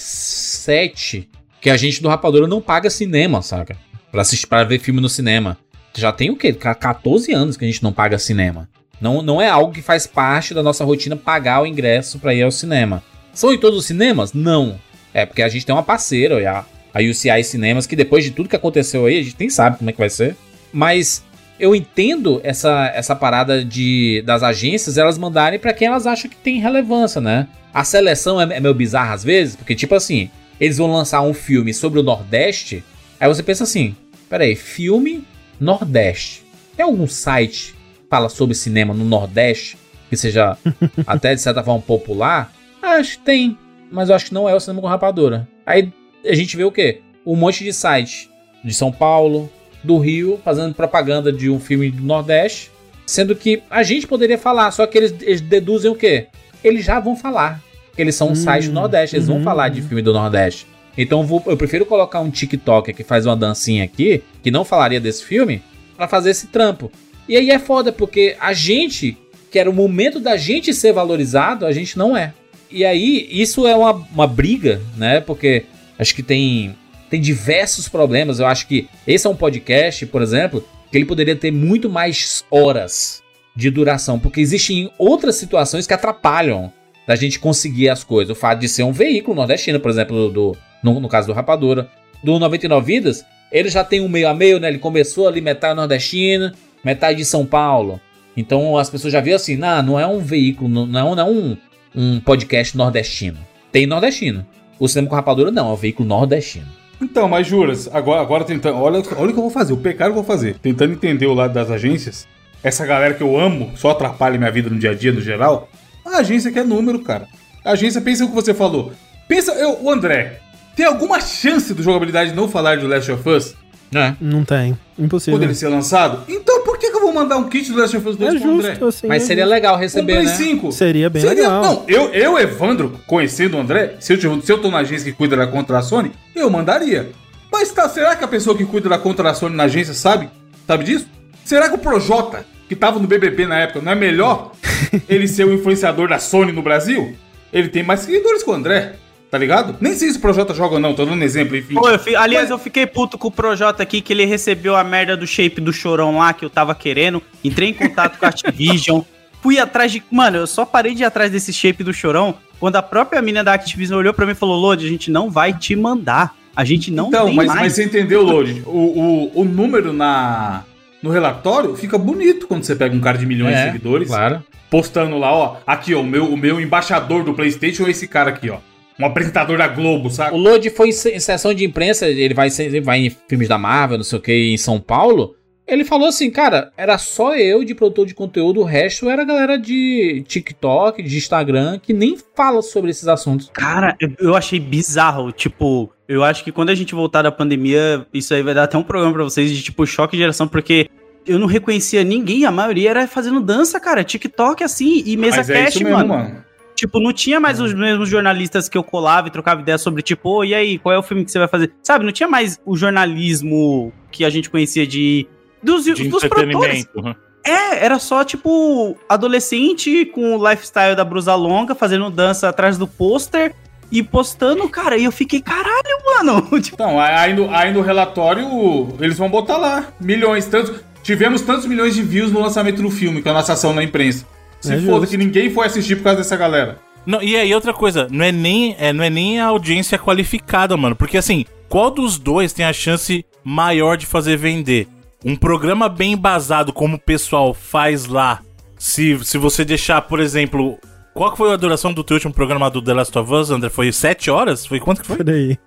2007, que a gente do Rapadura não paga cinema, saca? Pra assistir, para ver filme no cinema. Já tem o quê? Ca- 14 anos que a gente não paga cinema. Não, não é algo que faz parte da nossa rotina pagar o ingresso pra ir ao cinema. São em todos os cinemas? Não. É porque a gente tem uma parceira, a, a UCI Cinemas, que depois de tudo que aconteceu aí, a gente nem sabe como é que vai ser. Mas eu entendo essa, essa parada de das agências elas mandarem pra quem elas acham que tem relevância, né? A seleção é, é meio bizarra às vezes, porque tipo assim, eles vão lançar um filme sobre o Nordeste, aí você pensa assim, peraí, filme Nordeste. Tem algum site fala sobre cinema no Nordeste que seja até de certa forma popular? Acho que tem, mas eu acho que não é o cinema com rapadura. Aí a gente vê o quê? Um monte de site de São Paulo, do Rio, fazendo propaganda de um filme do Nordeste, sendo que a gente poderia falar, só que eles, eles deduzem o quê? Eles já vão falar. Eles são um site do Nordeste, eles vão uhum, falar de filme do Nordeste. Então eu vou- eu prefiro colocar um TikToker que faz uma dancinha aqui, que não falaria desse filme, pra fazer esse trampo. E aí é foda, porque a gente, que era o momento da gente ser valorizado, a gente não é. E aí, isso é uma, uma briga, né? Porque acho que tem, tem diversos problemas. Eu acho que esse é um podcast, por exemplo, que ele poderia ter muito mais horas de duração, porque existem outras situações que atrapalham da gente conseguir as coisas. O fato de ser um veículo nordestino, por exemplo, do, no, no caso do Rapadura, do 99 Vidas, ele já tem um meio a meio, né? Ele começou ali metade nordestina, metade de São Paulo. Então as pessoas já viram assim, não, não é um veículo, não, não é um, um podcast nordestino. Tem nordestino. O cinema com rapadura não, é um veículo nordestino. Então, mas juras, agora, agora tentando. Olha, olha o que eu vou fazer, o pecado que eu vou fazer. Tentando entender o lado das agências. Essa galera que eu amo, só atrapalha minha vida no dia a dia, no geral. A agência quer número, cara. A agência pensa o que você falou. Pensa, eu, o André, tem alguma chance do jogabilidade não falar de Last of Us? É. Não tem. Impossível. Ele ser lançado? Então por que, que eu vou mandar um kit do Last of Us 2 É pro André? assim. Mas é seria justo. legal Um receber, Play né? 5. Seria bem legal. Não, eu, eu, Evandro, conhecendo o André, se eu, se eu tô na agência que cuida da contra a Sony, eu mandaria. Mas tá, será que a pessoa que cuida da contra a Sony na agência sabe? Sabe disso? Será que o Projota, que tava no BBB na época, não é melhor ele ser o influenciador da Sony no Brasil? Ele tem mais seguidores que o André, tá ligado? Nem sei se o Projota joga ou não, tô dando exemplo, enfim. Pô, eu fi- aliás, Mas- eu fiquei puto com o Projota aqui, que ele recebeu a merda do shape do chorão lá que eu tava querendo. Entrei em contato com a Activision. Fui atrás de. Mano, eu só parei de ir atrás desse shape do chorão quando a própria mina da Activision olhou pra mim e falou: Lodi, a gente não vai te mandar. A gente não então, tem mas, mais. mas você entendeu, Lodi? O, o, o número na, no relatório fica bonito quando você pega um cara de milhões de É, seguidores. Claro. postando lá, ó, aqui, ó, o meu, o meu embaixador do PlayStation é esse cara aqui, ó. Um apresentador da Globo, O sabe? Lodi foi em se- em sessão de imprensa, ele vai, ele vai em filmes da Marvel, não sei o que, em São Paulo. Ele falou assim, cara, era só eu de produtor de conteúdo, o resto era a galera de TikTok, de Instagram, que nem fala sobre esses assuntos. Cara, eu- achei bizarro. Tipo, eu acho que quando a gente voltar da pandemia, isso aí vai dar até um programa pra vocês de tipo choque de geração, porque eu não reconhecia ninguém, a maioria era fazendo dança, cara. TikTok assim e mesa Mas é cast, isso mesmo, mano. mano. Tipo, não tinha mais os mesmos jornalistas que eu colava e trocava ideia sobre, tipo, "Ô, e aí, qual é o filme que você vai fazer? Sabe, não tinha mais o jornalismo que a gente conhecia de. Dos, De dos produtores. entretenimento. É, era só, tipo, adolescente com o lifestyle da brusa longa, fazendo dança atrás do pôster e postando, cara. E eu fiquei, caralho, mano. Tipo, Então, aí no, aí no relatório, eles vão botar lá, milhões, tanto... tivemos tantos milhões de views no lançamento do filme, com a nossa ação na imprensa. Se É foda que ninguém foi assistir por causa dessa galera. Não, e aí, outra coisa, não é, nem, é, não é nem a audiência qualificada, mano. Porque assim, qual dos dois tem a chance maior de fazer vender? Um programa bem embasado, como o pessoal faz lá. Se, se você deixar, por exemplo. Qual que foi a duração do teu último programa do The Last of Us, André? Foi 7 horas? Foi quanto que foi? Por aí.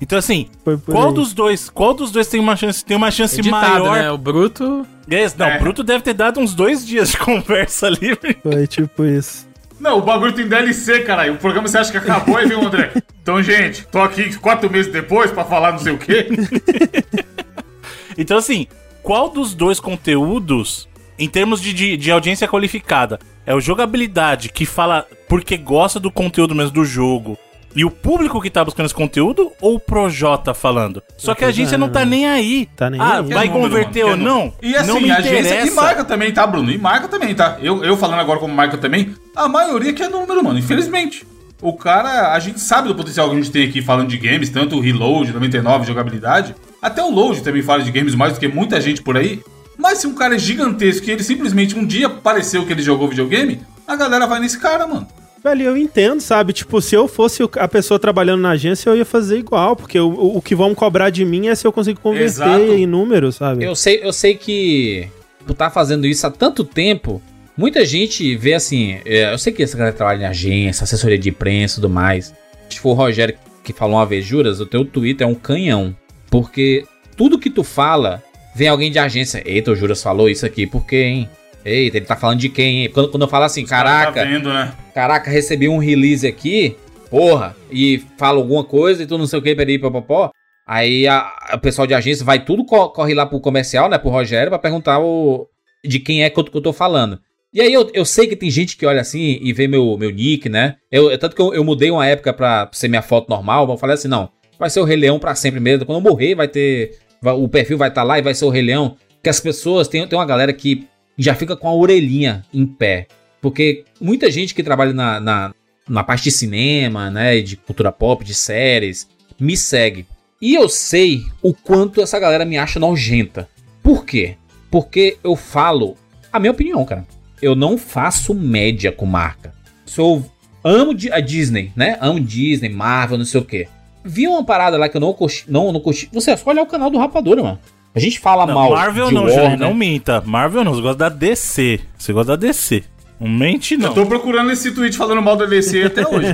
Então, assim, qual aí. dos dois? Qual dos dois tem uma chance, tem uma chance Editado, maior? né? O Bruto. Yes, não, É. o Bruto deve ter dado uns dois dias de conversa livre. Foi tipo isso. Não, o bagulho tem DLC, caralho. O programa você acha que acabou e vem o André. Então, gente, tô aqui quatro meses depois pra falar não sei o quê. Então, assim, qual dos dois conteúdos, em termos de, de, de audiência qualificada, é o jogabilidade que fala porque gosta do conteúdo mesmo do jogo e o público que tá buscando esse conteúdo ou o Projota falando? Só que a agência não tá né? nem aí. Tá nem ah, aí. vai converter mano, ou não? E assim, não me a agência interessa. e marca também, tá, Bruno? E marca também, tá? Eu, eu falando agora como marca também, a maioria que é número, mano, infelizmente. O cara, a gente sabe do potencial que a gente tem aqui falando de games, tanto o Reload, 99, jogabilidade, até o Load também fala de games mais do que muita gente por aí. Mas se um cara é gigantesco e ele simplesmente um dia apareceu que ele jogou videogame, a galera vai nesse cara, mano. Velho, eu entendo, sabe? Tipo, se eu fosse a pessoa trabalhando na agência, eu ia fazer igual, porque o, o- que vão cobrar de mim é se eu consigo converter Exato. em números, sabe? Eu sei, eu sei que por estar fazendo isso há tanto tempo, muita gente vê assim. é, eu sei que essa galera trabalha em agência, assessoria de imprensa e tudo mais. Se for o Rogério que falou uma vez, juras, o teu Twitter é um canhão. Porque tudo que tu fala, vem alguém de agência. Eita, o Juras falou isso aqui, por quê, hein? Eita, ele tá falando de quem, hein? Quando, quando eu falo assim, caraca, Tá vendo, né? caraca, recebi um release aqui, porra, e fala alguma coisa e tu não sei o que, peraí, popopó. Aí o pessoal de agência vai tudo, co- corre lá pro comercial, né, pro Rogério, pra perguntar o, de quem é que eu, que eu tô falando. E aí eu, eu sei que tem gente que olha assim e vê meu, meu nick, né? Eu, tanto que eu, eu mudei uma época pra ser minha foto normal, eu falei assim, não, vai ser o Rei Leão pra sempre mesmo. Quando eu morrer, vai ter. vai- o perfil vai estar lá e vai ser o Rei Leão. Que as pessoas, tem, tem uma galera que já fica com a orelhinha em pé. Porque muita gente que trabalha na, na, na parte de cinema, né? De cultura pop, de séries, me segue. E eu sei o quanto essa galera me acha nojenta. Por quê? Porque eu falo a minha opinião, cara. Eu não faço média com marca. Sou. Amo a Disney, né? Amo Disney, Marvel, não sei o quê. Vi uma parada lá que eu não curti. Não, não curti. Você é só olhar o canal do Rapadura, mano. A gente fala Não, mal. Marvel de não, Warner. Júlio, não minta. Marvel não, você gosta da DC. Você gosta da DC. Não mente, não. Eu tô procurando esse tweet falando mal do DC até hoje.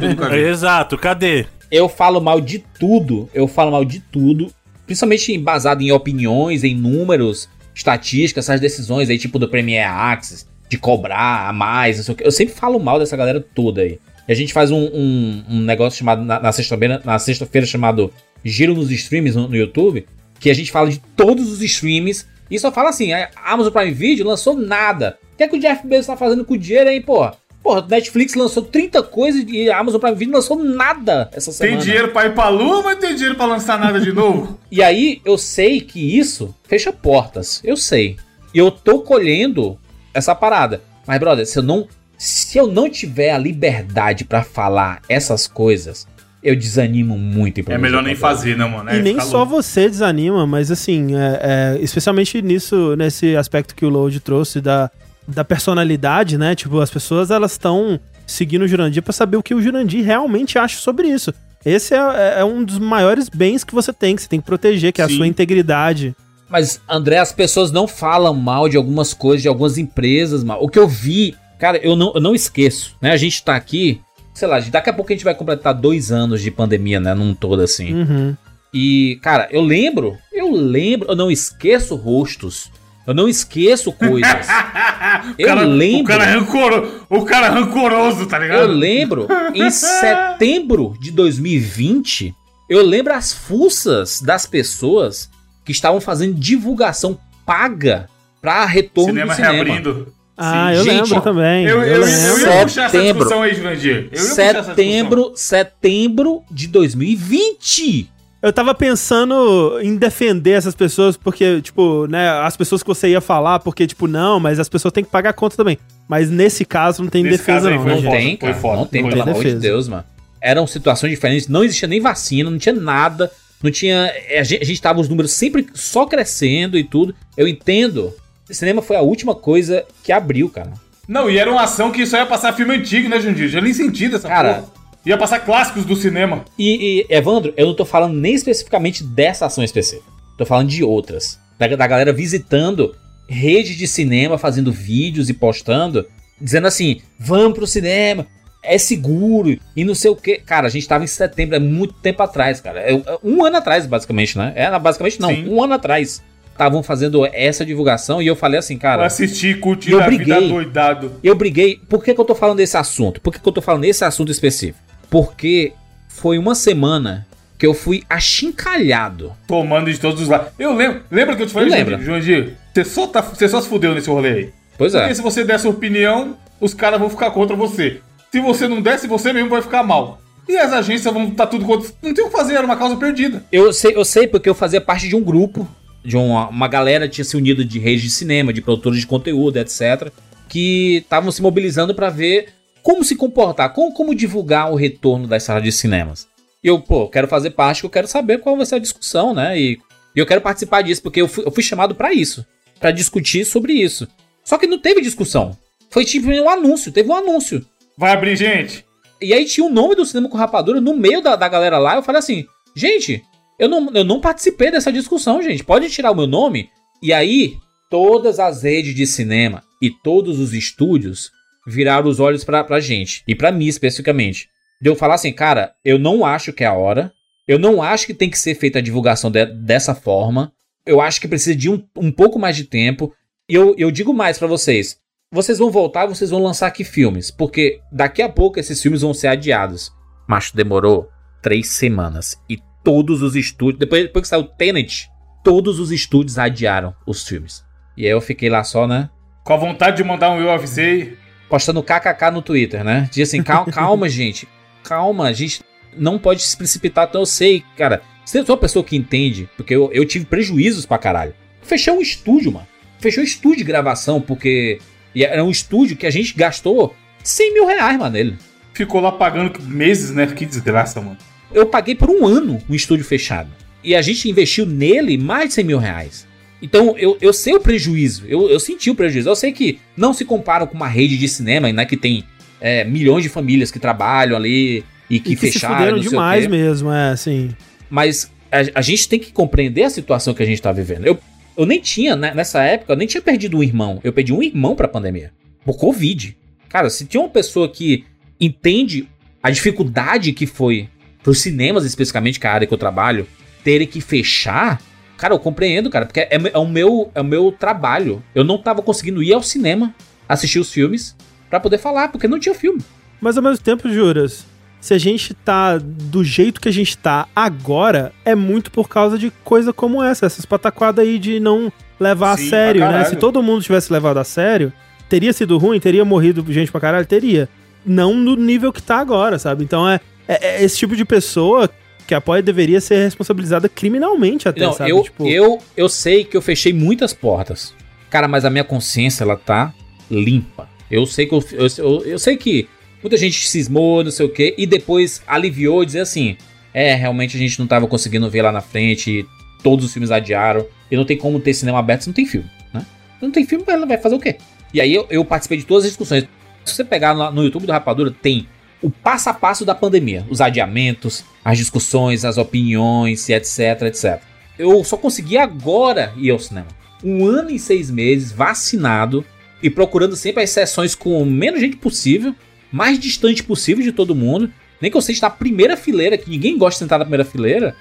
Exato, cadê? Eu falo mal de tudo. Eu falo mal de tudo. Principalmente baseado em opiniões, em números, estatísticas, essas decisões aí, tipo do Premier Access, de cobrar a mais, não sei o que. Eu sempre falo mal dessa galera toda aí. E a gente faz um, um- um negócio chamado na, na sexta-feira, na sexta-feira chamado Giro nos Streams no, no YouTube, que a gente fala de todos os streams e só fala assim: a Amazon Prime Video lançou nada. O que é que o Jeff Bezos tá fazendo com o dinheiro aí, porra? Porra, Netflix lançou 30 coisas e a Amazon Prime Video não lançou nada essa semana. Tem dinheiro pra ir pra lua, mas tem dinheiro pra lançar nada de novo. E aí eu sei que isso fecha portas. Eu sei. E eu tô colhendo essa parada. Mas, brother, se eu não. Se eu não tiver a liberdade pra falar essas coisas, eu desanimo muito em É melhor nem fazer, né, mano? E É, nem fica só louco. você desanima, mas assim, é, é, especialmente nisso, nesse aspecto que o Load trouxe da, da personalidade, né? Tipo, as pessoas elas estão seguindo o Jurandir pra saber o que o Jurandir realmente acha sobre isso. Esse é, é- é um dos maiores bens que você tem, que você tem que proteger, que é a Sim. sua integridade. Mas, André, as pessoas não falam mal de algumas coisas, de algumas empresas, mal. O que eu vi, cara, eu não, eu não esqueço, né? A gente tá aqui, sei lá, daqui a pouco a gente vai completar dois anos de pandemia, né? Num todo assim. Uhum. E, cara, eu lembro, eu lembro, eu não esqueço rostos. Eu não esqueço coisas. Eu cara- lembro. O cara, rancoro, o cara rancoroso, tá ligado? Eu lembro, em setembro de 2020, eu lembro as fuças das pessoas que estavam fazendo divulgação paga pra retorno Cinema do cinema. reabrindo. Ah, Sim. eu Gente, lembro também. Eu, Eu, eu, eu, lembro. ia puxar essa Setembro. discussão aí, Jurandir. Eu ia puxar essa discussão. Setembro, setembro de 2020. Eu tava pensando em defender essas pessoas, porque, tipo, né, as pessoas que você ia falar, porque, tipo, não, mas as pessoas têm que pagar a conta também. Mas nesse caso não tem Nesse defesa, caso aí não, foi né, Não foda, gente? tem, foi cara. foda, não tem, foi pelo foda. amor de Defesa. Deus, mano. Eram situações diferentes, não existia nem vacina, não tinha nada. Não tinha. A gente, a gente tava os números sempre só crescendo e tudo. Eu entendo. Cinema foi a última coisa que abriu, cara. Não, e era uma ação que só ia passar filme antigo, né, Jundir? Já nem sentido essa Cara, porra. Ia passar clássicos do cinema. E, e, Evandro, eu não tô falando nem especificamente dessa ação específica. Tô falando de outras. Da, da galera visitando rede de cinema, fazendo vídeos e postando, dizendo assim: vamos pro cinema, é seguro e não sei o que. Cara, a gente tava em setembro, é muito tempo atrás, cara. É, é um ano atrás, basicamente, né? É, basicamente não, Sim. um ano atrás. Estavam fazendo essa divulgação e eu falei assim, cara. assistir, curtir eu a vida briguei. doidado. Eu briguei. Por que, que eu tô falando desse assunto? Por que, que eu tô falando desse assunto específico? Porque foi uma semana que eu fui achincalhado. Tomando de todos os lados. Eu lembro. Lembra que eu te falei, Eu lembro. Jundir? Você só, tá, você só se fudeu nesse rolê aí. Pois é. Porque se você der sua opinião, os caras vão ficar contra você. Se você não desse, você mesmo vai ficar mal. E as agências vão estar tudo contra. Não tem o que fazer, era uma causa perdida. Eu sei, eu sei porque eu fazia parte de um grupo, de uma, uma galera tinha se unido de redes de cinema, de produtores de conteúdo, etc. Que estavam se mobilizando pra ver como se comportar, como, como divulgar o retorno das salas de cinemas. E eu, pô, quero fazer parte, eu quero saber qual vai ser a discussão, né? E, e eu quero participar disso, porque eu fui, eu fui chamado pra isso, pra discutir sobre isso. Só que não teve discussão. Foi tipo um anúncio, teve um anúncio. Vai abrir gente. E aí tinha o nome do cinema com rapadura no meio da, da galera lá. Eu falei assim, gente, eu não, eu não participei dessa discussão, gente. Pode tirar o meu nome? E aí, todas as redes de cinema e todos os estúdios viraram os olhos pra, pra gente. E pra mim, especificamente. De eu falar assim, cara, eu não acho que é a hora. Eu não acho que tem que ser feita a divulgação de- dessa forma. Eu acho que precisa de um, um pouco mais de tempo. E eu, eu digo mais pra vocês. Vocês vão voltar e vocês vão lançar aqui filmes. Porque daqui a pouco esses filmes vão ser adiados. Mas demorou três semanas. E todos os estúdios. Depois, depois que saiu Tenet, todos os estúdios adiaram os filmes. E aí eu fiquei lá só, né? Com a vontade de mandar um eu avisei. Postando kkk no Twitter, né? Dizia assim: calma, calma gente. Calma, a gente não pode se precipitar. Então eu sei, cara. Você é uma pessoa que entende, porque eu, eu tive prejuízos pra caralho. Fechou um estúdio, mano. Fechou o estúdio de gravação, porque e era um estúdio que a gente gastou 100 mil reais, mano, nele. Ficou lá pagando meses, né? Que desgraça, mano. Eu paguei por um ano um estúdio fechado. E a gente investiu nele mais de 100 mil reais. Então eu, eu sei o prejuízo, eu, eu senti o prejuízo. Eu sei que não se compara com uma rede de cinema, né? Que tem é, milhões de famílias que trabalham ali e que, E que se fecharam. o demais mesmo, é, assim. Mas a, a gente tem que compreender a situação que a gente tá vivendo. Eu, eu nem tinha, né, nessa época, eu nem tinha perdido um irmão. Eu perdi um irmão pra pandemia. Por Covid. Cara, se tinha uma pessoa que entende a dificuldade que foi pros cinemas, especificamente, que é a área que eu trabalho, terem que fechar. Cara, eu compreendo, cara, porque é, é o meu, é o meu trabalho. Eu não tava conseguindo ir ao cinema, assistir os filmes, pra poder falar, porque não tinha filme. Mas ao mesmo tempo, Juras, se a gente tá do jeito que a gente tá agora, é muito por causa de coisa como essa, essas pataquadas aí de não levar Sim, a sério, né? Se todo mundo tivesse levado a sério, teria sido ruim, teria morrido gente pra caralho, teria. Não no nível que tá agora, sabe? Então é, é- é esse tipo de pessoa que apoia deveria ser responsabilizada criminalmente até, Não, sabe? eu, Tipo, eu, eu sei que eu fechei muitas portas. Cara, mas a minha consciência, ela tá limpa. Eu sei que eu, eu, eu, sei que muita gente cismou, não sei o quê, e depois aliviou e dizer assim: é, realmente a gente não tava conseguindo ver lá na frente, todos os filmes adiaram, e não tem como ter cinema aberto se não tem filme, né? Não tem filme, ela vai fazer o quê? E aí eu, eu participei de todas as discussões. Se você pegar no, no YouTube do Rapadura, tem o passo a passo da pandemia, os adiamentos, as discussões, as opiniões, etc, etc. Eu só consegui agora ir ao cinema. Um ano e seis meses, vacinado, e procurando sempre as sessões com menos gente possível, mais distante possível de todo mundo. Nem que eu seja na primeira fileira, que ninguém gosta de sentar na primeira fileira,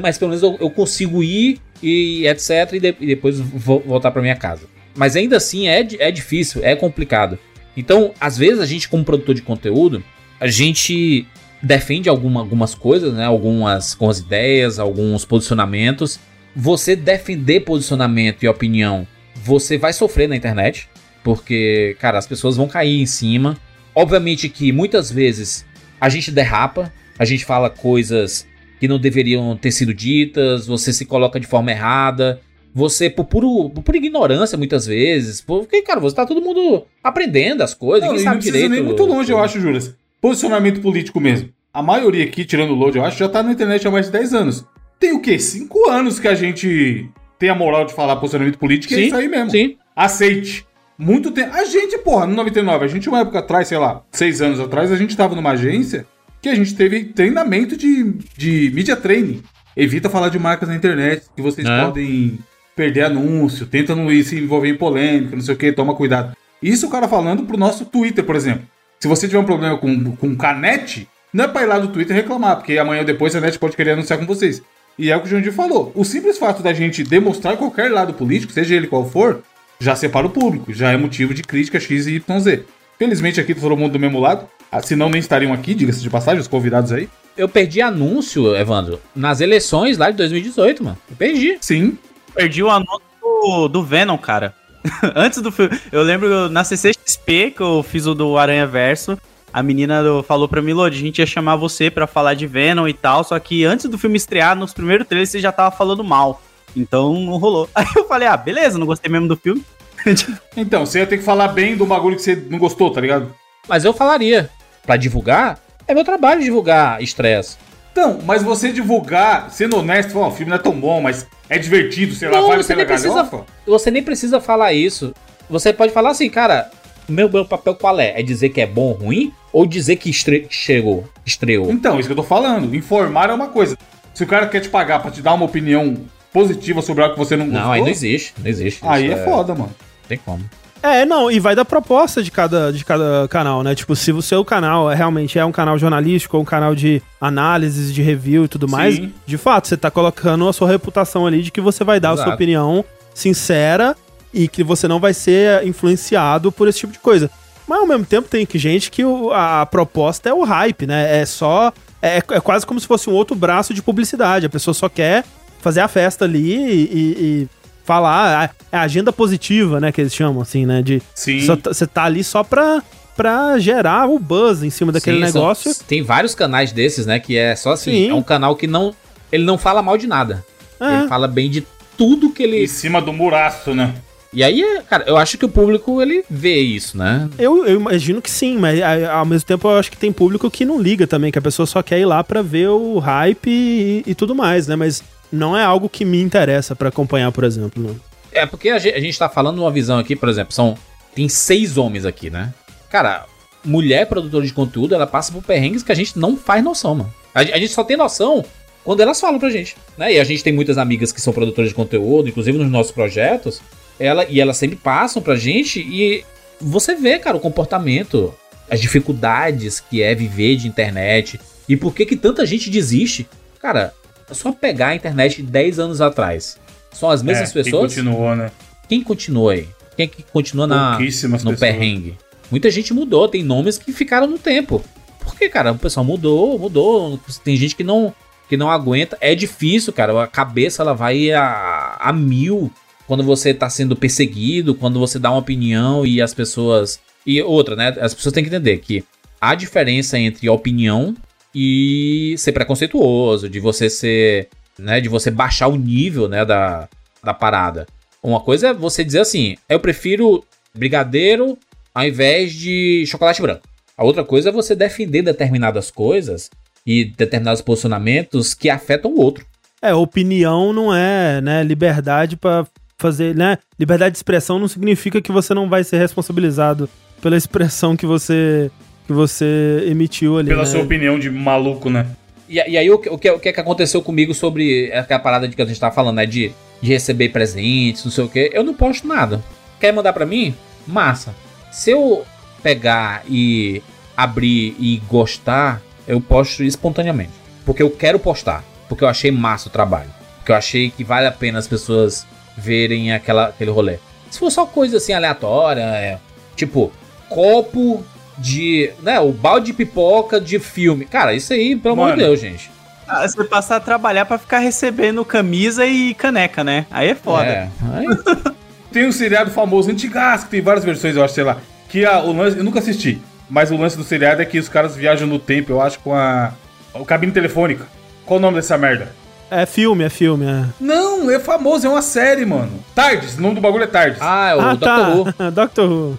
mas pelo menos eu, eu consigo ir e etc. E, de- e depois vo- voltar para minha casa. Mas ainda assim é, é difícil, é complicado. Então, às vezes a gente, como produtor de conteúdo, a gente defende alguma, algumas coisas, né? Algumas, algumas ideias, alguns posicionamentos. Você defender posicionamento e opinião, você vai sofrer na internet. Porque, cara, as pessoas vão cair em cima. Obviamente que muitas vezes a gente derrapa, a gente fala coisas que não deveriam ter sido ditas, você se coloca de forma errada. Você, por, puro, por ignorância, muitas vezes. Porque, cara, você tá todo mundo aprendendo as coisas, Não, não sabe precisa direito. nem muito longe, eu acho, Juras. Posicionamento político mesmo. A maioria aqui, tirando o load, eu acho, já tá na internet há mais de 10 anos. Tem o quê? Cinco anos que a gente tem a moral de falar posicionamento político e é Sim, isso aí mesmo. Sim. Aceite. Muito tempo. A gente, porra, no 99, a gente, uma época atrás, sei lá, seis anos atrás, a gente tava numa agência que a gente teve treinamento de, de media training. Evita falar de marcas na internet, que vocês É. podem perder anúncio, tenta não ir se envolver em polêmica, não sei o que, toma cuidado. Isso o cara falando pro nosso Twitter, por exemplo. Se você tiver um problema com, com canete, não é pra ir lá no Twitter reclamar, porque amanhã ou depois a net pode querer anunciar com vocês. E é o que o Jandir falou. O simples fato da gente demonstrar qualquer lado político, seja ele qual for, já separa o público, já é motivo de crítica X e YZ. Felizmente aqui tá todo mundo do mesmo lado, ah, senão nem estariam aqui, diga-se de passagem, os convidados aí. Eu perdi anúncio, Evandro, nas eleições lá de 2018, mano. Eu perdi. Sim, Perdi o anúncio do, do Venom, cara. Antes do filme. Eu lembro na CCXP que eu fiz o do Aranha Verso. A menina falou pra mim, Lodi, a gente ia chamar você pra falar de Venom e tal. Só que antes do filme estrear, nos primeiros trailers, você já tava falando mal. Então não rolou. Aí eu falei, ah, beleza, não gostei mesmo do filme. então, você ia ter que falar bem do bagulho que você não gostou, tá ligado? Mas eu falaria, pra divulgar, é meu trabalho divulgar estresse. Então, mas você divulgar, sendo honesto, falar, "Ó, o filme não é tão bom, mas é divertido, sei lá, Não, vale você pela nem precisa- galhofa. Você nem precisa falar isso. Você pode falar assim, cara, meu, meu papel qual é? É dizer que é bom ou ruim? Ou dizer que estre chegou, estreou? Então, isso que eu tô falando. Informar é uma coisa. Se o cara quer te pagar pra te dar uma opinião positiva sobre algo que você não gostou, Não, aí não existe. Não existe. aí Isso é foda, mano. Não tem como. É, não, e vai da proposta de cada, de cada canal, né? Tipo, se o seu canal é, realmente é um canal jornalístico ou um canal de análises, de review e tudo mais, Sim. de fato, você tá colocando a sua reputação ali de que você vai dar a sua Exato. opinião sincera e que você não vai ser influenciado por esse tipo de coisa. Mas ao mesmo tempo tem que gente que o- a, a proposta é o hype, né? É só. É, é quase como se fosse um outro braço de publicidade. A pessoa só quer fazer a festa ali e, e- e falar. É a agenda positiva, né? Que eles chamam, assim, né? De Sim. só tá- você tá ali só pra, pra gerar o buzz em cima daquele Sim, são- negócio. tem vários canais desses, né? Que é só assim. Sim. É um canal que não. Ele não fala mal de nada. É. Ele fala bem de tudo que ele. Em cima do muraço, né? E aí, cara, eu acho que o público ele vê isso, né? Eu, eu imagino que sim, mas ao mesmo tempo eu acho que tem público que não liga também, que a pessoa só quer ir lá pra ver o hype e, e tudo mais, né? Mas não é algo que me interessa pra acompanhar, por exemplo. né? É porque a gente, a gente tá falando uma visão aqui, por exemplo, são. Tem seis homens aqui, né? Cara, mulher produtora de conteúdo, ela passa por perrengues que a gente não faz noção, mano. A, a gente só tem noção quando elas falam pra gente, né? E a gente tem muitas amigas que são produtoras de conteúdo, inclusive nos nossos projetos, ela, e elas sempre passam pra gente e você vê, cara, o comportamento, as dificuldades que é viver de internet e por que que tanta gente desiste. Cara, é só pegar a internet 10 anos atrás. São as mesmas É, quem pessoas? continuou, né? Quem continua aí? Quem que continua na, no pessoas. perrengue? Muita gente mudou, tem nomes que ficaram no tempo. Por que, cara? O pessoal mudou, mudou. Tem gente que não, que não aguenta. É difícil, cara. A cabeça ela vai a, a mil quando você tá sendo perseguido, quando você dá uma opinião e as pessoas. E outra, né? As pessoas têm que entender que há diferença entre opinião e ser preconceituoso, de você ser. Né, de você baixar o nível né, da, da parada. Uma coisa é você dizer assim: eu prefiro brigadeiro ao invés de chocolate branco. A outra coisa é você defender determinadas coisas e determinados posicionamentos que afetam o outro. É, opinião não é, né, liberdade pra fazer, né? Liberdade de expressão não significa que você não vai ser responsabilizado pela expressão que você que você emitiu ali, Pela né? sua opinião de maluco, né? E, e aí o, que- o, que, o que é que aconteceu comigo sobre aquela parada de que a gente tava falando, né? De, de receber presentes, não sei o que. Eu não posto nada. Quer mandar pra mim? Massa. Se eu pegar e abrir e gostar, eu posto espontaneamente. Porque eu quero postar. Porque eu achei massa o trabalho. Porque eu achei que vale a pena as pessoas verem aquela, aquele rolê. Se for só coisa assim aleatória, é, tipo, copo de. né, o balde de pipoca de filme. Cara, isso aí, pelo amor de Mano. Deus, gente. Ah, Você passar a trabalhar pra ficar recebendo camisa e caneca, né? Aí é foda. É, aí- Tem um seriado famoso, antigas, que tem várias versões, eu acho, sei lá. Que a, o lance, eu nunca assisti, mas o lance do seriado é que os caras viajam no tempo, eu acho, com a, a cabine telefônica. Qual o nome dessa merda? É filme, é filme, é. Não, é famoso, é uma série, mano. Tardes, o nome do bagulho é Tardes. Ah, é o ah, Dr. Who. tá. Doctor Who.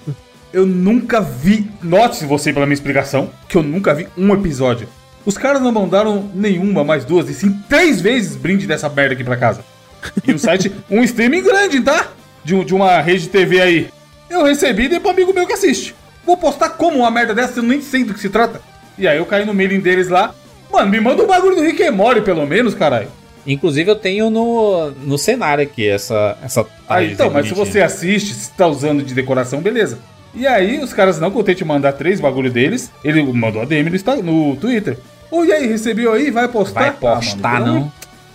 Eu nunca vi. Note-se você pela minha explicação, que eu nunca vi um episódio. Os caras não mandaram nenhuma, mais duas, e sim três vezes brinde dessa merda aqui pra casa. E o site, um streaming grande, tá? De, um- de uma rede de TV aí. Eu recebi e dei pro amigo meu que assiste. Vou postar como uma merda dessa, eu nem sei do que se trata. E aí eu caí no mailing deles lá. Mano, me manda um bagulho do Rick and Morty, pelo menos, caralho. Inclusive eu tenho no, no cenário aqui essa essa Ah, então, mas se você assiste, se tá usando de decoração, beleza. E aí, os caras não contente em mandar três bagulho deles, ele mandou a DM no, no Twitter. Ô, e aí, recebeu aí? Vai postar? vai Ah, mano, postar não?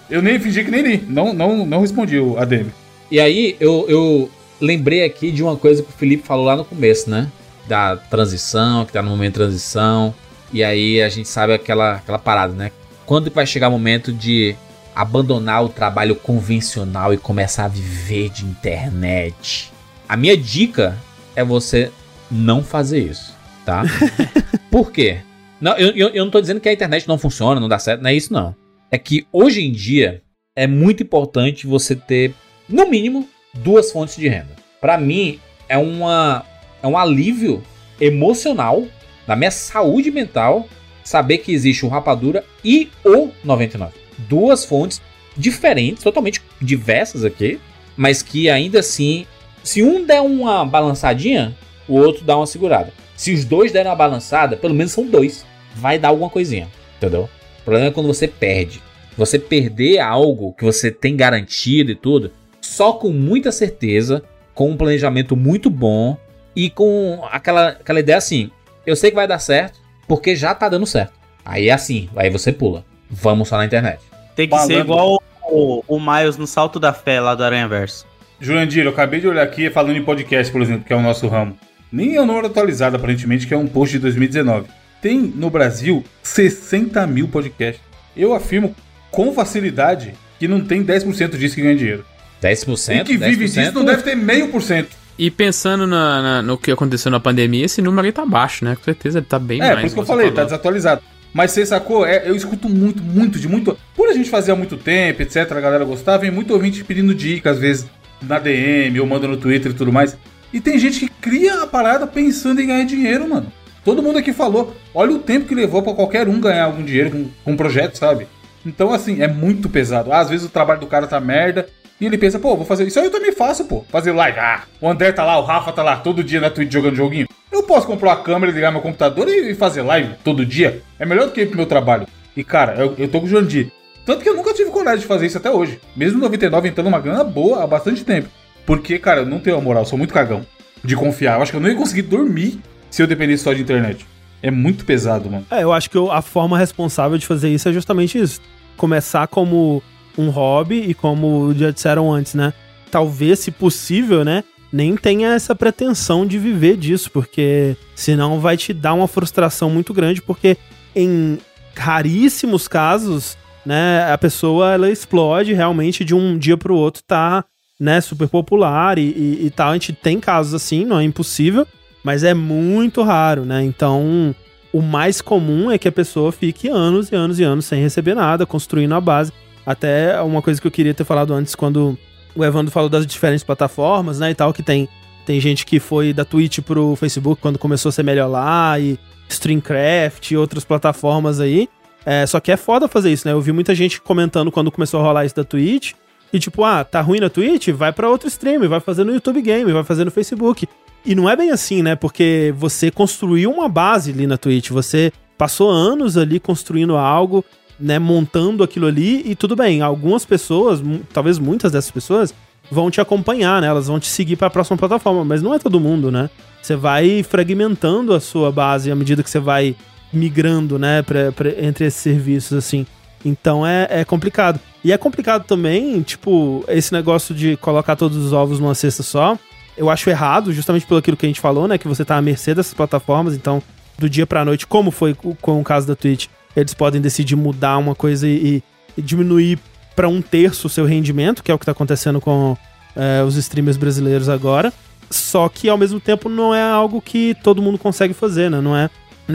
Eu nem fingi que nem li. Não, não, não respondi a DM. E aí eu, eu lembrei aqui de uma coisa que o Felipe falou lá no começo, né? Da transição, que tá no momento de transição. E aí a gente sabe aquela, aquela parada, né? Quando que vai chegar o momento de abandonar o trabalho convencional e começar a viver de internet? A minha dica é você não fazer isso, tá? Por quê? Não, eu, eu, eu não tô dizendo que a internet não funciona, não dá certo, não é isso não. É que hoje em dia é muito importante você ter, no mínimo, duas fontes de renda. Pra mim, é, uma, é um alívio emocional na minha saúde mental saber que existe o Rapadura e o 99. Duas fontes diferentes, totalmente diversas aqui, mas que ainda assim, se um der uma balançadinha, o outro dá uma segurada. Se os dois derem uma balançada, pelo menos são dois. Vai dar alguma coisinha, entendeu? O problema é quando você perde. Você perder algo que você tem garantido e tudo, só com muita certeza, com um planejamento muito bom e com aquela, aquela ideia assim: eu sei que vai dar certo, porque já tá dando certo. Aí é assim, aí você pula. Vamos só na internet. Tem que ser Malandro. igual o, o Miles no Salto da Fé lá do Aranha Verso. Jurandir, eu acabei de olhar aqui falando em podcast, por exemplo, que é o nosso ramo. Nem é o número atualizado, aparentemente, que é um post de 2019. Tem no Brasil 60 mil podcasts. Eu afirmo com facilidade que não tem 10% disso que ganha dinheiro. 10%? e que vive 10%, disso não deve ter meio por cento. E pensando na- na- no que aconteceu na pandemia, esse número aí tá baixo, né? Com certeza ele tá bem É, mais. por isso que eu falei, tá falou. desatualizado. Mas você sacou? É, eu escuto muito, muito, de muito. Por a gente fazer há muito tempo, etc., a galera gostar, vem muito ouvinte pedindo dicas, às vezes na DM ou manda no Twitter e tudo mais. E tem gente que cria a parada pensando em ganhar dinheiro, mano. Todo mundo aqui falou. Olha o tempo que levou pra qualquer um ganhar algum dinheiro com, com um projeto, sabe? Então, assim, é muito pesado. às vezes o trabalho do cara tá merda. E ele pensa, pô, vou fazer isso aí eu também faço, pô. Fazer live. Ah, o André tá lá, o Rafa tá lá todo dia na Twitch jogando joguinho. Eu posso comprar uma câmera, ligar meu computador e e fazer live todo dia. É melhor do que ir pro meu trabalho. E, cara, eu, eu tô com o Jandir. Tanto que eu nunca tive coragem de fazer isso até hoje. Mesmo no 99 entrando uma grana boa há bastante tempo. Porque, cara, eu não tenho a moral, sou muito cagão de confiar. Eu acho que eu não ia conseguir dormir se eu dependesse só de internet. É muito pesado, mano. É, eu acho que eu- a forma responsável de fazer isso é justamente isso. Começar como um hobby e como já disseram antes, né? Talvez, se possível, né? Nem tenha essa pretensão de viver disso, porque senão vai te dar uma frustração muito grande, porque em raríssimos casos, né, a pessoa ela explode realmente de um dia pro outro, tá, né, super popular e, e, e tal. A gente tem casos assim, não é impossível, mas é muito raro, né? Então, o mais comum é que a pessoa fique anos e anos e anos sem receber nada, construindo a base. Até uma coisa que eu queria ter falado antes, quando o Evandro falou das diferentes plataformas, né, e tal, que tem, tem gente que foi da Twitch pro Facebook quando começou a ser melhor lá, e Streamcraft e outras plataformas aí. É, só que é foda fazer isso, né? Eu vi muita gente comentando quando começou a rolar isso da Twitch, e tipo, ah, tá ruim na Twitch? Vai pra outro stream, vai fazer no YouTube Game, vai fazer no Facebook. E não é bem assim, né? Porque você construiu uma base ali na Twitch, você passou anos ali construindo algo, né, montando aquilo ali e tudo bem. Algumas pessoas, talvez muitas dessas pessoas, vão te acompanhar, né? Elas vão te seguir para a próxima plataforma, mas não é todo mundo, né? Você vai fragmentando a sua base à medida que você vai migrando, né, pra, pra- entre esses serviços assim. Então é, é complicado. E é complicado também, tipo, esse negócio de colocar todos os ovos numa cesta só. Eu acho errado, justamente pelo aquilo que a gente falou, né? Que você tá à mercê dessas plataformas, então, do dia pra noite, como foi co- com o caso da Twitch, eles podem decidir mudar uma coisa e, e diminuir pra um terço o seu rendimento, que é o que tá acontecendo com é, os streamers brasileiros agora. Só que ao mesmo tempo não é algo que todo mundo consegue fazer, né? Não é,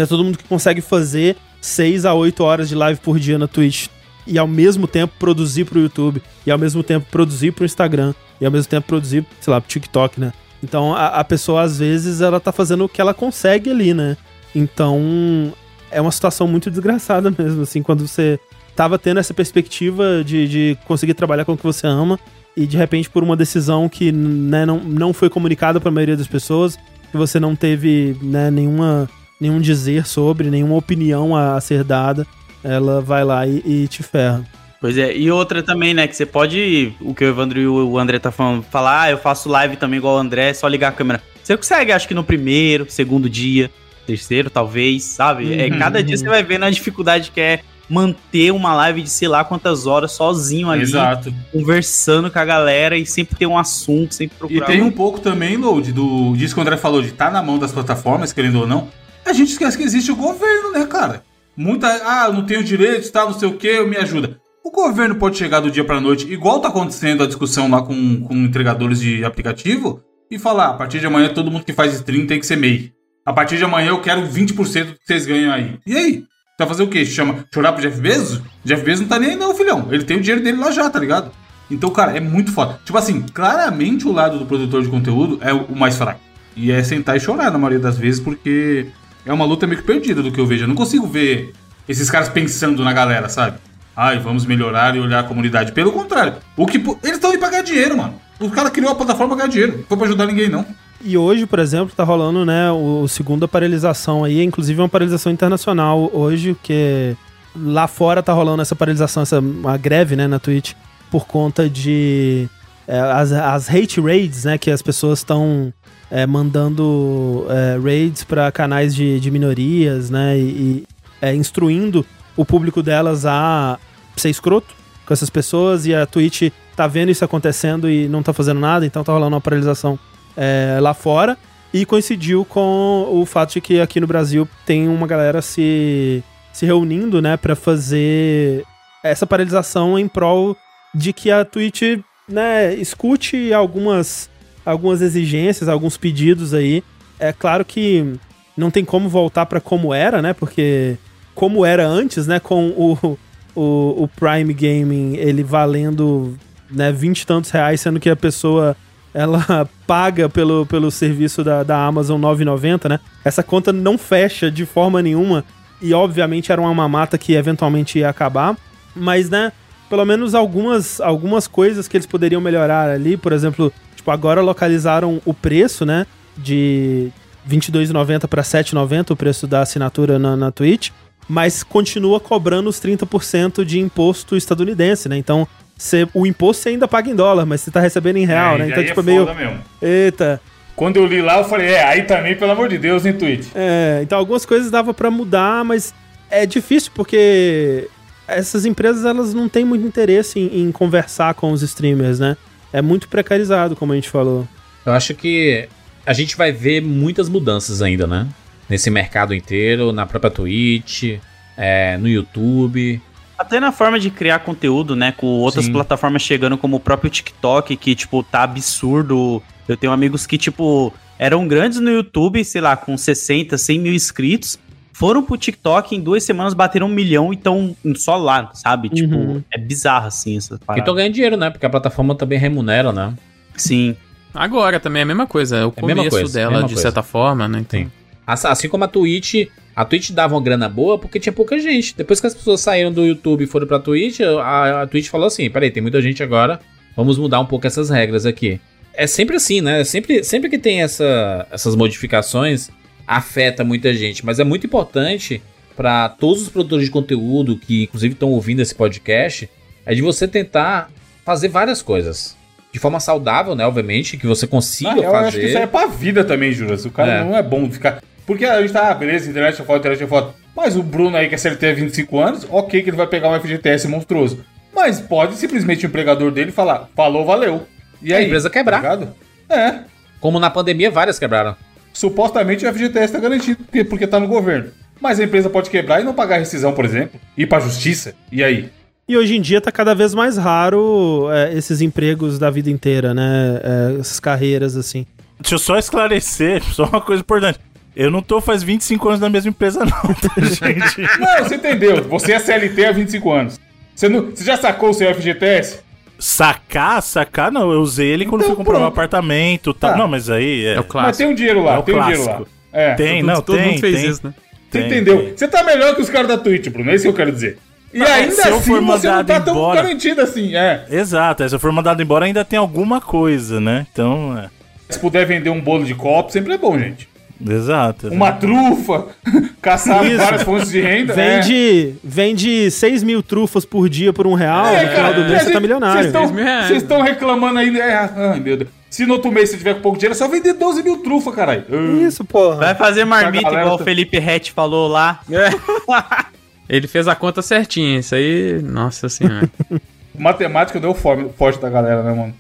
é todo mundo que consegue fazer 6 a 8 horas de live por dia na Twitch e ao mesmo tempo produzir pro YouTube, e ao mesmo tempo produzir pro Instagram, e ao mesmo tempo produzir, sei lá, pro TikTok, né? Então a, a pessoa, às vezes, ela tá fazendo o que ela consegue ali, né? Então é uma situação muito desgraçada mesmo, assim, quando você tava tendo essa perspectiva de, de conseguir trabalhar com o que você ama e de repente por uma decisão que né, não, não foi comunicada para a maioria das pessoas, que você não teve né, nenhuma, nenhum dizer sobre, nenhuma opinião a, a ser dada, ela vai lá e, e te ferra. Pois é, e outra também, né, que você pode, o que o Evandro e o André tá falando, falar, ah, eu faço live também igual o André, é só ligar a câmera. Você consegue, acho que no primeiro, segundo dia, terceiro, talvez, sabe? É, Uhum. cada dia você vai vendo a dificuldade que é manter uma live de sei lá quantas horas sozinho ali, Exato. conversando com a galera e sempre ter um assunto, sempre E procurar. tem um pouco também, Load, do, disso que o André falou, de estar na mão das plataformas, querendo ou não. A gente esquece que existe o governo, né, cara? Muita. Ah, eu não tenho direitos, tá, não sei o que, me ajuda. O governo pode chegar do dia pra noite, igual tá acontecendo a discussão lá com, com entregadores de aplicativo, e falar: a partir de amanhã todo mundo que faz stream tem que ser MEI. A partir de amanhã eu quero 20% do que vocês ganham aí. E aí? Você vai fazer o quê? Chama chorar pro Jeff Bezos? Jeff Bezos não tá nem aí, não, filhão. Ele tem o dinheiro dele lá já, tá ligado? Então, cara, é muito foda. Tipo assim, claramente o lado do produtor de conteúdo é o mais fraco. E é sentar e chorar na maioria das vezes, porque é uma luta meio que perdida do que eu vejo. Eu não consigo ver esses caras pensando na galera, sabe? Ai, vamos melhorar e olhar a comunidade. Pelo contrário, o que eles estão aí pra ganhar dinheiro, mano. O cara criou a plataforma pra ganhar dinheiro. Não foi pra ajudar ninguém, não. E hoje, por exemplo, tá rolando, né, o, segunda paralisação aí, inclusive uma paralisação internacional hoje, que lá fora tá rolando essa paralisação, essa uma greve, né, na Twitch, por conta de é, as, as hate raids, né, que as pessoas estão é, mandando é, raids para canais de, de minorias, né, e, e, é, instruindo o público delas a ser escroto com essas pessoas, e a Twitch tá vendo isso acontecendo e não tá fazendo nada, então tá rolando uma paralisação é, lá fora. E coincidiu com o fato de que aqui no Brasil tem uma galera se, se reunindo, né, para fazer essa paralisação em prol de que a Twitch, né, escute algumas, algumas exigências, alguns pedidos aí. É claro que não tem como voltar para como era, né, porque como era antes, né, com o, o, o Prime Gaming ele valendo, né, 20 e tantos reais, sendo que a pessoa ela paga pelo, pelo serviço da, da Amazon 9,90, né? Essa conta não fecha de forma nenhuma e obviamente era uma mamata que eventualmente ia acabar, mas né, pelo menos algumas, algumas coisas que eles poderiam melhorar ali, por exemplo, tipo, agora localizaram o preço, né, de 22,90 para 7,90 o preço da assinatura na, na Twitch, mas continua cobrando os 30% de imposto estadunidense, né? Então, Cê, o imposto você ainda paga em dólar, mas você tá recebendo em real, É, né? Então, tipo, é meio. mesmo. Eita. Quando eu li lá, eu falei, é, aí também, pelo amor de Deus, em Twitch. É, então algumas coisas dava pra mudar, mas é difícil porque essas empresas elas não têm muito interesse em, em conversar com os streamers, né? É muito precarizado, como a gente falou. Eu acho que a gente vai ver muitas mudanças ainda, né? Nesse mercado inteiro, na própria Twitch, é, no YouTube. Até na forma de criar conteúdo, né? Com outras Sim. plataformas chegando, como o próprio TikTok, que, tipo, tá absurdo. Eu tenho amigos que, tipo, eram grandes no YouTube, sei lá, com 60, 100 mil inscritos. Foram pro TikTok, em duas semanas bateram um milhão e estão só lá, sabe? Tipo, Uhum. é bizarro, assim, essa E parada. tô ganhando dinheiro, né? Porque a plataforma também remunera, né? Sim. Agora também é a mesma coisa, é o É começo coisa, dela, mesma de coisa. certa forma, né? Então, Sim. Assim assim como a Twitch. A Twitch dava uma grana boa porque tinha pouca gente. Depois que as pessoas saíram do YouTube e foram pra Twitch, a, a Twitch falou assim: peraí, tem muita gente agora, vamos mudar um pouco essas regras aqui. É sempre assim, né? Sempre, sempre que tem essa, essas modificações, afeta muita gente. Mas é muito importante para todos os produtores de conteúdo que, inclusive, estão ouvindo esse podcast, é de você tentar fazer várias coisas. De forma saudável, né? Obviamente, que você consiga real, eu fazer. acho que isso aí é pra vida também, Juras. O cara É. não é bom ficar. Porque a gente tá, ah, beleza, internet é foda, internet é foda. Mas o Bruno aí, que é CLT há 25 anos, ok que ele vai pegar um FGTS monstruoso. Mas pode simplesmente o empregador dele falar, falou, valeu. E A aí? empresa quebrar. tá? É. Como na pandemia, várias quebraram. Supostamente o FGTS tá garantido porque, porque tá no governo. Mas a empresa pode quebrar e não pagar rescisão, por exemplo. Ir pra justiça. E aí? E hoje em dia tá cada vez mais raro é, esses empregos da vida inteira, né? É, essas carreiras assim. Deixa eu só esclarecer, só uma coisa importante. Eu não tô faz 25 anos na mesma empresa, não, tá, gente? Não, você entendeu. Você é CLT há 25 anos. Você, não, você já sacou o seu FGTS? Sacar, sacar, não. Eu usei ele quando Então, fui comprar um pronto. apartamento e tal. Tá. Não, mas aí é. É o clássico. Mas tem um dinheiro lá, É o tem um dinheiro lá. É. Tem, todo, não, todo tem, mundo fez tem. isso, né? Você Tem, entendeu? tem. Você tá melhor que os caras da Twitch, Bruno. É isso que eu quero dizer. E Não, ainda se eu assim você não tá tão embora- garantido assim, é. Exato, é, se eu for mandado embora ainda tem alguma coisa, né? Então, é. Se puder vender um bolo de copo, sempre é bom, gente. Exato. Uma trufa, caçar Isso. várias fontes de renda. é. Vende, vende 6 mil trufas por dia por um real, É, no final do mês você tá milionário. Vocês Dez mil reais. estão- Vocês estão reclamando aí. É, ai, meu Deus. Se no outro mês você tiver com pouco dinheiro, é só vender 12 mil trufa, caralho. Isso, porra. Vai fazer marmita igual o Felipe Rett falou lá. Ele fez a conta certinha, isso aí, nossa senhora. Matemática deu fome, forte da galera, né, mano?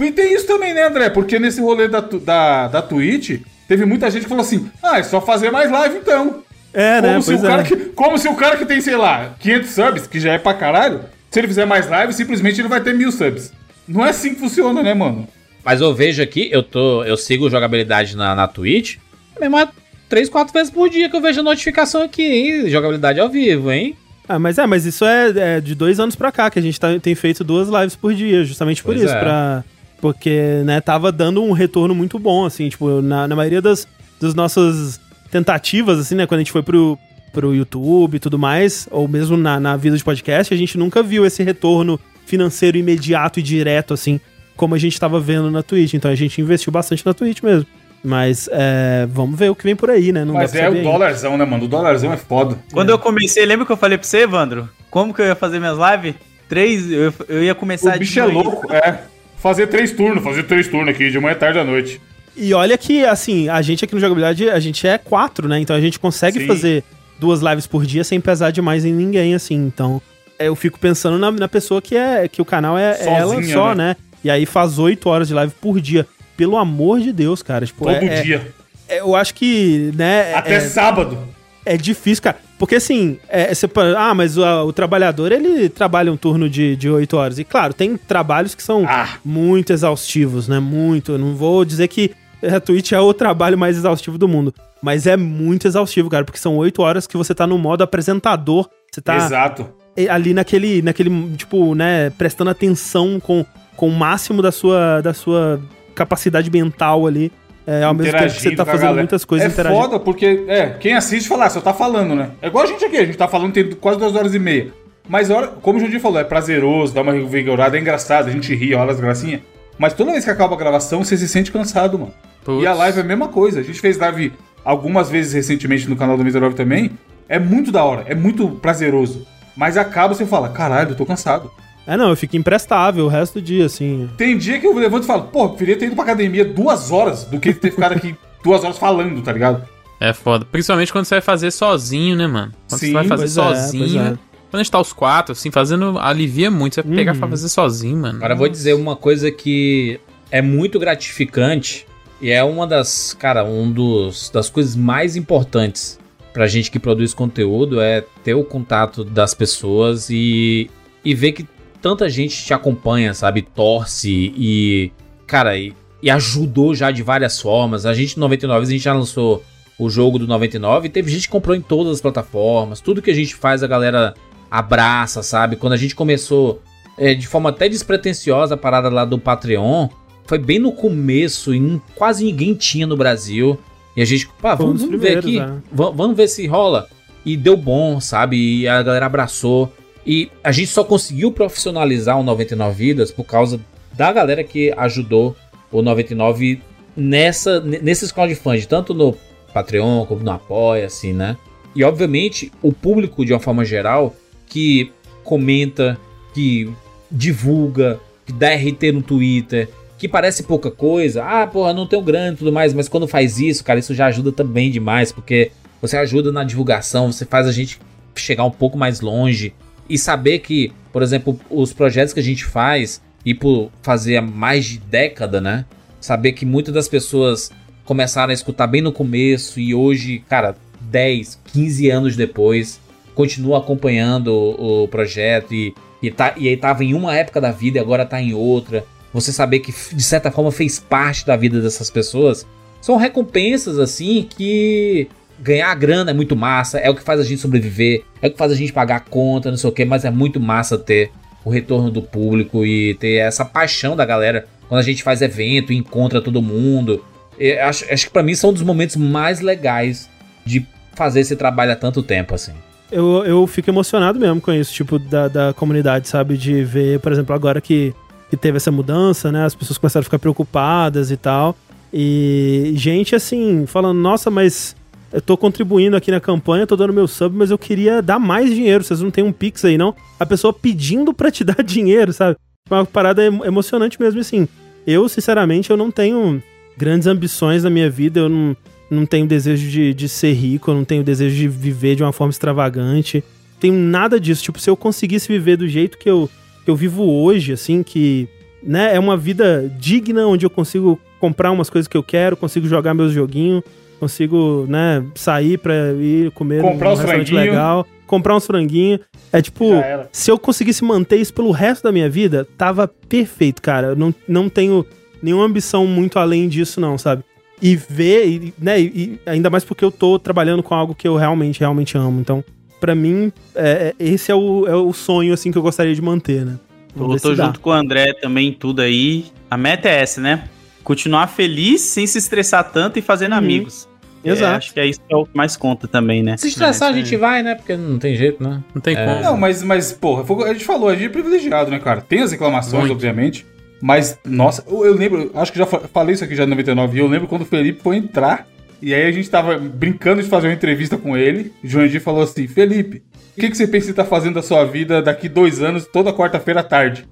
e tem isso também, né, André? Porque nesse rolê da, da, da Twitch, teve muita gente que falou assim: ah, é só fazer mais live então. É, né? Como, se o Pois cara é. que, como se o cara que tem, sei lá, 500 subs, que já é pra caralho, se ele fizer mais live, simplesmente ele vai ter mil subs. Não é assim que funciona, né, mano? Mas eu vejo aqui, eu tô. Eu sigo jogabilidade na, na Twitch. Mesmo é 3, 4 vezes por dia que eu vejo a notificação aqui, hein? Jogabilidade ao vivo, hein? Ah, mas é, mas isso é, é de dois anos pra cá, que a gente tá- tem feito duas lives por dia, justamente por Pois isso, é. pra... Porque, né, tava dando um retorno muito bom, assim, tipo, na, na maioria das, das nossas tentativas, assim, né, quando a gente foi pro, pro YouTube e tudo mais, ou mesmo na, na vida de podcast, a gente nunca viu esse retorno financeiro imediato e direto, assim, como a gente tava vendo na Twitch. Então a gente investiu bastante na Twitch mesmo. Mas é, vamos ver o que vem por aí, né? Não Mas é saber o dólarzão, né, mano? O dólarzão é foda. Quando eu comecei, lembra que eu falei pra você, Evandro? Como que eu ia fazer minhas lives? Três, eu, eu ia começar O bicho de é manhã. louco, é. Fazer três turnos, fazer três turnos aqui, de manhã, tarde à noite. E olha que, assim, a gente aqui no Jogabilidade, a gente é quatro, né? Então a gente consegue Sim. fazer duas lives por dia sem pesar demais em ninguém, assim. Então é, eu fico pensando na, na pessoa que é que o canal é, é ela Sozinha, só, né? né? E aí faz oito horas de live por dia. Pelo amor de Deus, cara. Tipo, Todo é- é- dia. é- eu acho que, né, Até é, sábado. é difícil, cara. Porque assim, é, você ah, mas o, o trabalhador, ele trabalha um turno de, de 8 horas. E claro, tem trabalhos que são Ah. muito exaustivos, né? Muito. Eu não vou dizer que a Twitch é o trabalho mais exaustivo do mundo. Mas é muito exaustivo, cara, porque são 8 horas que você tá no modo apresentador. Você tá Exato. ali naquele, naquele, tipo, né, prestando atenção com, com o máximo da sua, da sua capacidade mental ali. É, ao mesmo tempo que você tá fazendo muitas coisas É interagindo. foda porque, é, quem assiste fala, ah, só tá falando, né? É igual a gente aqui, a gente tá falando tem quase duas horas e meia. Mas, hora, como o Jundir falou, é prazeroso, dá uma revigorada, é engraçado, a gente ri, olha as gracinhas. Mas toda vez que acaba a gravação, você se sente cansado, mano. Putz. E a live é a mesma coisa. A gente fez live algumas vezes recentemente no canal do Miserável também. É muito da hora, é muito prazeroso. Mas acaba você fala, caralho, eu tô cansado. É, não, eu fico imprestável o resto do dia, assim. Tem dia que eu levanto e falo, pô, preferia ter ido pra academia duas horas do que ter ficado aqui duas horas falando, tá ligado? É foda. Principalmente quando você vai fazer sozinho, né, mano? Quando Sim, você vai fazer pois é, sozinho. pois é. Quando a gente tá os quatro, assim, fazendo. Alivia muito. Você pegar pra fazer sozinho, mano. Agora eu vou dizer uma coisa que é muito gratificante e é uma das, cara, um dos das coisas mais importantes pra gente que produz conteúdo é ter o contato das pessoas e, e ver que tanta gente te acompanha, sabe? Torce e, cara, e, e ajudou já de várias formas. A gente no 99, a gente já lançou o jogo do 99 e teve gente que comprou em todas as plataformas. Tudo que a gente faz, a galera abraça, sabe? Quando a gente começou é, de forma até despretensiosa a parada lá do Patreon, foi bem no começo e quase ninguém tinha no Brasil. E a gente, pá, vamos, vamos ver aqui, né? va- vamos ver se rola. E deu bom, sabe? E a galera abraçou. E a gente só conseguiu profissionalizar o 99 Vidas por causa da galera que ajudou o 99 nessa, nesses crowdfunding, tanto no Patreon como no Apoia, assim, né? E obviamente o público, de uma forma geral, que comenta, que divulga, que dá RT no Twitter, que parece pouca coisa, ah, porra, não tenho grana e tudo mais, mas quando faz isso, cara, isso já ajuda também demais, porque você ajuda na divulgação, você faz a gente chegar um pouco mais longe e saber que, por exemplo, os projetos que a gente faz e por fazer mais de década, né? Saber que muitas das pessoas começaram a escutar bem no começo e hoje, cara, 10, 15 anos depois, continua acompanhando o, o projeto e, e, tá, e aí tava em uma época da vida e agora tá em outra. Você saber que de certa forma fez parte da vida dessas pessoas são recompensas assim que ganhar grana é muito massa, é o que faz a gente sobreviver, é o que faz a gente pagar a conta, não sei o que, mas é muito massa ter o retorno do público e ter essa paixão da galera quando a gente faz evento e encontra todo mundo. Eu acho, acho que pra mim são um dos momentos mais legais de fazer esse trabalho há tanto tempo, assim. Eu, eu fico emocionado mesmo com isso, tipo, da, da comunidade, sabe? De ver, por exemplo, agora que, que teve essa mudança, né? As pessoas começaram a ficar preocupadas e tal. E gente, assim, falando, nossa, mas eu tô contribuindo aqui na campanha, tô dando meu sub, mas eu queria dar mais dinheiro. Vocês não tem um Pix aí, não? A pessoa pedindo pra te dar dinheiro, sabe? Uma parada emo- emocionante mesmo, assim. Eu, sinceramente, eu não tenho grandes ambições na minha vida, eu não, não tenho desejo de, de ser rico, eu não tenho desejo de viver de uma forma extravagante. Tenho nada disso. Tipo, se eu conseguisse viver do jeito que eu, que eu vivo hoje, assim, que né, é uma vida digna, onde eu consigo comprar umas coisas que eu quero, consigo jogar meus joguinhos, consigo, né, sair pra ir comer Comprar uns restaurante franguinho. legal, comprar uns franguinhos. É tipo, se eu conseguisse manter isso pelo resto da minha vida, tava perfeito, cara. Eu não, não tenho nenhuma ambição muito além disso, não, sabe? E ver, e, né, e, e ainda mais porque eu tô trabalhando com algo que eu realmente, realmente amo. Então, pra mim, é, é- esse é o, é o sonho, assim, que eu gostaria de manter, né? Vamos ver tô dá. junto com o André também tudo aí. A meta é essa, né? Continuar feliz, sem se estressar tanto e fazendo Uhum. amigos. Exato. É, acho que é isso que é o que mais conta também, né? Se estressar, É, a gente vai, né? Porque não tem jeito, né? Não tem É. como. Não, mas, mas, porra, que a gente falou, a gente é privilegiado, né, cara? Tem as reclamações, Muito. obviamente. Mas, nossa, eu, eu lembro, acho que já fa- falei isso aqui já em 99, e eu lembro quando o Felipe foi entrar, e aí a gente tava brincando de fazer uma entrevista com ele, e o João G falou assim, Felipe, o que, que você pensa em estar fazendo da sua vida daqui dois anos, toda quarta-feira à tarde?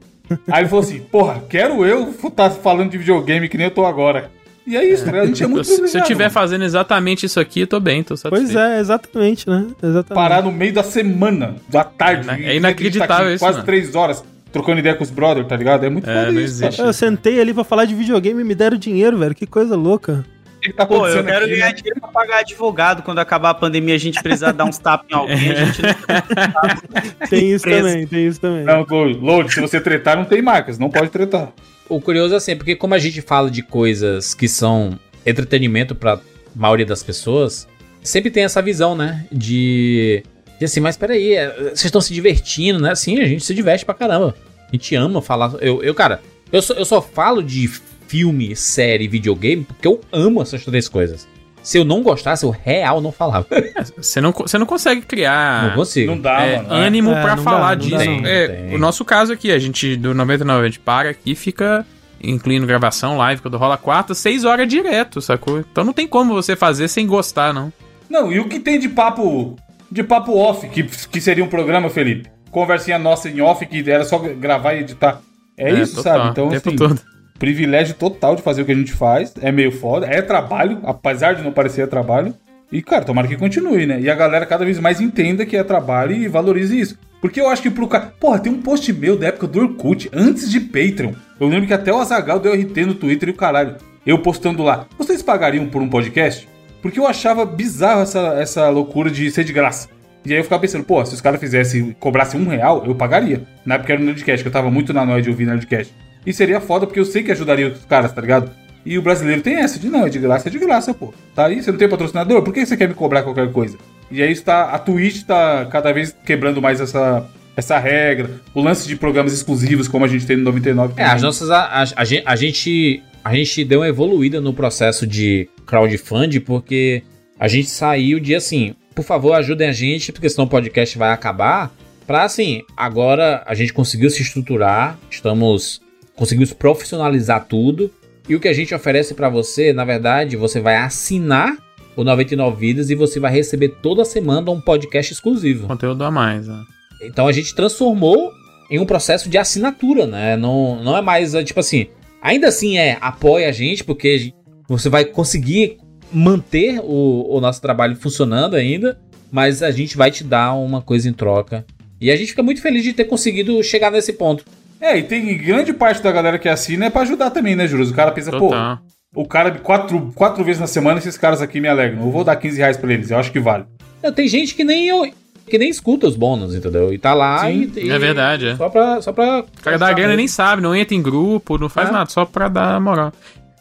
aí ele falou assim, porra, quero eu estar falando de videogame que nem eu tô agora. E é isso, né? A gente é muito Se- Se eu estiver fazendo exatamente isso aqui, eu tô bem, tô satisfeito. Pois é, exatamente, né? Exatamente. parar no meio da semana, da tarde. É é gente inacreditável tá aqui isso, Quase mano. três horas trocando ideia com os brothers, tá ligado? É muito É, foda não isso, existe. cara. Eu sentei ali pra falar de videogame e me deram dinheiro, velho. Que coisa louca. Que tá Pô, eu quero aqui, ganhar né? dinheiro pra pagar advogado quando acabar a pandemia, a gente precisar dar uns tapas em alguém, a gente não Tem isso Preso. também, tem isso também. Não, Load, se você tretar, não tem marcas, não pode tretar. O curioso é assim, porque como a gente fala de coisas que são entretenimento pra maioria das pessoas, sempre tem essa visão, né? De, de assim, mas peraí, é, vocês estão se divertindo, né? Sim, a gente se diverte pra caramba. A gente ama falar. Eu, eu cara, eu só, eu só falo de filme, série, videogame porque eu amo essas três coisas. Se eu não gostasse, eu real não falava. Você não, você não consegue criar não consigo. Não dá, é, mano. né? ânimo É, pra falar dá, disso. É, Tem. o nosso caso aqui, a gente, do 99, a gente para aqui e fica incluindo gravação, live, quando rola quarta, seis horas direto, sacou? Então não tem como você fazer sem gostar, não. Não, e o que tem de papo de papo off, que, que seria um programa, Felipe? Conversinha nossa em off, que era só gravar e editar. É, isso, total, sabe? Então, o tempo assim, todo. Privilégio total de fazer o que a gente faz. É meio foda, é trabalho, apesar de não parecer é trabalho. E, cara, tomara que continue, né? E a galera cada vez mais entenda que é trabalho e valorize isso. Porque eu acho que pro cara. Porra, tem um post meu da época do Orkut, antes de Patreon. Eu lembro que até o Azagal deu RT no Twitter e o caralho. Eu postando lá. Vocês pagariam por um podcast? Porque eu achava bizarro essa, essa loucura de ser de graça. E aí eu ficava pensando, pô, se os caras fizessem, cobrassem um real, eu pagaria. Na época era o Nerdcast, que eu tava muito na noia de ouvir Nerdcast. E seria foda porque eu sei que ajudaria os caras, tá ligado? E o brasileiro tem essa de não, é de graça, é de graça, pô. Tá aí, você não tem patrocinador? Por que você quer me cobrar qualquer coisa? E aí está, a Twitch tá cada vez quebrando mais essa, essa regra. O lance de programas exclusivos, como a gente tem no 99. É, as nossas. A, a, a gente. A gente deu uma evoluída no processo de crowdfunding, porque a gente saiu de assim, por favor, ajudem a gente, porque senão o podcast vai acabar. Pra assim, agora a gente conseguiu se estruturar, estamos. Conseguimos profissionalizar tudo. E o que a gente oferece pra você, na verdade, você vai assinar o 99 Vidas e você vai receber toda semana um podcast exclusivo. Conteúdo a mais, né? Então a gente transformou em um processo de assinatura, né? Não, não é mais, é, tipo assim, ainda assim é apoia a gente, porque você vai conseguir manter o, o nosso trabalho funcionando ainda, mas a gente vai te dar uma coisa em troca. E a gente fica muito feliz de ter conseguido chegar nesse ponto. É, e tem grande parte da galera que assina é pra ajudar também, né, Juros? O cara pensa, Total. pô, o cara quatro, quatro vezes na semana, esses caras aqui me alegram. Eu vou dar 15 reais pra eles, eu acho que vale. Não, Tem gente que nem eu, que nem escuta os bônus, entendeu? E tá lá Sim, e, e- é verdade, é. Só pra. Só pra O cara da grana nem sabe, não entra em grupo, não faz É. nada, só pra dar moral.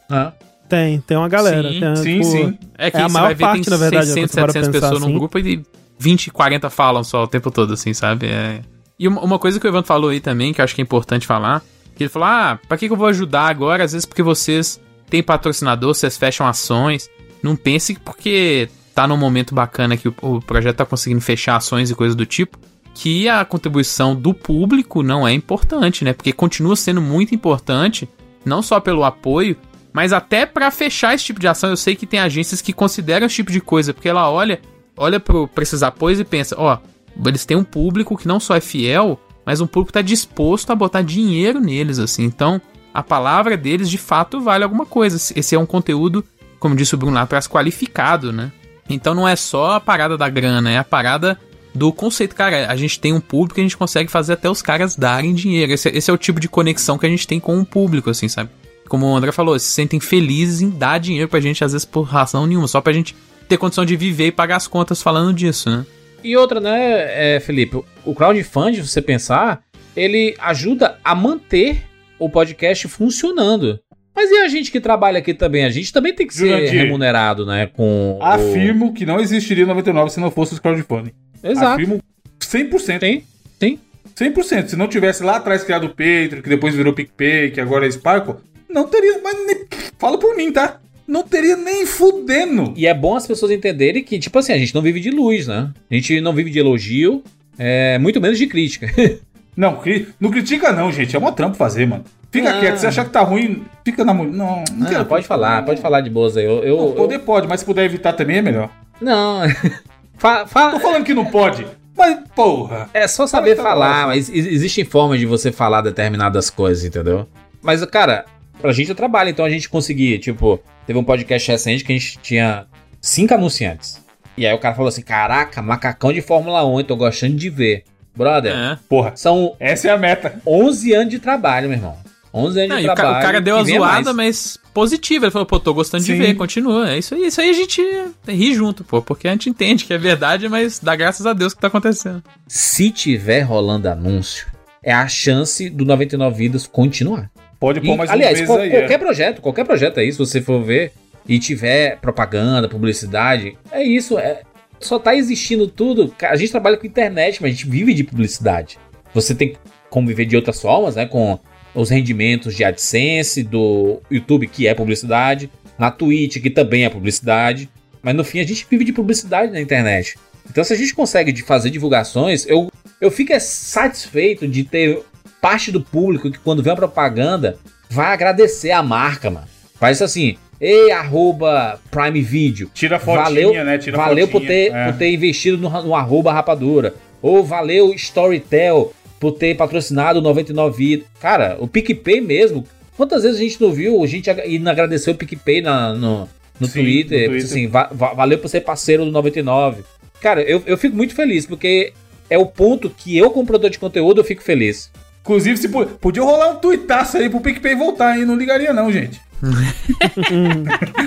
Ah. Tem, tem uma galera. Sim, tem, Sim, tipo, sim. É que É a maior vai ver, parte, tem na verdade, 600, quando você para 700 pensar pessoas num assim. grupo e 20, 40 falam só o tempo todo, assim, sabe? É... E uma, coisa que o Evandro falou aí também, que eu acho que é importante falar, que ele falou, ah, pra que, que eu vou ajudar agora? Às vezes porque vocês têm patrocinador, vocês fecham ações. Não pense que porque tá num momento bacana que o, o projeto tá conseguindo fechar ações e coisas do tipo, que a contribuição do público não é importante, né? Porque continua sendo muito importante, não só pelo apoio, mas até pra fechar esse tipo de ação. Eu sei que tem agências que consideram esse tipo de coisa, porque ela olha, olha pro, pra esses apoios e pensa, ó, eles têm um público que não só é fiel, mas um público tá disposto a botar dinheiro neles, assim. Então, a palavra deles de fato vale alguma coisa. Esse é um conteúdo, como disse o Bruno lá atrás, qualificado, né? Então não é só a parada da grana, é a parada do conceito, cara. A gente tem um público e a gente consegue fazer até os caras darem dinheiro. Esse, esse é o tipo de conexão que a gente tem com o público, assim, sabe? Como o André falou, se sentem felizes em dar dinheiro pra gente, às vezes por razão nenhuma, só pra gente ter condição de viver e pagar as contas falando disso, né? E outra, né, é, Felipe? O crowdfunding, se você pensar, ele ajuda a manter o podcast funcionando. Mas e a gente que trabalha aqui também? A gente também tem que ser Jurandir. remunerado, né? Com. o- Afirmo que não existiria 99 se não fosse os crowdfunding. Exato. Afirmo 100%. Tem, tem. 100%. Se não tivesse lá atrás criado o Patreon, que depois virou PicPay, que agora é Sparkle, não teria. Mas nem, fala por mim, tá? Não teria nem fudendo. E é bom as pessoas entenderem que, tipo assim, a gente não vive de luz, né? A gente não vive de elogio, é, muito menos de crítica. Não, cri- não critica não, gente. É mó trampo fazer, mano. Fica quieto. Se achar que tá ruim, fica na... mu- Não, não, Não, quero- pode falar, pode falar de boas aí. Eu, eu, Não, poder pode, mas se puder evitar também é melhor. eu- não. Fa- fa- Tô falando que não pode, mas porra. É só saber Fala, falar, fala. mas ex- existem formas de você falar determinadas coisas, entendeu? Mas, cara, pra gente é trabalho, então a gente conseguir, tipo, teve um podcast recente que a gente tinha cinco anunciantes. E aí o cara falou assim: Caraca, macacão de Fórmula 1, eu tô gostando de ver. Brother, É. Porra, são essa é a meta. 11 anos de trabalho, meu irmão. 11 anos Não, de e o, ca- trabalho. o cara deu a zoada, mais. mas positiva. Ele falou, pô, tô gostando Sim. de ver, continua. É isso aí. Isso aí a gente ri junto, pô, porque a gente entende que é verdade, mas dá graças a Deus que tá acontecendo. Se tiver rolando anúncio, é a chance do 99 Vidas continuar. Pode E, pôr mais aliás, um qual- aí. qualquer é. projeto, qualquer projeto aí, se você for ver e tiver propaganda, publicidade, é isso, é só tá existindo tudo. A gente trabalha com internet, mas a gente vive de publicidade. Você tem como viver de outras formas, né, com os rendimentos de AdSense do YouTube, que é publicidade, na Twitch, que também é publicidade, mas no fim a gente vive de publicidade na internet. Então se a gente consegue de fazer divulgações, eu eu fico é satisfeito de ter parte do público que quando vê uma propaganda vai agradecer a marca, mano. Faz assim, ei, arroba Prime Video. Tira a fotinha, valeu, né? Tira valeu por fotinha, ter, é. por ter investido no, no arroba rapadura. Ou valeu Storytel por ter patrocinado o 99 Vida. Cara, o PicPay mesmo. Quantas vezes a gente não viu a gente ag- não agradeceu o PicPay na, no, no, Sim, Twitter? no Twitter. Assim, va- va- valeu por ser parceiro do 99. Cara, eu, eu fico muito feliz, porque é o ponto que eu, como produtor de conteúdo, eu fico feliz. Inclusive, se po- podia rolar um tuitaço aí pro PicPay voltar, hein? Não ligaria não, gente.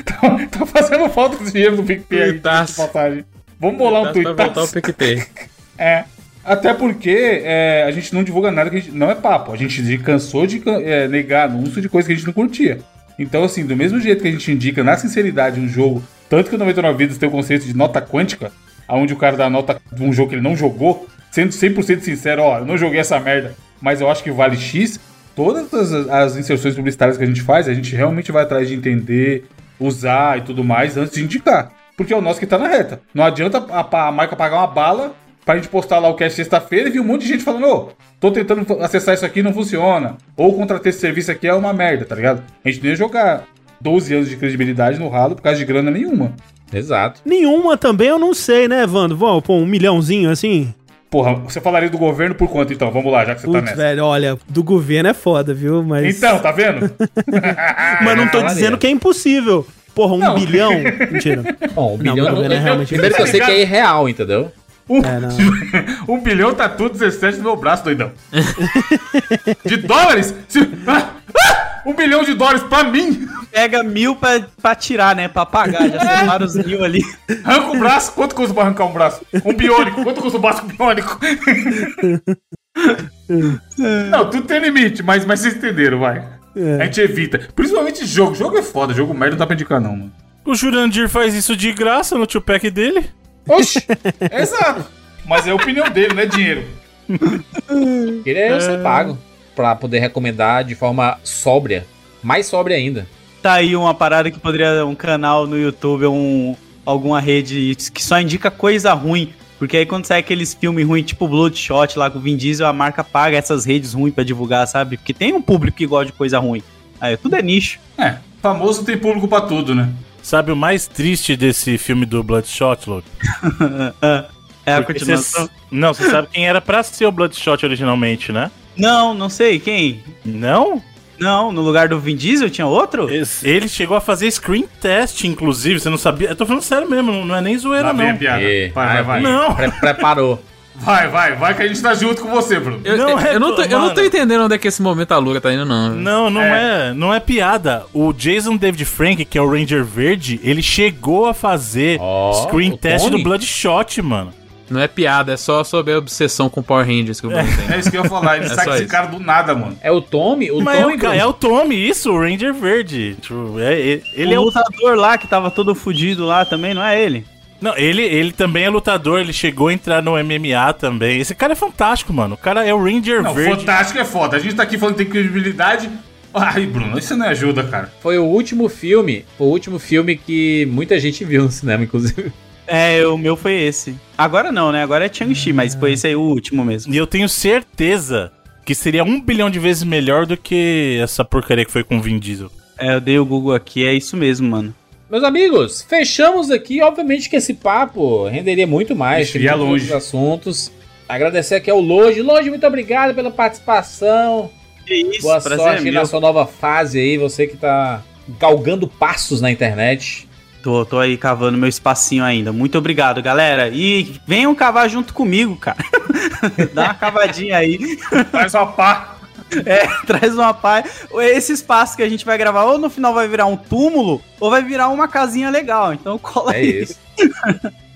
tá, tá fazendo falta esse dinheiro do PicPay aí. Tuitaço. de passagem. Vamos bolar um tuitaço. PicPay. É. Até porque é, a gente não divulga nada que a gente. Não é papo. A gente se cansou de é, negar anúncio de coisa que a gente não curtia. Então, assim, do mesmo jeito que a gente indica na sinceridade um jogo, tanto que o 99 Vidas tem o conceito de nota quântica, onde o cara dá nota de um jogo que ele não jogou, sendo 100% sincero, ó, eu não joguei essa merda, mas eu acho que vale X. Todas as, as inserções publicitárias que a gente faz, a gente realmente vai atrás de entender, usar e tudo mais antes de indicar. Porque é o nosso que tá na reta. Não adianta a, a marca pagar uma bala pra gente postar lá o cast sexta-feira e vir um monte de gente falando, ô, tô tentando acessar isso aqui e não funciona. Ou contratei esse serviço aqui é uma merda, tá ligado? A gente não ia jogar 12 anos de credibilidade no ralo por causa de grana nenhuma. Exato. Nenhuma também eu não sei, né, Vando? Vamos pôr um milhãozinho assim? Porra, você falaria do governo por quanto então? Vamos lá, já que você tá Putz, nessa. velho, olha, do governo é foda, viu? Mas. Então, tá vendo? mas não tô falaria. dizendo que é impossível. Porra, um Não. bilhão. Mentira. Bom, um Não, bilhão o não, governo é realmente Primeiro que eu sei que é irreal, entendeu? Um, É, não. um bilhão tá tudo 17 no meu braço, doidão. De dólares? Se- Ah! Ah! Um bilhão de dólares pra mim? Pega mil pra, pra tirar, né? Pra pagar. Já separa os mil ali. Arranca o braço. Quanto custa pra arrancar um braço? Um biônico. Quanto custa um braço biônico? Não, tudo tem limite, mas, mas vocês entenderam, vai. A gente evita. Principalmente jogo. Jogo é foda. Jogo merda não dá pra indicar, não, mano. O Jurandir faz isso de graça no Tupac dele. Oxi! Exato. Mas é a opinião dele, não é dinheiro. Queria ser pago pra poder recomendar de forma sóbria. Mais sóbria ainda. Tá aí uma parada que poderia. Um canal no YouTube, um, alguma rede que só indica coisa ruim. Porque aí quando sai aqueles filmes ruins, tipo Bloodshot lá com o Vin Diesel, a marca paga essas redes ruins pra divulgar, sabe? Porque tem um público que gosta de coisa ruim. Aí tudo é nicho. É, famoso tem público pra tudo, né? Sabe o mais triste desse filme do Bloodshot, Luke? é a continuação. cê- Não, você sabe quem era pra ser o Bloodshot originalmente, né? Não, não sei, quem? Não? Não, no lugar do Vin Diesel tinha outro? Ele chegou a fazer screen test, inclusive, você não sabia? Eu tô falando sério mesmo, não é nem zoeira, Lá vem a não. piada. E- Vai, vai, vai. Não, Pre- preparou. Vai, vai, vai, que a gente tá junto com você, Bruno. Eu, Não é eu não tô, eu não tô entendendo onde é que esse momento a Lura tá indo, não. não, não é. não é piada. O Jason David Frank, que é o Ranger Verde, ele chegou a fazer Ó, screen test Tony. do Bloodshot, mano. Não é piada, é só sobre a obsessão com Power Rangers que o Bruno tem. É isso que eu ia falar, ele É com esse isso. cara do nada, mano. É o Tommy? O Mas é Tommy, o, ca- é o Tommy, isso, o Ranger Verde. Tipo, é- é- ele é o o lutador lá que tava todo fudido lá também, não é ele? Não, ele, ele também é lutador, ele chegou a entrar no MMA também. Esse cara é fantástico, mano. O cara é o Ranger Não, Verde. fantástico é foda. A gente tá aqui falando que tem credibilidade. Ai, Bruno, isso não ajuda, cara. Foi o último filme, foi o último filme que muita gente viu no cinema, inclusive. É, o meu foi esse. Agora não, né? Agora é Chang-Chi, mas foi esse aí o último mesmo. E eu tenho certeza que seria um bilhão de vezes melhor do que essa porcaria que foi com o Vin Diesel. É, eu dei o Google aqui, é isso mesmo, mano. Meus amigos, fechamos aqui. Obviamente que esse papo renderia muito mais. Ixi, tem ia muitos longe. assuntos. Agradecer aqui ao Loge. Loge, muito obrigado pela participação. Que isso, Boa prazer sorte é na sua nova fase aí. Você que tá galgando passos na internet. Tô, tô aí cavando meu espacinho ainda. Muito obrigado, galera. E venham cavar junto comigo, cara. Dá uma cavadinha aí. Faz uma pá. É, traz uma paz. Esse espaço que a gente vai gravar, ou no final vai virar um túmulo, ou vai virar uma casinha legal. Então cola É aí. isso.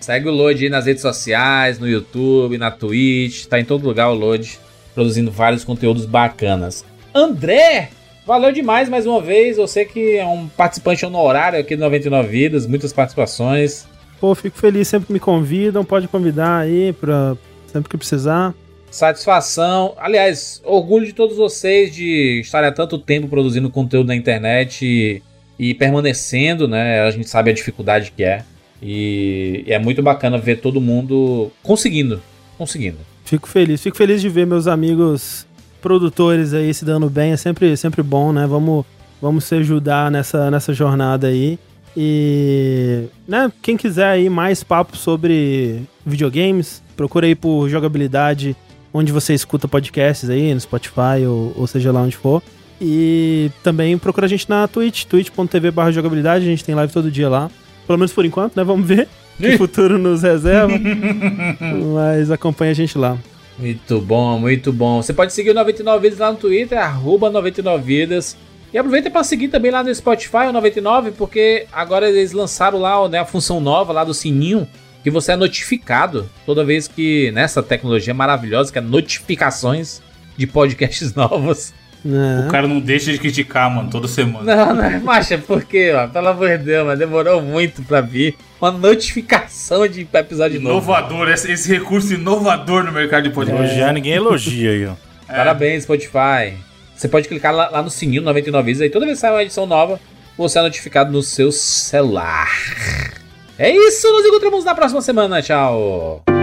Segue o Load aí nas redes sociais, no YouTube, na Twitch. Tá em todo lugar o Load, produzindo vários conteúdos bacanas. André, valeu demais mais uma vez. Você que é um participante honorário aqui do 99 Vidas, muitas participações. Pô, fico feliz, sempre que me convidam, pode convidar aí pra sempre que precisar. Satisfação. Aliás, orgulho de todos vocês de estarem há tanto tempo produzindo conteúdo na internet e, e permanecendo, né? A gente sabe a dificuldade que é. E, e é muito bacana ver todo mundo conseguindo. Conseguindo. Fico feliz, fico feliz de ver meus amigos produtores aí se dando bem, é sempre, sempre bom, né? Vamos, vamos se ajudar nessa, nessa jornada aí. E, né, quem quiser aí mais papo sobre videogames, procura aí por jogabilidade, onde você escuta podcasts aí, no Spotify ou, ou seja lá onde for. E também procura a gente na Twitch, twitch.tv barra jogabilidade, a gente tem live todo dia lá. Pelo menos por enquanto, né? Vamos ver. Que o futuro nos reserva. Mas acompanha a gente lá. Muito bom, muito bom. Você pode seguir o 99 Vidas lá no Twitter, arroba 99 Vidas. E aproveita para seguir também lá no Spotify o 99, porque agora eles lançaram lá né, a função nova lá do sininho, que você é notificado toda vez que nessa tecnologia maravilhosa que é notificações de podcasts novos. né? O cara não deixa de criticar, mano, toda semana. Não, não é, macha, por quê? Ó? Pelo amor de Deus, mas demorou muito pra vir uma notificação de episódio novo. Inovador, esse, esse recurso inovador no mercado de podcast. Elogiar, ninguém elogia aí, ó. Parabéns, Spotify. Você pode clicar lá, lá no sininho 99 vezes, aí toda vez que sai uma edição nova, você é notificado no seu celular. É isso, nos encontramos na próxima semana. Tchau.